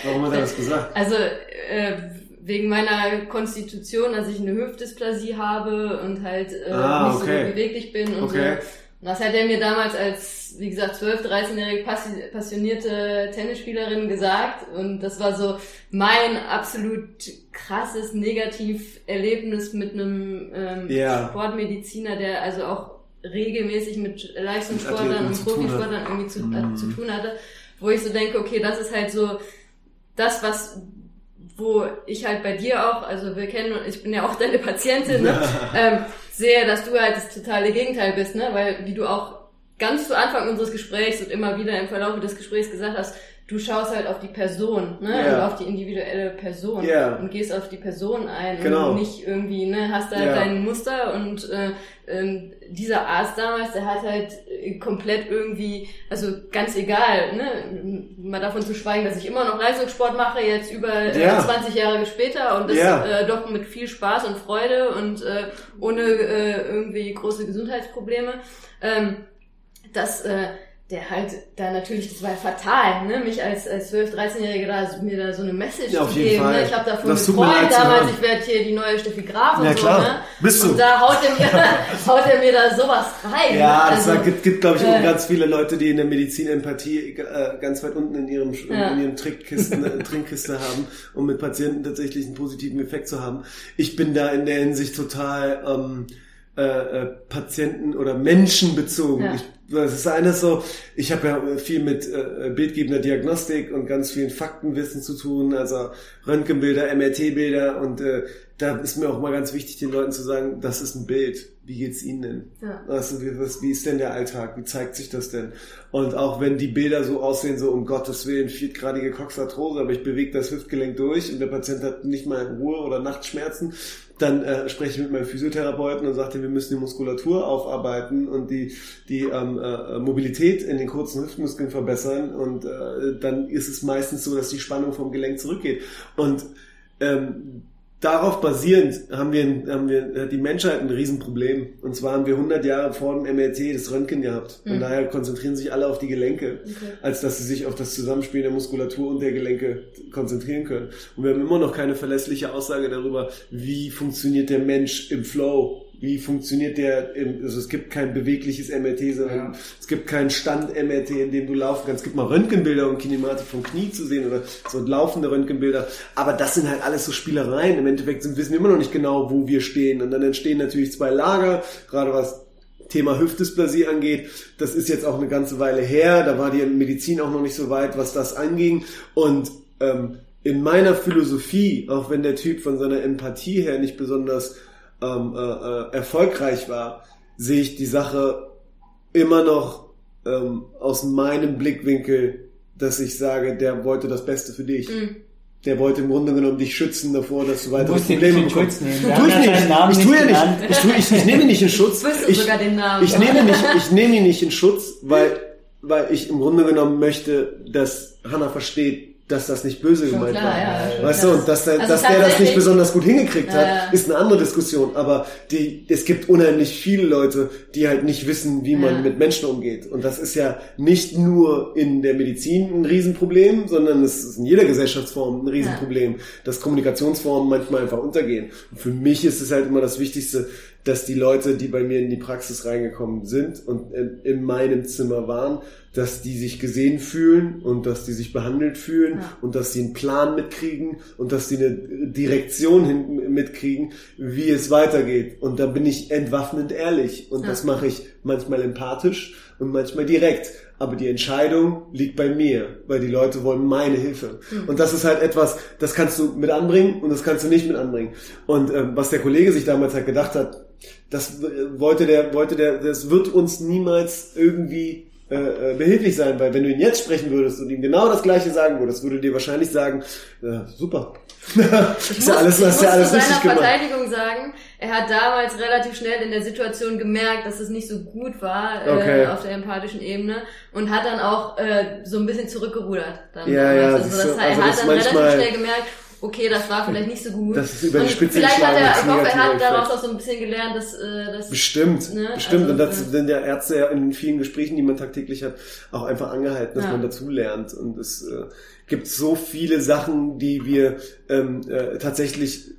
Warum hat er das gesagt? Also äh, wegen meiner Konstitution, dass ich eine Hüftdysplasie habe und halt äh, Ah, nicht okay. so beweglich bin und Okay. so. Und das hat er mir damals als, wie gesagt, 12, 13-jährige passionierte Tennisspielerin gesagt. Und das war so mein absolut krasses Negativerlebnis mit einem ähm, yeah. Sportmediziner, der also auch regelmäßig mit Leistungssportlern und Profisportlern irgendwie zu, äh, zu tun hatte, wo ich so denke, okay, das ist halt so das, was wo ich halt bei dir auch, also wir kennen, ich bin ja auch *laughs* deine Patientin, ne? ähm, sehe, dass du halt das totale Gegenteil bist, ne? Weil wie du auch ganz zu Anfang unseres Gesprächs und immer wieder im Verlauf des Gesprächs gesagt hast, du schaust halt auf die Person, ne? Yeah. Und auf die individuelle Person yeah. und gehst auf die Person ein genau. und nicht irgendwie, ne, hast da halt yeah. dein Muster und äh, ähm, dieser Arzt damals, der hat halt äh, komplett irgendwie, also ganz egal, ne, mal davon zu schweigen, dass ich immer noch Leistungssport mache, jetzt über äh, ja. 20 Jahre später und das ja. äh, doch mit viel Spaß und Freude und äh, ohne äh, irgendwie große Gesundheitsprobleme. Ähm, dass äh, der halt da natürlich, das war ja fatal, ne, mich als, als 12-, 13-Jährige da, mir da so eine Message ja, zu geben, ne? Ich habe davon geträumt damals, ich werde hier die neue Steffi Graf ja, und klar. so, ne? Bist du. Und da haut er mir, *laughs* *laughs* haut er mir da sowas rein. Ja, ne? also, das gibt, gibt glaube ich, äh, ganz viele Leute, die in der Medizin Empathie äh, ganz weit unten in ihrem, ja. in ihren Trickkisten, äh, Trinkkiste haben, um mit Patienten tatsächlich einen positiven Effekt zu haben. Ich bin da in der Hinsicht total, ähm, äh, äh, Patienten oder Menschen bezogen. Ja. Ich, das ist eines so, ich habe ja viel mit äh, bildgebender Diagnostik und ganz vielen Faktenwissen zu tun, also Röntgenbilder, MRT-Bilder und äh, da ist mir auch mal ganz wichtig, den Leuten zu sagen, das ist ein Bild. Wie geht's Ihnen denn? Ja. Also, wie, was, wie ist denn der Alltag? Wie zeigt sich das denn? Und auch wenn die Bilder so aussehen, so um Gottes Willen, viertgradige Coxarthrose, aber ich bewege das Hüftgelenk durch und der Patient hat nicht mal Ruhe oder Nachtschmerzen, dann äh, spreche ich mit meinem Physiotherapeuten und sagte, wir müssen die Muskulatur aufarbeiten und die, die ähm, äh, Mobilität in den kurzen Hüftmuskeln verbessern. Und äh, dann ist es meistens so, dass die Spannung vom Gelenk zurückgeht. Und ähm, darauf basierend haben wir, haben wir die Menschheit ein Riesenproblem. Und zwar haben wir 100 Jahre vor dem MRT das Röntgen gehabt. Und mhm. daher konzentrieren sich alle auf die Gelenke, okay. als dass sie sich auf das Zusammenspiel der Muskulatur und der Gelenke konzentrieren können. Und wir haben immer noch keine verlässliche Aussage darüber, wie funktioniert der Mensch im Flow wie funktioniert der, also es gibt kein bewegliches MRT, sondern ja. es gibt keinen Stand-MRT, in dem du laufen kannst. Es gibt mal Röntgenbilder und Kinematik vom Knie zu sehen oder so laufende Röntgenbilder. Aber das sind halt alles so Spielereien. Im Endeffekt wissen wir immer noch nicht genau, wo wir stehen. Und dann entstehen natürlich zwei Lager, gerade was Thema Hüftdysplasie angeht. Das ist jetzt auch eine ganze Weile her. Da war die Medizin auch noch nicht so weit, was das anging. Und ähm, in meiner Philosophie, auch wenn der Typ von seiner Empathie her nicht besonders ähm, äh, äh, erfolgreich war, sehe ich die Sache immer noch ähm, aus meinem Blickwinkel, dass ich sage, der wollte das Beste für dich. Mhm. Der wollte im Grunde genommen dich schützen davor, dass du weitere Probleme bekommst. Tu ich nicht. Ich tue ja nicht. Ich, tue, ich, ich nehme ihn nicht in Schutz. Ich, sogar den Namen. ich nehme nicht, ich nehme ihn nicht in Schutz, weil, weil ich im Grunde genommen möchte, dass Hannah versteht, dass das nicht böse Schon gemeint klar, war. Ja, weißt du, und dass der, also dass der das nicht besonders gut hingekriegt hat, ja. ist eine andere Diskussion. Aber die, es gibt unheimlich viele Leute, die halt nicht wissen, wie man ja. mit Menschen umgeht. Und das ist ja nicht nur in der Medizin ein Riesenproblem, sondern es ist in jeder Gesellschaftsform ein Riesenproblem, dass Kommunikationsformen manchmal einfach untergehen. Und für mich ist es halt immer das Wichtigste, dass die Leute, die bei mir in die Praxis reingekommen sind und in meinem Zimmer waren, dass die sich gesehen fühlen und dass die sich behandelt fühlen ja. und dass sie einen Plan mitkriegen und dass sie eine Direktion hin mitkriegen, wie es weitergeht. Und da bin ich entwaffnend ehrlich und ja. das mache ich manchmal empathisch und manchmal direkt. Aber die Entscheidung liegt bei mir, weil die Leute wollen meine Hilfe. Mhm. Und das ist halt etwas, das kannst du mit anbringen und das kannst du nicht mit anbringen. Und ähm, was der Kollege sich damals halt gedacht hat, das äh, wollte der, wollte der, das wird uns niemals irgendwie äh, äh, behilflich sein, weil wenn du ihn jetzt sprechen würdest und ihm genau das Gleiche sagen würdest, würde dir wahrscheinlich sagen, äh, super. *laughs* ich muss, ja alles, was ja alles zu seiner Verteidigung sagen, er hat damals relativ schnell in der Situation gemerkt, dass es nicht so gut war äh, okay. auf der empathischen Ebene und hat dann auch äh, so ein bisschen zurückgerudert. Dann ja, ja, also, das, also er hat dann relativ schnell gemerkt, okay, das war vielleicht nicht so gut. Das ist über die Spitze Vielleicht hat er, ich hoffe, er hat daraus auch so ein bisschen gelernt, dass, äh, dass Bestimmt, ne? bestimmt. Also, und das sind ja Ärzte ja in vielen Gesprächen, die man tagtäglich hat, auch einfach angehalten, dass ja. man dazu lernt. Und es äh, gibt so viele Sachen, die wir ähm, äh, tatsächlich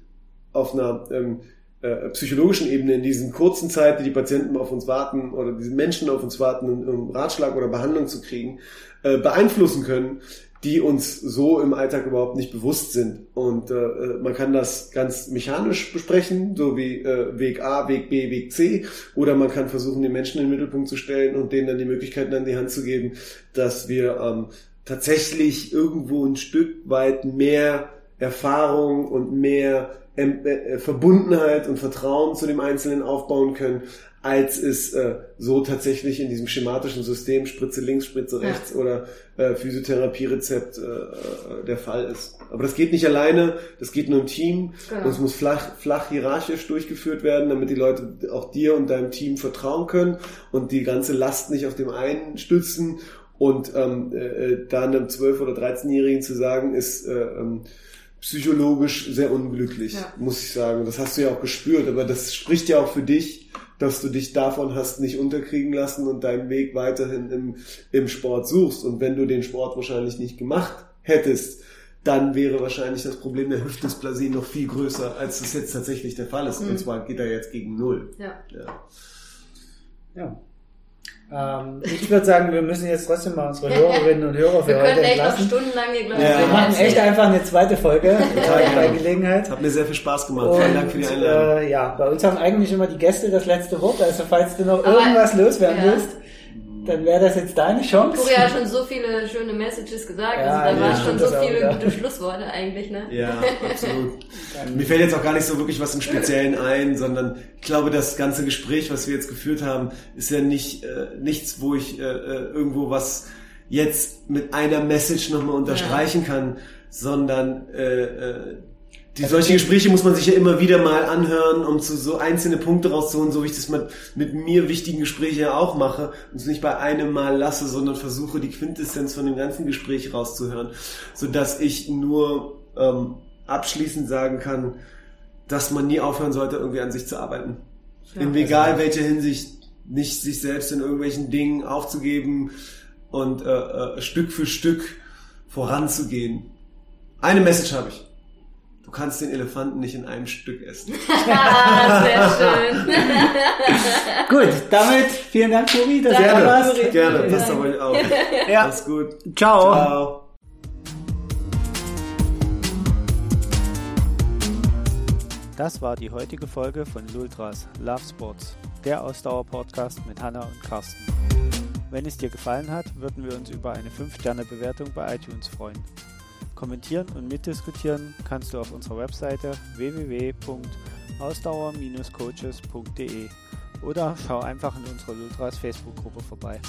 auf einer ähm, äh, psychologischen Ebene, in diesen kurzen Zeit, die die Patienten auf uns warten oder diese Menschen auf uns warten, um Ratschlag oder Behandlung zu kriegen, äh, beeinflussen können, die uns so im Alltag überhaupt nicht bewusst sind. Und äh, man kann das ganz mechanisch besprechen, so wie äh, Weg A, Weg B, Weg C, oder man kann versuchen, die Menschen in den Mittelpunkt zu stellen und denen dann die Möglichkeiten an die Hand zu geben, dass wir ähm, tatsächlich irgendwo ein Stück weit mehr Erfahrung und mehr äh, Verbundenheit und Vertrauen zu dem Einzelnen aufbauen können, als es äh, so tatsächlich in diesem schematischen System Spritze links, Spritze rechts ja. oder äh, Physiotherapie-Rezept äh, äh, der Fall ist. Aber das geht nicht alleine, das geht nur im Team. Genau. Das muss flach, flach hierarchisch durchgeführt werden, damit die Leute auch dir und deinem Team vertrauen können und die ganze Last nicht auf dem einen stützen. Und ähm, äh, äh da einem 12- oder 13-Jährigen zu sagen, ist äh, ähm, psychologisch sehr unglücklich, ja. muss ich sagen. Das hast du ja auch gespürt, aber das spricht ja auch für dich, dass du dich davon hast nicht unterkriegen lassen und deinen Weg weiterhin im, im Sport suchst. Und wenn du den Sport wahrscheinlich nicht gemacht hättest, dann wäre wahrscheinlich das Problem der Hüftdysplasie noch viel größer, als es jetzt tatsächlich der Fall ist. Mhm. Und zwar geht er jetzt gegen Null. Ja. ja. ja. Ähm, ich würde sagen, wir müssen jetzt trotzdem mal unsere Hörerinnen und Hörer für wir heute entlassen. Wir können echt noch stundenlang hier, glaube ja. Wir machen echt einfach eine zweite Folge bei Gelegenheit. Hat mir sehr viel Spaß gemacht. Und, Vielen Dank für die Einladung. Äh, ja, bei uns haben eigentlich immer die Gäste das letzte Wort. Also falls du noch Aber, irgendwas loswerden ja. willst, dann wäre das jetzt deine Chance. Florian hat schon so viele schöne Messages gesagt, ja, also da ja, waren schon so viele gute Schlussworte eigentlich, ne? Ja, absolut. Mir fällt jetzt auch gar nicht so wirklich was im Speziellen ein, sondern ich glaube, das ganze Gespräch, was wir jetzt geführt haben, ist ja nicht äh, nichts, wo ich äh, äh irgendwo was jetzt mit einer Message nochmal unterstreichen ja. kann, sondern äh, äh, die solche Gespräche muss man sich ja immer wieder mal anhören, um zu so einzelne Punkte rauszuholen, so wie ich das mit, mit mir wichtigen Gesprächen ja auch mache und es nicht bei einem Mal lasse, sondern versuche die Quintessenz von dem ganzen Gespräch rauszuhören, so dass ich nur ähm, abschließend sagen kann, dass man nie aufhören sollte, irgendwie an sich zu arbeiten. Ja, in egal also, welcher Hinsicht, nicht sich selbst in irgendwelchen Dingen aufzugeben und äh, äh, Stück für Stück voranzugehen. Eine Message habe ich. Du kannst den Elefanten nicht in einem Stück essen. *laughs* Sehr schön. *laughs* gut, damit vielen Dank, Tobi, dass gerne, du da warst. Gerne, passt auf euch auf. *laughs* Ja. Alles gut. Ciao. Ciao. Das war die heutige Folge von Lultras Love Sports, der Ausdauer-Podcast mit Hanna und Carsten. Wenn es dir gefallen hat, würden wir uns über eine 5-Sterne-Bewertung bei iTunes freuen. Kommentieren und mitdiskutieren kannst du auf unserer Webseite www.ausdauer-coaches.de oder schau einfach in unserer Ultras Facebook-Gruppe vorbei.